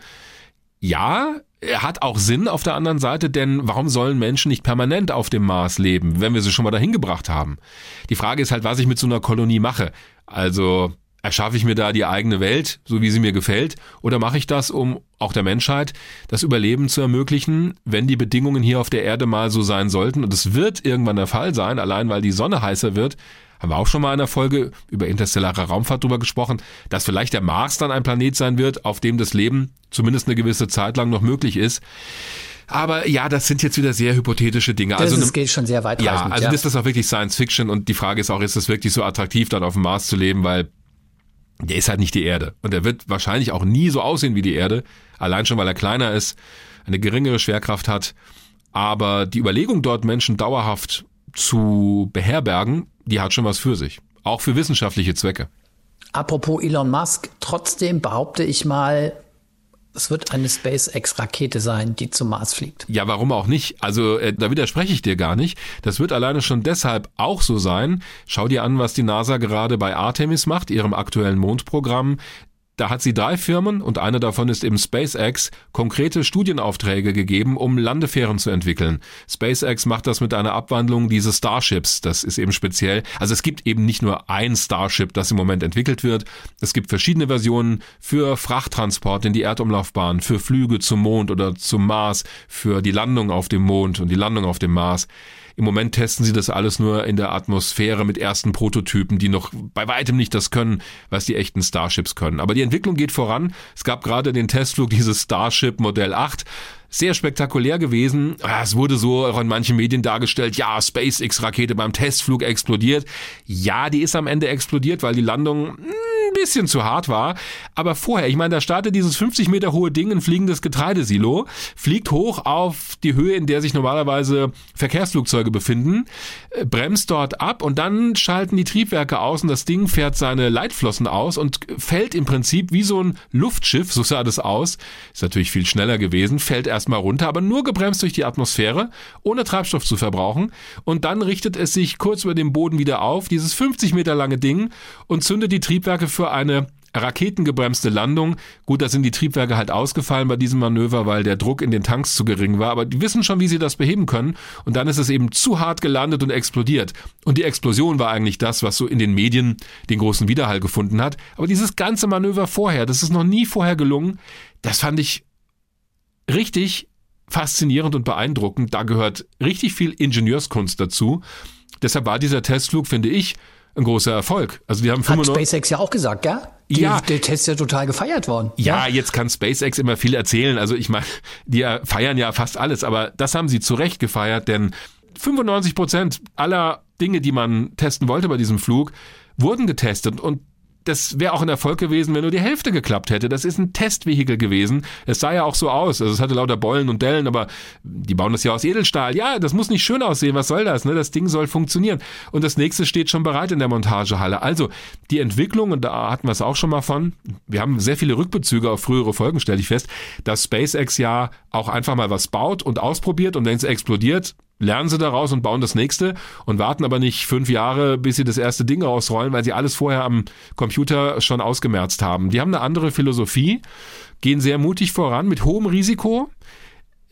Ja, hat auch Sinn auf der anderen Seite, denn warum sollen Menschen nicht permanent auf dem Mars leben, wenn wir sie schon mal dahin gebracht haben? Die Frage ist halt, was ich mit so einer Kolonie mache. Also erschaffe ich mir da die eigene Welt, so wie sie mir gefällt, oder mache ich das, um auch der Menschheit das Überleben zu ermöglichen, wenn die Bedingungen hier auf der Erde mal so sein sollten? Und es wird irgendwann der Fall sein, allein weil die Sonne heißer wird, haben wir auch schon mal in einer Folge über interstellare Raumfahrt drüber gesprochen, dass vielleicht der Mars dann ein Planet sein wird, auf dem das Leben zumindest eine gewisse Zeit lang noch möglich ist. Aber ja, das sind jetzt wieder sehr hypothetische Dinge. Das also ist, geht schon sehr weit ja, also ist das auch wirklich Science Fiction und die Frage ist auch, ist es wirklich so attraktiv, dann auf dem Mars zu leben, weil der ist halt nicht die Erde. Und er wird wahrscheinlich auch nie so aussehen wie die Erde, allein schon weil er kleiner ist, eine geringere Schwerkraft hat. Aber die Überlegung, dort Menschen dauerhaft zu beherbergen, die hat schon was für sich. Auch für wissenschaftliche Zwecke. Apropos Elon Musk, trotzdem behaupte ich mal, es wird eine SpaceX-Rakete sein, die zum Mars fliegt. Ja, warum auch nicht? Also äh, da widerspreche ich dir gar nicht. Das wird alleine schon deshalb auch so sein. Schau dir an, was die NASA gerade bei Artemis macht, ihrem aktuellen Mondprogramm. Da hat sie drei Firmen und eine davon ist eben SpaceX konkrete Studienaufträge gegeben, um Landefähren zu entwickeln. SpaceX macht das mit einer Abwandlung dieses Starships. Das ist eben speziell. Also es gibt eben nicht nur ein Starship, das im Moment entwickelt wird. Es gibt verschiedene Versionen für Frachttransport in die Erdumlaufbahn, für Flüge zum Mond oder zum Mars, für die Landung auf dem Mond und die Landung auf dem Mars. Im Moment testen sie das alles nur in der Atmosphäre mit ersten Prototypen, die noch bei weitem nicht das können, was die echten Starships können. Aber die Entwicklung geht voran. Es gab gerade den Testflug dieses Starship Modell 8 sehr spektakulär gewesen. Ah, es wurde so auch in manchen Medien dargestellt, ja, SpaceX-Rakete beim Testflug explodiert. Ja, die ist am Ende explodiert, weil die Landung ein bisschen zu hart war. Aber vorher, ich meine, da startet dieses 50 Meter hohe Ding, ein fliegendes Getreidesilo, fliegt hoch auf die Höhe, in der sich normalerweise Verkehrsflugzeuge befinden, äh, bremst dort ab und dann schalten die Triebwerke aus und das Ding fährt seine Leitflossen aus und fällt im Prinzip wie so ein Luftschiff, so sah das aus. Ist natürlich viel schneller gewesen, fällt erstmal runter, aber nur gebremst durch die Atmosphäre, ohne Treibstoff zu verbrauchen. Und dann richtet es sich kurz über dem Boden wieder auf, dieses 50 Meter lange Ding, und zündet die Triebwerke für eine raketengebremste Landung. Gut, da sind die Triebwerke halt ausgefallen bei diesem Manöver, weil der Druck in den Tanks zu gering war, aber die wissen schon, wie sie das beheben können. Und dann ist es eben zu hart gelandet und explodiert. Und die Explosion war eigentlich das, was so in den Medien den großen Widerhall gefunden hat. Aber dieses ganze Manöver vorher, das ist noch nie vorher gelungen, das fand ich richtig faszinierend und beeindruckend. Da gehört richtig viel Ingenieurskunst dazu. Deshalb war dieser Testflug, finde ich, ein großer Erfolg. Also die haben Hat 95 SpaceX ja auch gesagt, gell? Die, Ja. Der Test ist ja total gefeiert worden. Ja, jetzt kann SpaceX immer viel erzählen. Also ich meine, (laughs) die feiern ja fast alles, aber das haben sie zu Recht gefeiert, denn 95 Prozent aller Dinge, die man testen wollte bei diesem Flug, wurden getestet und das wäre auch ein Erfolg gewesen, wenn nur die Hälfte geklappt hätte. Das ist ein Testvehikel gewesen. Es sah ja auch so aus. Also es hatte lauter Beulen und Dellen, aber die bauen das ja aus Edelstahl. Ja, das muss nicht schön aussehen. Was soll das? Ne? Das Ding soll funktionieren. Und das nächste steht schon bereit in der Montagehalle. Also die Entwicklung, und da hatten wir es auch schon mal von, wir haben sehr viele Rückbezüge auf frühere Folgen, stelle ich fest, dass SpaceX ja auch einfach mal was baut und ausprobiert und wenn es explodiert, lernen sie daraus und bauen das nächste und warten aber nicht fünf Jahre, bis sie das erste Ding rausrollen, weil sie alles vorher am Computer schon ausgemerzt haben. Die haben eine andere Philosophie, gehen sehr mutig voran mit hohem Risiko.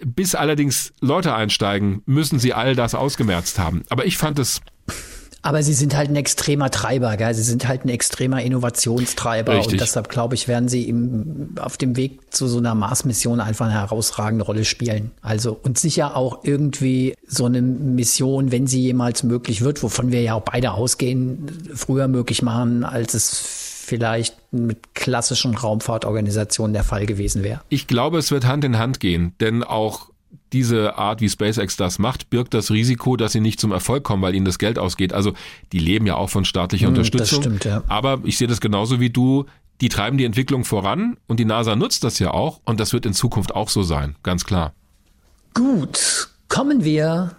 Bis allerdings Leute einsteigen, müssen sie all das ausgemerzt haben. Aber ich fand es Aber sie sind halt ein extremer Treiber, gell? Sie sind halt ein extremer Innovationstreiber Richtig. und deshalb glaube ich, werden sie im, auf dem Weg zu so einer Mars-Mission einfach eine herausragende Rolle spielen. Also und sicher auch irgendwie so eine Mission, wenn sie jemals möglich wird, wovon wir ja auch beide ausgehen, früher möglich machen, als es vielleicht mit klassischen Raumfahrtorganisationen der Fall gewesen wäre. Ich glaube, es wird Hand in Hand gehen, denn auch diese Art, wie SpaceX das macht, birgt das Risiko, dass sie nicht zum Erfolg kommen, weil ihnen das Geld ausgeht. Also die leben ja auch von staatlicher Hm, das Unterstützung. stimmt, ja. Aber ich sehe das genauso wie du. Die treiben die Entwicklung voran und die NASA nutzt das ja auch und das wird in Zukunft auch so sein, ganz klar. Gut, kommen wir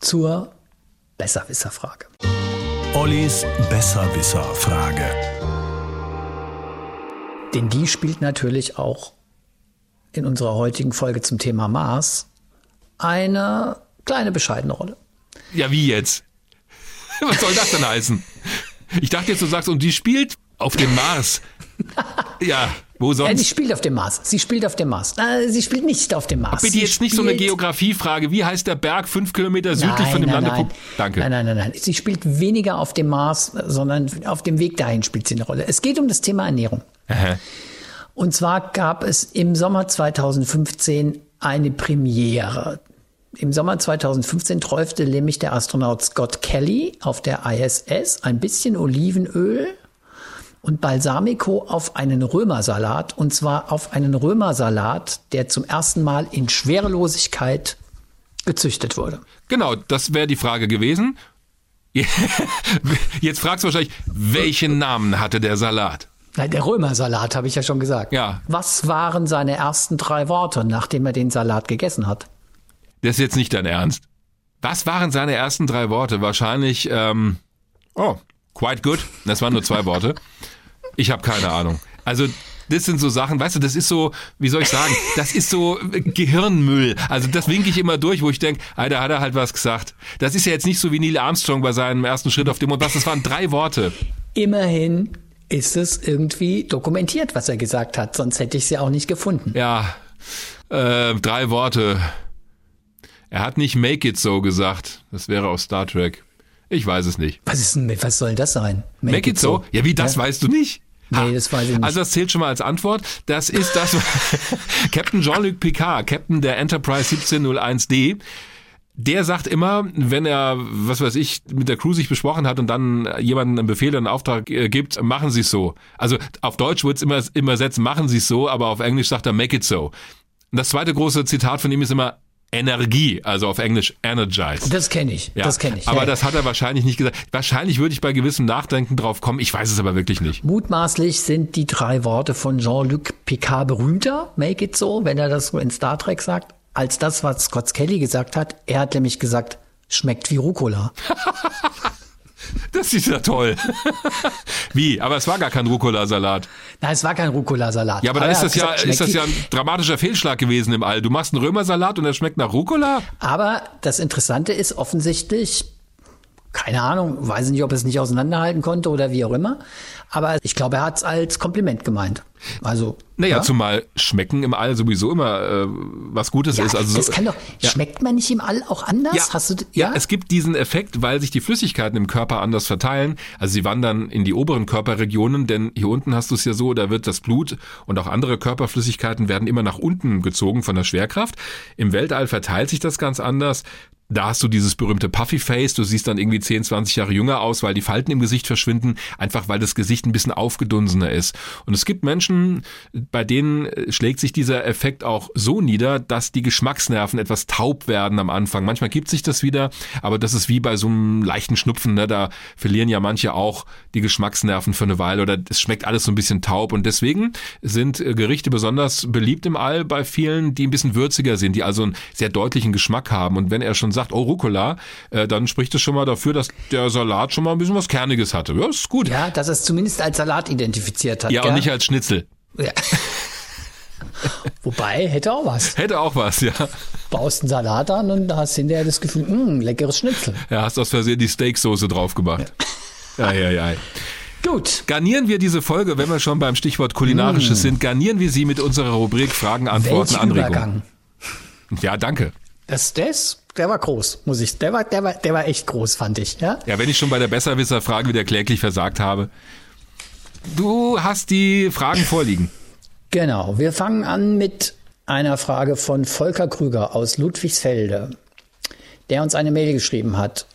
zur Besserwisserfrage. Ollis Besserwisser-Frage. Denn die spielt natürlich auch in unserer heutigen Folge zum Thema Mars eine kleine bescheidene Rolle. Ja, wie jetzt? (laughs) Was soll das denn heißen? Ich dachte jetzt, du sagst, und die spielt auf dem Mars. (laughs) Ja, wo Ja, sie sonst? spielt auf dem Mars. Sie spielt auf dem Mars. Äh, sie spielt nicht auf dem Mars. Bitte Sie jetzt nicht so eine Geografiefrage. Wie heißt der Berg fünf Kilometer südlich nein, von dem nein, Landepunkt? Nein. Danke. Nein, nein, nein, nein. Sie spielt weniger auf dem Mars, sondern auf dem Weg dahin spielt sie eine Rolle. Es geht um das Thema Ernährung. Aha. Und zwar gab es im Sommer 2015 eine Premiere. Im Sommer 2015 träufte nämlich der Astronaut Scott Kelly auf der ISS ein bisschen Olivenöl und Balsamico auf einen Römersalat. Und zwar auf einen Römersalat, der zum ersten Mal in Schwerelosigkeit gezüchtet wurde. Genau, das wäre die Frage gewesen. (laughs) Jetzt fragst du wahrscheinlich, welchen Namen hatte der Salat? Nein, der Römersalat, habe ich ja schon gesagt. Ja. Was waren seine ersten drei Worte, nachdem er den Salat gegessen hat? Das ist jetzt nicht dein Ernst. Was waren seine ersten drei Worte? Wahrscheinlich, ähm, oh, quite good. Das waren nur zwei Worte. Ich habe keine Ahnung. Also, das sind so Sachen, weißt du, das ist so, wie soll ich sagen, das ist so äh, Gehirnmüll. Also das winke ich immer durch, wo ich denke, da hat er halt was gesagt. Das ist ja jetzt nicht so wie Neil Armstrong bei seinem ersten Schritt auf dem Mond. Was, das waren drei Worte. Immerhin, ist es irgendwie dokumentiert, was er gesagt hat. Sonst hätte ich es ja auch nicht gefunden. Ja, äh, drei Worte. Er hat nicht Make It So gesagt. Das wäre aus Star Trek. Ich weiß es nicht. Was ist denn, was soll das sein? Make, Make it, so? Ja, wie das ja? weißt du nicht? Nee, das weiß ich nicht. Also das zählt schon mal als Antwort. Das ist das (laughs) Captain Jean-Luc Picard, Captain der Enterprise 1701D. Der sagt immer, wenn er, was weiß ich, mit der Crew sich besprochen hat und dann jemanden einen Befehl oder einen Auftrag äh, gibt, machen Sie es so. Also auf Deutsch wird es immer, immer setzen, machen Sie es so, aber auf Englisch sagt er, make it so. Und das zweite große Zitat von ihm ist immer, Energie, also auf Englisch energize. Das kenne ich, ja. das kenne ich. Aber ja. das hat er wahrscheinlich nicht gesagt. Wahrscheinlich würde ich bei gewissem Nachdenken drauf kommen, ich weiß es aber wirklich nicht. Mutmaßlich sind die drei Worte von Jean-Luc Picard berühmter, make it so, wenn er das so in Star Trek sagt, als das, was Scott Kelly gesagt hat. Er hat nämlich gesagt, schmeckt wie Rucola. (laughs) Das ist ja toll. (laughs) Wie? Aber es war gar kein Rucola-Salat. Nein, es war kein Rucola-Salat. Ja, aber, aber dann ist das ja, ist das ja ein dramatischer Fehlschlag gewesen im All. Du machst einen Römersalat und er schmeckt nach Rucola? Aber das Interessante ist offensichtlich, keine Ahnung, weiß nicht, ob er es nicht auseinanderhalten konnte oder wie auch immer. Aber ich glaube, er hat es als Kompliment gemeint. Also. Naja, ja? zumal Schmecken im All sowieso immer äh, was Gutes ja, ist. Also das kann doch, ja. schmeckt man nicht im All auch anders? Ja, Hast du, ja? ja, es gibt diesen Effekt, weil sich die Flüssigkeiten im Körper anders verteilen. Also sie wandern in die oberen Körperregionen, denn hier unten hast du es ja so, da wird das Blut und auch andere Körperflüssigkeiten werden immer nach unten gezogen von der Schwerkraft. Im Weltall verteilt sich das ganz anders. Da hast du dieses berühmte Puffy Face, du siehst dann irgendwie 10, 20 Jahre jünger aus, weil die Falten im Gesicht verschwinden, einfach weil das Gesicht ein bisschen aufgedunsener ist. Und es gibt Menschen, bei denen schlägt sich dieser Effekt auch so nieder, dass die Geschmacksnerven etwas taub werden am Anfang. Manchmal gibt sich das wieder, aber das ist wie bei so einem leichten Schnupfen, ne? da verlieren ja manche auch die Geschmacksnerven für eine Weile oder es schmeckt alles so ein bisschen taub. Und deswegen sind Gerichte besonders beliebt im All bei vielen, die ein bisschen würziger sind, die also einen sehr deutlichen Geschmack haben. Und wenn er schon sagt, oh Rucola, äh, dann spricht es schon mal dafür, dass der Salat schon mal ein bisschen was Kerniges hatte. Ja, ist gut. Ja, dass es zumindest als Salat identifiziert hat. Ja, gell? und nicht als Schnitzel. Ja. (laughs) Wobei, hätte auch was. Hätte auch was, ja. Baust einen Salat an und hast hinterher das Gefühl, mh, hm, leckeres Schnitzel. Ja, hast aus Versehen die Steaksoße drauf gemacht. Ja, ja, ja. ja. Gut. Garnieren wir diese Folge, wenn wir schon beim Stichwort Kulinarisches mm. sind, garnieren wir sie mit unserer Rubrik Fragen, Antworten, Welch Anregungen. Übergang. Ja, danke. Das, das, der war groß, muss ich. Der war, der war, der war echt groß, fand ich. Ja, ja wenn ich schon bei der Besserwisser-Frage wieder kläglich versagt habe. Du hast die Fragen vorliegen. Genau. Wir fangen an mit einer Frage von Volker Krüger aus Ludwigsfelde, der uns eine Mail geschrieben hat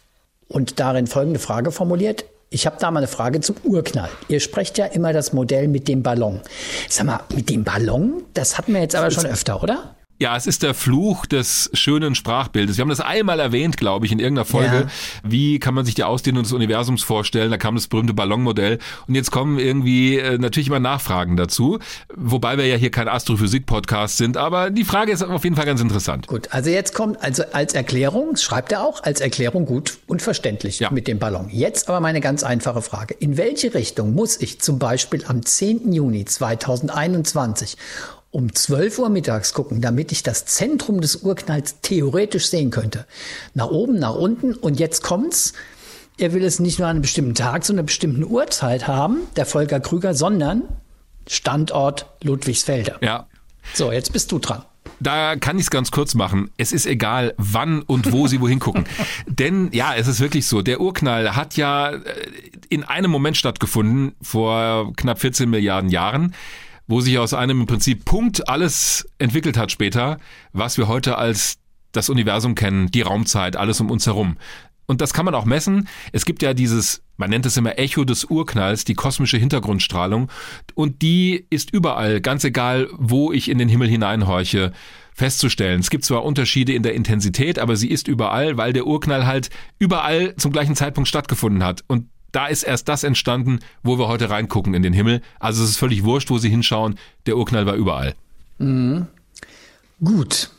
und darin folgende Frage formuliert. Ich habe da mal eine Frage zum Urknall. Ihr sprecht ja immer das Modell mit dem Ballon. Sag mal, mit dem Ballon, das hatten wir jetzt aber schon öfter, oder? Ja, es ist der Fluch des schönen Sprachbildes. Wir haben das einmal erwähnt, glaube ich, in irgendeiner Folge. Ja. Wie kann man sich die Ausdehnung des Universums vorstellen? Da kam das berühmte Ballonmodell. Und jetzt kommen irgendwie äh, natürlich immer Nachfragen dazu. Wobei wir ja hier kein Astrophysik-Podcast sind. Aber die Frage ist auf jeden Fall ganz interessant. Gut, also jetzt kommt, also als Erklärung, schreibt er auch, als Erklärung gut und verständlich ja. mit dem Ballon. Jetzt aber meine ganz einfache Frage. In welche Richtung muss ich zum Beispiel am 10. Juni 2021 um 12 Uhr mittags gucken, damit ich das Zentrum des Urknalls theoretisch sehen könnte. Nach oben, nach unten und jetzt kommt's. Er will es nicht nur an einem bestimmten Tag zu einer bestimmten Uhrzeit haben, der Volker Krüger, sondern Standort Ludwigsfelde. Ja. So, jetzt bist du dran. Da kann ich es ganz kurz machen. Es ist egal, wann und wo Sie wohin gucken. (laughs) Denn ja, es ist wirklich so. Der Urknall hat ja äh, in einem Moment stattgefunden, vor knapp 14 Milliarden Jahren wo sich aus einem im Prinzip Punkt alles entwickelt hat später, was wir heute als das Universum kennen, die Raumzeit, alles um uns herum. Und das kann man auch messen. Es gibt ja dieses, man nennt es immer Echo des Urknalls, die kosmische Hintergrundstrahlung. Und die ist überall, ganz egal, wo ich in den Himmel hineinhorche, festzustellen. Es gibt zwar Unterschiede in der Intensität, aber sie ist überall, weil der Urknall halt überall zum gleichen Zeitpunkt stattgefunden hat. Und da ist erst das entstanden, wo wir heute reingucken in den Himmel. Also es ist völlig wurscht, wo Sie hinschauen. Der Urknall war überall. Mhm. Gut.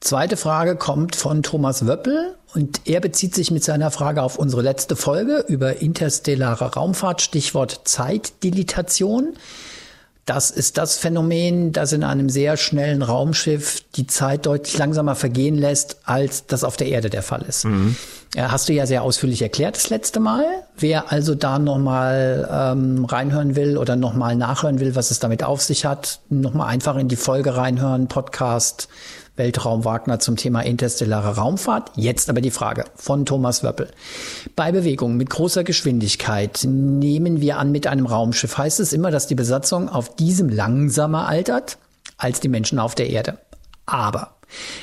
Zweite Frage kommt von Thomas Wöppel und er bezieht sich mit seiner Frage auf unsere letzte Folge über interstellare Raumfahrt, Stichwort Zeitdilatation. Das ist das Phänomen, das in einem sehr schnellen Raumschiff die Zeit deutlich langsamer vergehen lässt, als das auf der Erde der Fall ist. Mhm. Hast du ja sehr ausführlich erklärt das letzte Mal. Wer also da nochmal ähm, reinhören will oder nochmal nachhören will, was es damit auf sich hat, nochmal einfach in die Folge reinhören, Podcast Weltraum Wagner zum Thema interstellare Raumfahrt. Jetzt aber die Frage von Thomas Wöppel. Bei Bewegung mit großer Geschwindigkeit nehmen wir an mit einem Raumschiff. Heißt es immer, dass die Besatzung auf diesem langsamer altert als die Menschen auf der Erde? Aber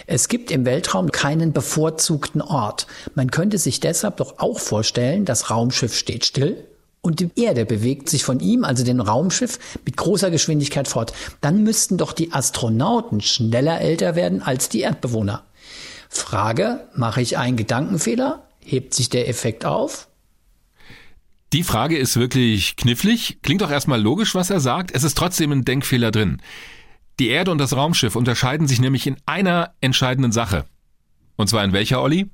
es gibt im Weltraum keinen bevorzugten Ort. Man könnte sich deshalb doch auch vorstellen, das Raumschiff steht still und die Erde bewegt sich von ihm, also dem Raumschiff, mit großer Geschwindigkeit fort. Dann müssten doch die Astronauten schneller älter werden als die Erdbewohner. Frage, mache ich einen Gedankenfehler? Hebt sich der Effekt auf? Die Frage ist wirklich knifflig. Klingt doch erstmal logisch, was er sagt. Es ist trotzdem ein Denkfehler drin. Die Erde und das Raumschiff unterscheiden sich nämlich in einer entscheidenden Sache. Und zwar in welcher, Olli?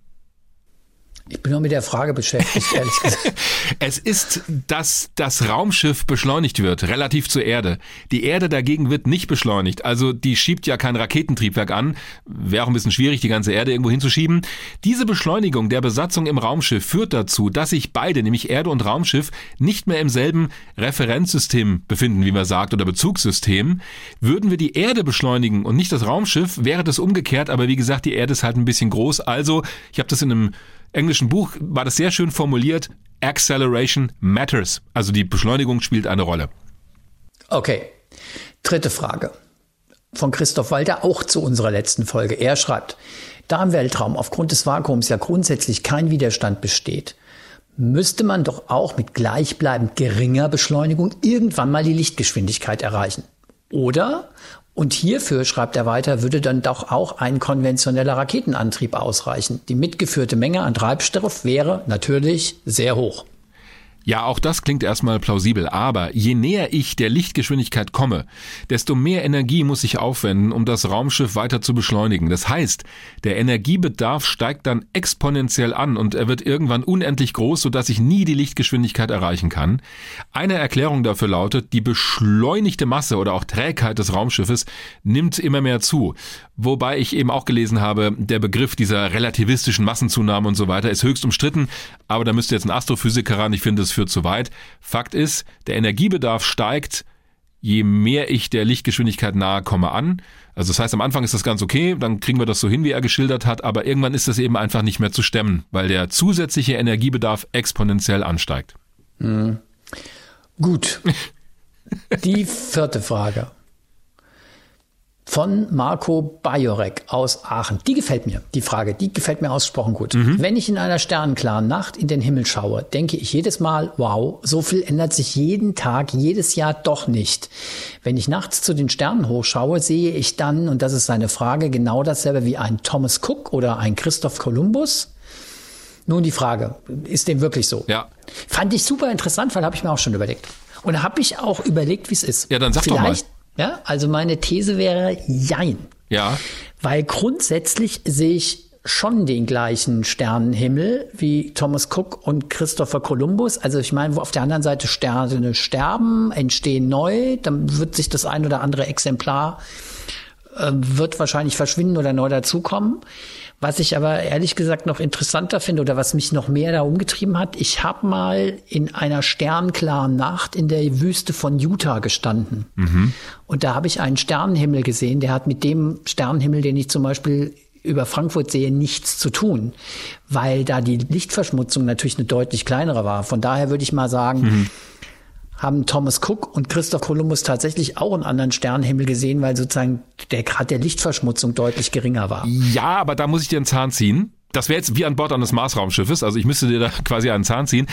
Ich bin nur mit der Frage beschäftigt, (laughs) ehrlich gesagt. es ist, dass das Raumschiff beschleunigt wird, relativ zur Erde. Die Erde dagegen wird nicht beschleunigt. Also die schiebt ja kein Raketentriebwerk an. Wäre auch ein bisschen schwierig, die ganze Erde irgendwo hinzuschieben. Diese Beschleunigung der Besatzung im Raumschiff führt dazu, dass sich beide, nämlich Erde und Raumschiff, nicht mehr im selben Referenzsystem befinden, wie man sagt, oder Bezugssystem. Würden wir die Erde beschleunigen und nicht das Raumschiff, wäre das umgekehrt. Aber wie gesagt, die Erde ist halt ein bisschen groß. Also, ich habe das in einem englischen Buch war das sehr schön formuliert. Acceleration matters. Also die Beschleunigung spielt eine Rolle. Okay. Dritte Frage. Von Christoph Walter auch zu unserer letzten Folge. Er schreibt, da im Weltraum aufgrund des Vakuums ja grundsätzlich kein Widerstand besteht, müsste man doch auch mit gleichbleibend geringer Beschleunigung irgendwann mal die Lichtgeschwindigkeit erreichen. Oder und hierfür, schreibt er weiter, würde dann doch auch ein konventioneller Raketenantrieb ausreichen. Die mitgeführte Menge an Treibstoff wäre natürlich sehr hoch. Ja, auch das klingt erstmal plausibel, aber je näher ich der Lichtgeschwindigkeit komme, desto mehr Energie muss ich aufwenden, um das Raumschiff weiter zu beschleunigen. Das heißt, der Energiebedarf steigt dann exponentiell an und er wird irgendwann unendlich groß, sodass ich nie die Lichtgeschwindigkeit erreichen kann. Eine Erklärung dafür lautet, die beschleunigte Masse oder auch Trägheit des Raumschiffes nimmt immer mehr zu. Wobei ich eben auch gelesen habe, der Begriff dieser relativistischen Massenzunahme und so weiter ist höchst umstritten, aber da müsste jetzt ein Astrophysiker ran, ich finde, es führt zu weit. Fakt ist, der Energiebedarf steigt, je mehr ich der Lichtgeschwindigkeit nahe komme an. Also das heißt, am Anfang ist das ganz okay, dann kriegen wir das so hin, wie er geschildert hat, aber irgendwann ist das eben einfach nicht mehr zu stemmen, weil der zusätzliche Energiebedarf exponentiell ansteigt. Mhm. Gut. (laughs) Die vierte Frage von Marco Bajorek aus Aachen. Die gefällt mir, die Frage, die gefällt mir ausgesprochen gut. Mhm. Wenn ich in einer sternenklaren Nacht in den Himmel schaue, denke ich jedes Mal, wow, so viel ändert sich jeden Tag, jedes Jahr doch nicht. Wenn ich nachts zu den Sternen hochschaue, sehe ich dann, und das ist seine Frage, genau dasselbe wie ein Thomas Cook oder ein Christoph Columbus. Nun die Frage, ist dem wirklich so? Ja. Fand ich super interessant, weil habe ich mir auch schon überlegt. Und da habe ich auch überlegt, wie es ist. Ja, dann sag Vielleicht, doch mal. Ja, also meine These wäre Jein. Ja. Weil grundsätzlich sehe ich schon den gleichen Sternenhimmel wie Thomas Cook und Christopher Columbus. Also ich meine, wo auf der anderen Seite Sterne sterben, entstehen neu, dann wird sich das ein oder andere Exemplar äh, wird wahrscheinlich verschwinden oder neu dazukommen. Was ich aber ehrlich gesagt noch interessanter finde oder was mich noch mehr da umgetrieben hat, ich habe mal in einer sternklaren Nacht in der Wüste von Utah gestanden. Mhm. Und da habe ich einen Sternenhimmel gesehen, der hat mit dem Sternenhimmel, den ich zum Beispiel über Frankfurt sehe, nichts zu tun, weil da die Lichtverschmutzung natürlich eine deutlich kleinere war. Von daher würde ich mal sagen, mhm haben Thomas Cook und Christoph Columbus tatsächlich auch einen anderen Sternenhimmel gesehen, weil sozusagen der Grad der Lichtverschmutzung deutlich geringer war. Ja, aber da muss ich dir einen Zahn ziehen. Das wäre jetzt wie an Bord eines Marsraumschiffes, also ich müsste dir da (laughs) quasi einen Zahn ziehen,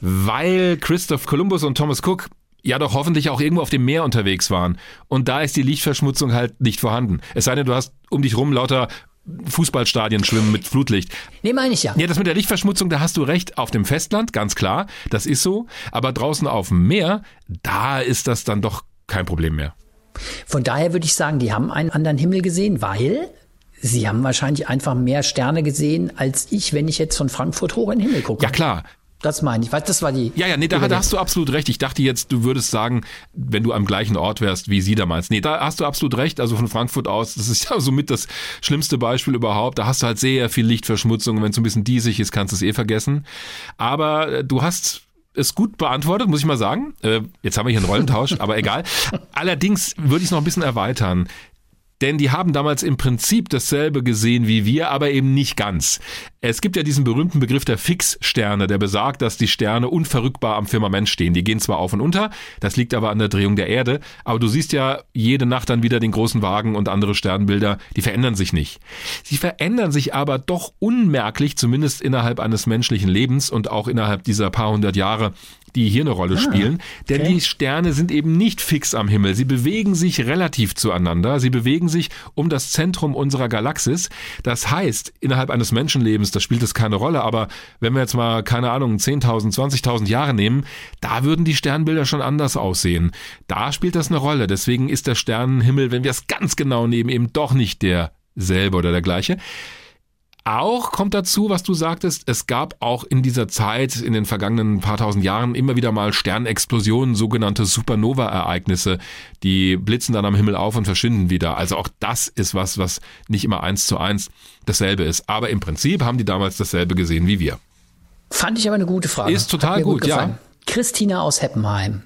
weil Christoph Columbus und Thomas Cook ja doch hoffentlich auch irgendwo auf dem Meer unterwegs waren. Und da ist die Lichtverschmutzung halt nicht vorhanden. Es sei denn, du hast um dich rum lauter Fußballstadien schwimmen mit Flutlicht. Nee, meine ich ja. Ja, das mit der Lichtverschmutzung, da hast du recht. Auf dem Festland, ganz klar, das ist so. Aber draußen auf dem Meer, da ist das dann doch kein Problem mehr. Von daher würde ich sagen, die haben einen anderen Himmel gesehen, weil sie haben wahrscheinlich einfach mehr Sterne gesehen als ich, wenn ich jetzt von Frankfurt hoch in den Himmel gucke. Ja, klar. Das meine ich. Das war die. Ja, ja, nee, da, da, hast du absolut recht. Ich dachte jetzt, du würdest sagen, wenn du am gleichen Ort wärst, wie sie damals. Nee, da hast du absolut recht. Also von Frankfurt aus, das ist ja (laughs) somit das schlimmste Beispiel überhaupt. Da hast du halt sehr viel Lichtverschmutzung. Wenn es ein bisschen diesig ist, kannst du es eh vergessen. Aber äh, du hast es gut beantwortet, muss ich mal sagen. Äh, jetzt haben wir hier einen Rollentausch, (laughs) aber egal. Allerdings würde ich es noch ein bisschen erweitern. Denn die haben damals im Prinzip dasselbe gesehen wie wir, aber eben nicht ganz. Es gibt ja diesen berühmten Begriff der Fixsterne, der besagt, dass die Sterne unverrückbar am Firmament stehen. Die gehen zwar auf und unter, das liegt aber an der Drehung der Erde, aber du siehst ja jede Nacht dann wieder den großen Wagen und andere Sternbilder, die verändern sich nicht. Sie verändern sich aber doch unmerklich, zumindest innerhalb eines menschlichen Lebens und auch innerhalb dieser paar hundert Jahre, die hier eine Rolle ah, spielen. Denn okay. die Sterne sind eben nicht fix am Himmel. Sie bewegen sich relativ zueinander. Sie bewegen sich um das Zentrum unserer Galaxis. Das heißt, innerhalb eines Menschenlebens, da spielt es keine Rolle, aber wenn wir jetzt mal, keine Ahnung, 10.000, 20.000 Jahre nehmen, da würden die Sternbilder schon anders aussehen. Da spielt das eine Rolle. Deswegen ist der Sternenhimmel, wenn wir es ganz genau nehmen, eben doch nicht derselbe oder der gleiche. Auch kommt dazu, was du sagtest, es gab auch in dieser Zeit, in den vergangenen paar tausend Jahren, immer wieder mal Sternexplosionen, sogenannte Supernova-Ereignisse, die blitzen dann am Himmel auf und verschwinden wieder. Also auch das ist was, was nicht immer eins zu eins dasselbe ist. Aber im Prinzip haben die damals dasselbe gesehen wie wir. Fand ich aber eine gute Frage. Ist total gut, gut ja. Christina aus Heppenheim.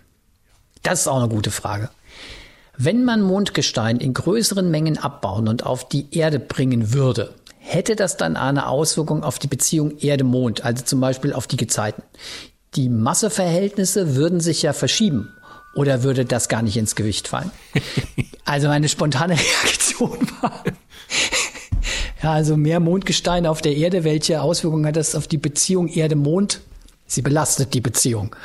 Das ist auch eine gute Frage. Wenn man Mondgestein in größeren Mengen abbauen und auf die Erde bringen würde, hätte das dann eine Auswirkung auf die Beziehung Erde-Mond, also zum Beispiel auf die Gezeiten. Die Masseverhältnisse würden sich ja verschieben. Oder würde das gar nicht ins Gewicht fallen? (laughs) Also meine spontane Reaktion war, (laughs) ja, also mehr Mondgestein auf der Erde, welche Auswirkungen hat das auf die Beziehung Erde-Mond? Sie belastet die Beziehung.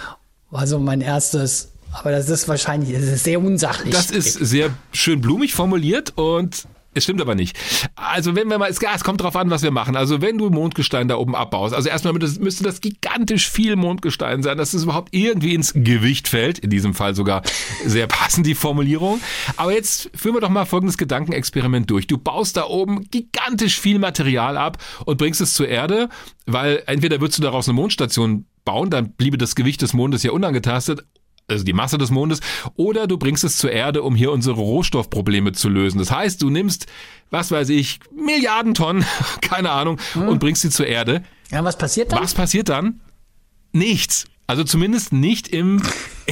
Also mein erstes, aber das ist wahrscheinlich, das ist sehr unsachlich. Das ist sehr schön blumig formuliert und es stimmt aber nicht. Also wenn wir mal, es, es kommt drauf an, was wir machen. Also wenn du Mondgestein da oben abbaust, also erstmal müsste das gigantisch viel Mondgestein sein, dass es überhaupt irgendwie ins Gewicht fällt. In diesem Fall sogar sehr passend die Formulierung. Aber jetzt führen wir doch mal folgendes Gedankenexperiment durch. Du baust da oben gigantisch viel Material ab und bringst es zur Erde, weil entweder würdest du daraus eine Mondstation bauen, dann bliebe das Gewicht des Mondes ja unangetastet, also die Masse des Mondes, oder du bringst es zur Erde, um hier unsere Rohstoffprobleme zu lösen. Das heißt, du nimmst, was weiß ich, Milliarden Tonnen, (laughs) keine Ahnung, hm. und bringst sie zur Erde. Ja, was passiert dann? Was passiert dann? Nichts. Also zumindest nicht im,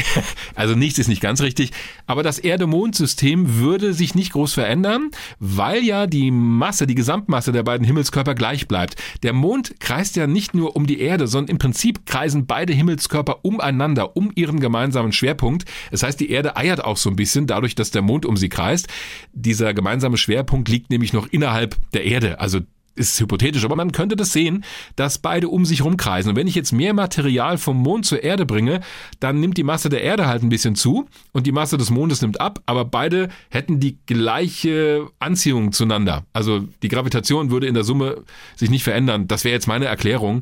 (laughs) also nichts ist nicht ganz richtig, aber das Erde-Mond-System würde sich nicht groß verändern, weil ja die Masse, die Gesamtmasse der beiden Himmelskörper gleich bleibt. Der Mond kreist ja nicht nur um die Erde, sondern im Prinzip kreisen beide Himmelskörper umeinander, um ihren gemeinsamen Schwerpunkt. Das heißt, die Erde eiert auch so ein bisschen dadurch, dass der Mond um sie kreist. Dieser gemeinsame Schwerpunkt liegt nämlich noch innerhalb der Erde, also ist hypothetisch, aber man könnte das sehen, dass beide um sich rumkreisen. Und wenn ich jetzt mehr Material vom Mond zur Erde bringe, dann nimmt die Masse der Erde halt ein bisschen zu und die Masse des Mondes nimmt ab, aber beide hätten die gleiche Anziehung zueinander. Also die Gravitation würde in der Summe sich nicht verändern. Das wäre jetzt meine Erklärung.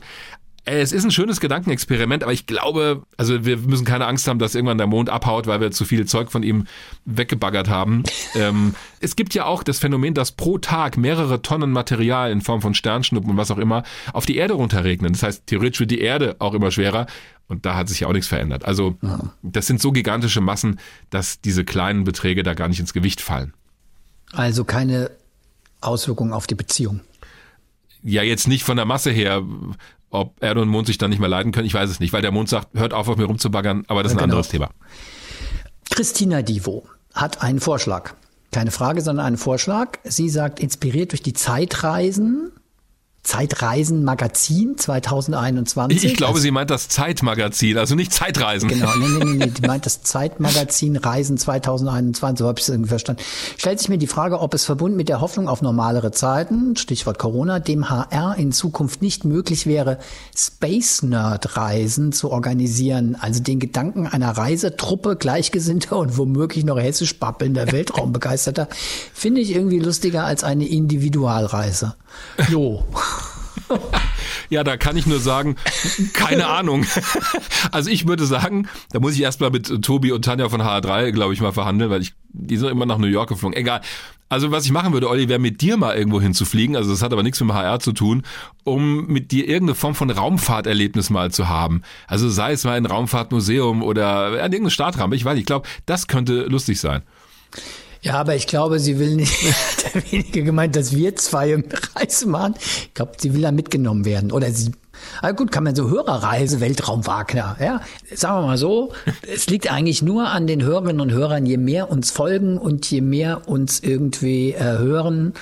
Es ist ein schönes Gedankenexperiment, aber ich glaube, also wir müssen keine Angst haben, dass irgendwann der Mond abhaut, weil wir zu viel Zeug von ihm weggebaggert haben. (laughs) ähm, es gibt ja auch das Phänomen, dass pro Tag mehrere Tonnen Material in Form von Sternschnuppen und was auch immer auf die Erde runterregnen. Das heißt, theoretisch wird die Erde auch immer schwerer und da hat sich ja auch nichts verändert. Also das sind so gigantische Massen, dass diese kleinen Beträge da gar nicht ins Gewicht fallen. Also keine Auswirkungen auf die Beziehung. Ja, jetzt nicht von der Masse her. Ob Erde und Mond sich dann nicht mehr leiden können, ich weiß es nicht, weil der Mond sagt, hört auf, auf mir rumzubaggern, aber das ist ein genau. anderes Thema. Christina Divo hat einen Vorschlag. Keine Frage, sondern einen Vorschlag. Sie sagt, inspiriert durch die Zeitreisen Zeitreisen-Magazin 2021. Ich glaube, also, sie meint das Zeitmagazin, also nicht Zeitreisen. Genau, nee, nee, nee, nee die (laughs) meint das Zeitmagazin Reisen 2021, so habe ich es irgendwie verstanden. Stellt sich mir die Frage, ob es verbunden mit der Hoffnung auf normalere Zeiten, Stichwort Corona, dem HR in Zukunft nicht möglich wäre, Space Nerd Reisen zu organisieren, also den Gedanken einer Reisetruppe Gleichgesinnter und womöglich noch hessisch babbelnder (laughs) Weltraumbegeisterter, finde ich irgendwie lustiger als eine Individualreise. Jo. (laughs) ja, da kann ich nur sagen, keine Ahnung. Also ich würde sagen, da muss ich erstmal mit Tobi und Tanja von HR3, glaube ich, mal verhandeln, weil ich, die sind immer nach New York geflogen. Egal. Also was ich machen würde, Olli, wäre mit dir mal irgendwo hinzufliegen, also das hat aber nichts mit dem HR zu tun, um mit dir irgendeine Form von Raumfahrterlebnis mal zu haben. Also sei es mal ein Raumfahrtmuseum oder an irgendeinem Startraum, ich weiß, ich glaube, das könnte lustig sein. Ja, aber ich glaube, sie will nicht, (laughs) der wenige gemeint, dass wir zwei im Reise machen. Ich glaube, sie will da mitgenommen werden. Oder sie, aber gut, kann man so Hörerreise, Weltraum Wagner, ja. Sagen wir mal so, es liegt eigentlich nur an den Hörerinnen und Hörern, je mehr uns folgen und je mehr uns irgendwie äh, hören,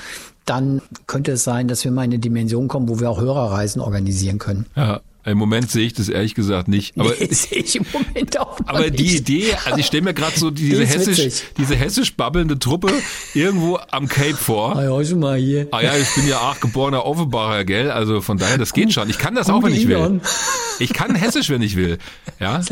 dann könnte es sein, dass wir mal in eine Dimension kommen, wo wir auch Hörerreisen organisieren können. Ja. Im Moment sehe ich das ehrlich gesagt nicht. Aber nee, sehe ich im Moment auch Aber nicht. die Idee, also ich stelle mir gerade so diese hessisch, witzig. diese hessisch babbelnde Truppe irgendwo am Cape vor. Ah, ja, schon mal hier. Ah ja, ich bin ja auch geborener Offenbacher, gell? Also von daher, das geht schon. Ich kann das auch, wenn ich will. Ich kann hessisch, wenn ich will. Ja. (laughs)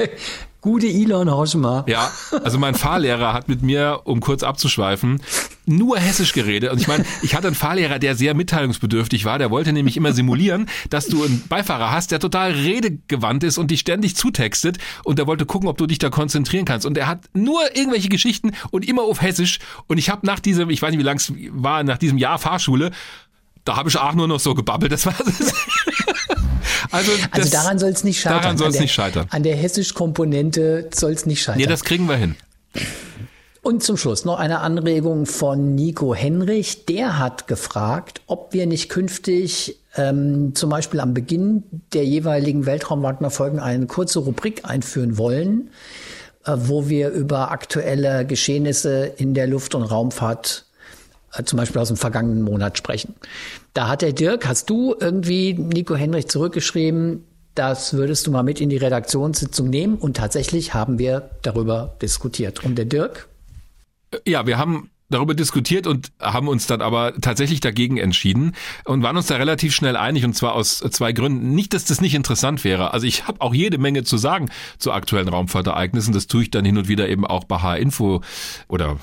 Gute Elon Hoschmer. Ja, also mein Fahrlehrer hat mit mir, um kurz abzuschweifen, nur hessisch geredet. Und ich meine, ich hatte einen Fahrlehrer, der sehr mitteilungsbedürftig war. Der wollte nämlich immer simulieren, dass du einen Beifahrer hast, der total redegewandt ist und dich ständig zutextet. Und der wollte gucken, ob du dich da konzentrieren kannst. Und er hat nur irgendwelche Geschichten und immer auf hessisch. Und ich habe nach diesem, ich weiß nicht, wie lang es war, nach diesem Jahr Fahrschule, da habe ich auch nur noch so gebabbelt. Das war (laughs) das, Also daran soll es nicht scheitern. Daran soll An es der- nicht scheitern. An der hessisch-Komponente soll es nicht scheitern. Nee, das kriegen wir hin. Und zum Schluss noch eine Anregung von Nico Henrich. Der hat gefragt, ob wir nicht künftig ähm, zum Beispiel am Beginn der jeweiligen Weltraumwagner-Folgen eine kurze Rubrik einführen wollen, äh, wo wir über aktuelle Geschehnisse in der Luft- und Raumfahrt zum Beispiel aus dem vergangenen Monat sprechen. Da hat der Dirk, hast du irgendwie Nico Henrich zurückgeschrieben, das würdest du mal mit in die Redaktionssitzung nehmen und tatsächlich haben wir darüber diskutiert. Und der Dirk? Ja, wir haben darüber diskutiert und haben uns dann aber tatsächlich dagegen entschieden und waren uns da relativ schnell einig und zwar aus zwei Gründen. Nicht, dass das nicht interessant wäre. Also ich habe auch jede Menge zu sagen zu aktuellen Raumfahrtereignissen. Das tue ich dann hin und wieder eben auch bei H-Info oder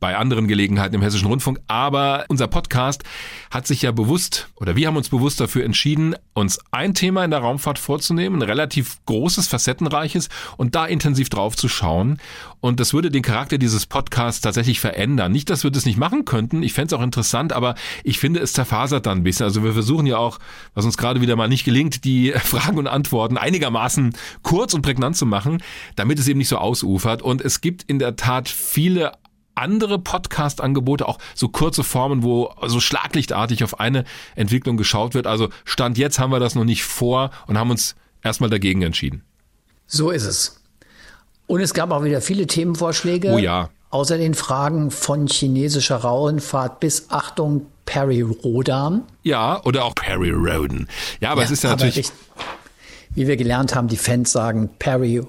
bei anderen Gelegenheiten im Hessischen Rundfunk. Aber unser Podcast hat sich ja bewusst, oder wir haben uns bewusst dafür entschieden, uns ein Thema in der Raumfahrt vorzunehmen, ein relativ großes, facettenreiches und da intensiv drauf zu schauen. Und das würde den Charakter dieses Podcasts tatsächlich verändern. Nicht, dass wir das nicht machen könnten. Ich fände es auch interessant, aber ich finde, es zerfasert dann ein bisschen. Also wir versuchen ja auch, was uns gerade wieder mal nicht gelingt, die (laughs) Fragen und Antworten einigermaßen kurz und prägnant zu machen, damit es eben nicht so ausufert. Und es gibt in der Tat viele andere Podcast-Angebote, auch so kurze Formen, wo so schlaglichtartig auf eine Entwicklung geschaut wird. Also Stand jetzt haben wir das noch nicht vor und haben uns erstmal dagegen entschieden. So ist es. Und es gab auch wieder viele Themenvorschläge. Oh ja. Außer den Fragen von chinesischer Raumfahrt bis Achtung Perry Rodan. Ja, oder auch Perry Roden. Ja, aber es ist ja natürlich, echt, wie wir gelernt haben, die Fans sagen Perry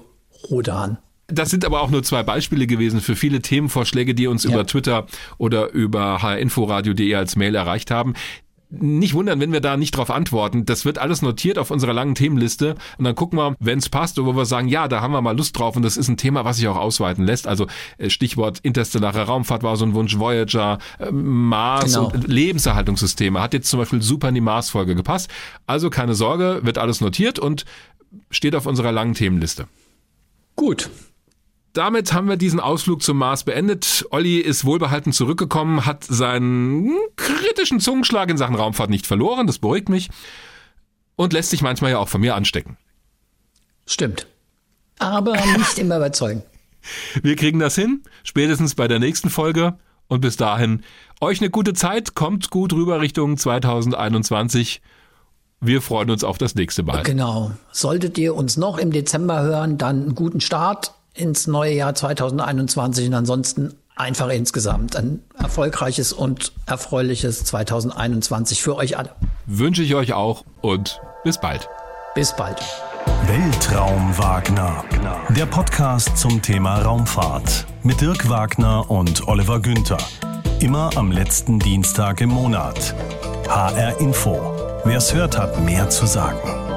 Rodan. Das sind aber auch nur zwei Beispiele gewesen für viele Themenvorschläge, die uns Ja. über Twitter oder über hrinforadio.de als Mail erreicht haben. Nicht wundern, wenn wir da nicht drauf antworten. Das wird alles notiert auf unserer langen Themenliste und dann gucken wir, wenn es passt, wo wir sagen, ja, da haben wir mal Lust drauf und das ist ein Thema, was sich auch ausweiten lässt. Also äh, Stichwort interstellare Raumfahrt war so ein Wunsch, Voyager, äh, Mars Genau. und Lebenserhaltungssysteme. Hat jetzt zum Beispiel super in die Mars-Folge gepasst. Also keine Sorge, wird alles notiert und steht auf unserer langen Themenliste. Gut. Damit haben wir diesen Ausflug zum Mars beendet. Olli ist wohlbehalten zurückgekommen, hat seinen kritischen Zungenschlag in Sachen Raumfahrt nicht verloren, das beruhigt mich. Und lässt sich manchmal ja auch von mir anstecken. Stimmt. Aber (laughs) nicht immer überzeugen. Wir kriegen das hin, spätestens bei der nächsten Folge. Und bis dahin, euch eine gute Zeit, kommt gut rüber Richtung 2021. Wir freuen uns auf das nächste Mal. Genau. Solltet ihr uns noch im Dezember hören, dann einen guten Start ins neue Jahr 2021 und ansonsten einfach insgesamt ein erfolgreiches und erfreuliches 2021 für euch alle. Wünsche ich euch auch und bis bald. Bis bald. Weltraum Wagner. Der Podcast zum Thema Raumfahrt mit Dirk Wagner und Oliver Günther. Immer am letzten Dienstag im Monat. HR Info. Wer es hört, hat mehr zu sagen.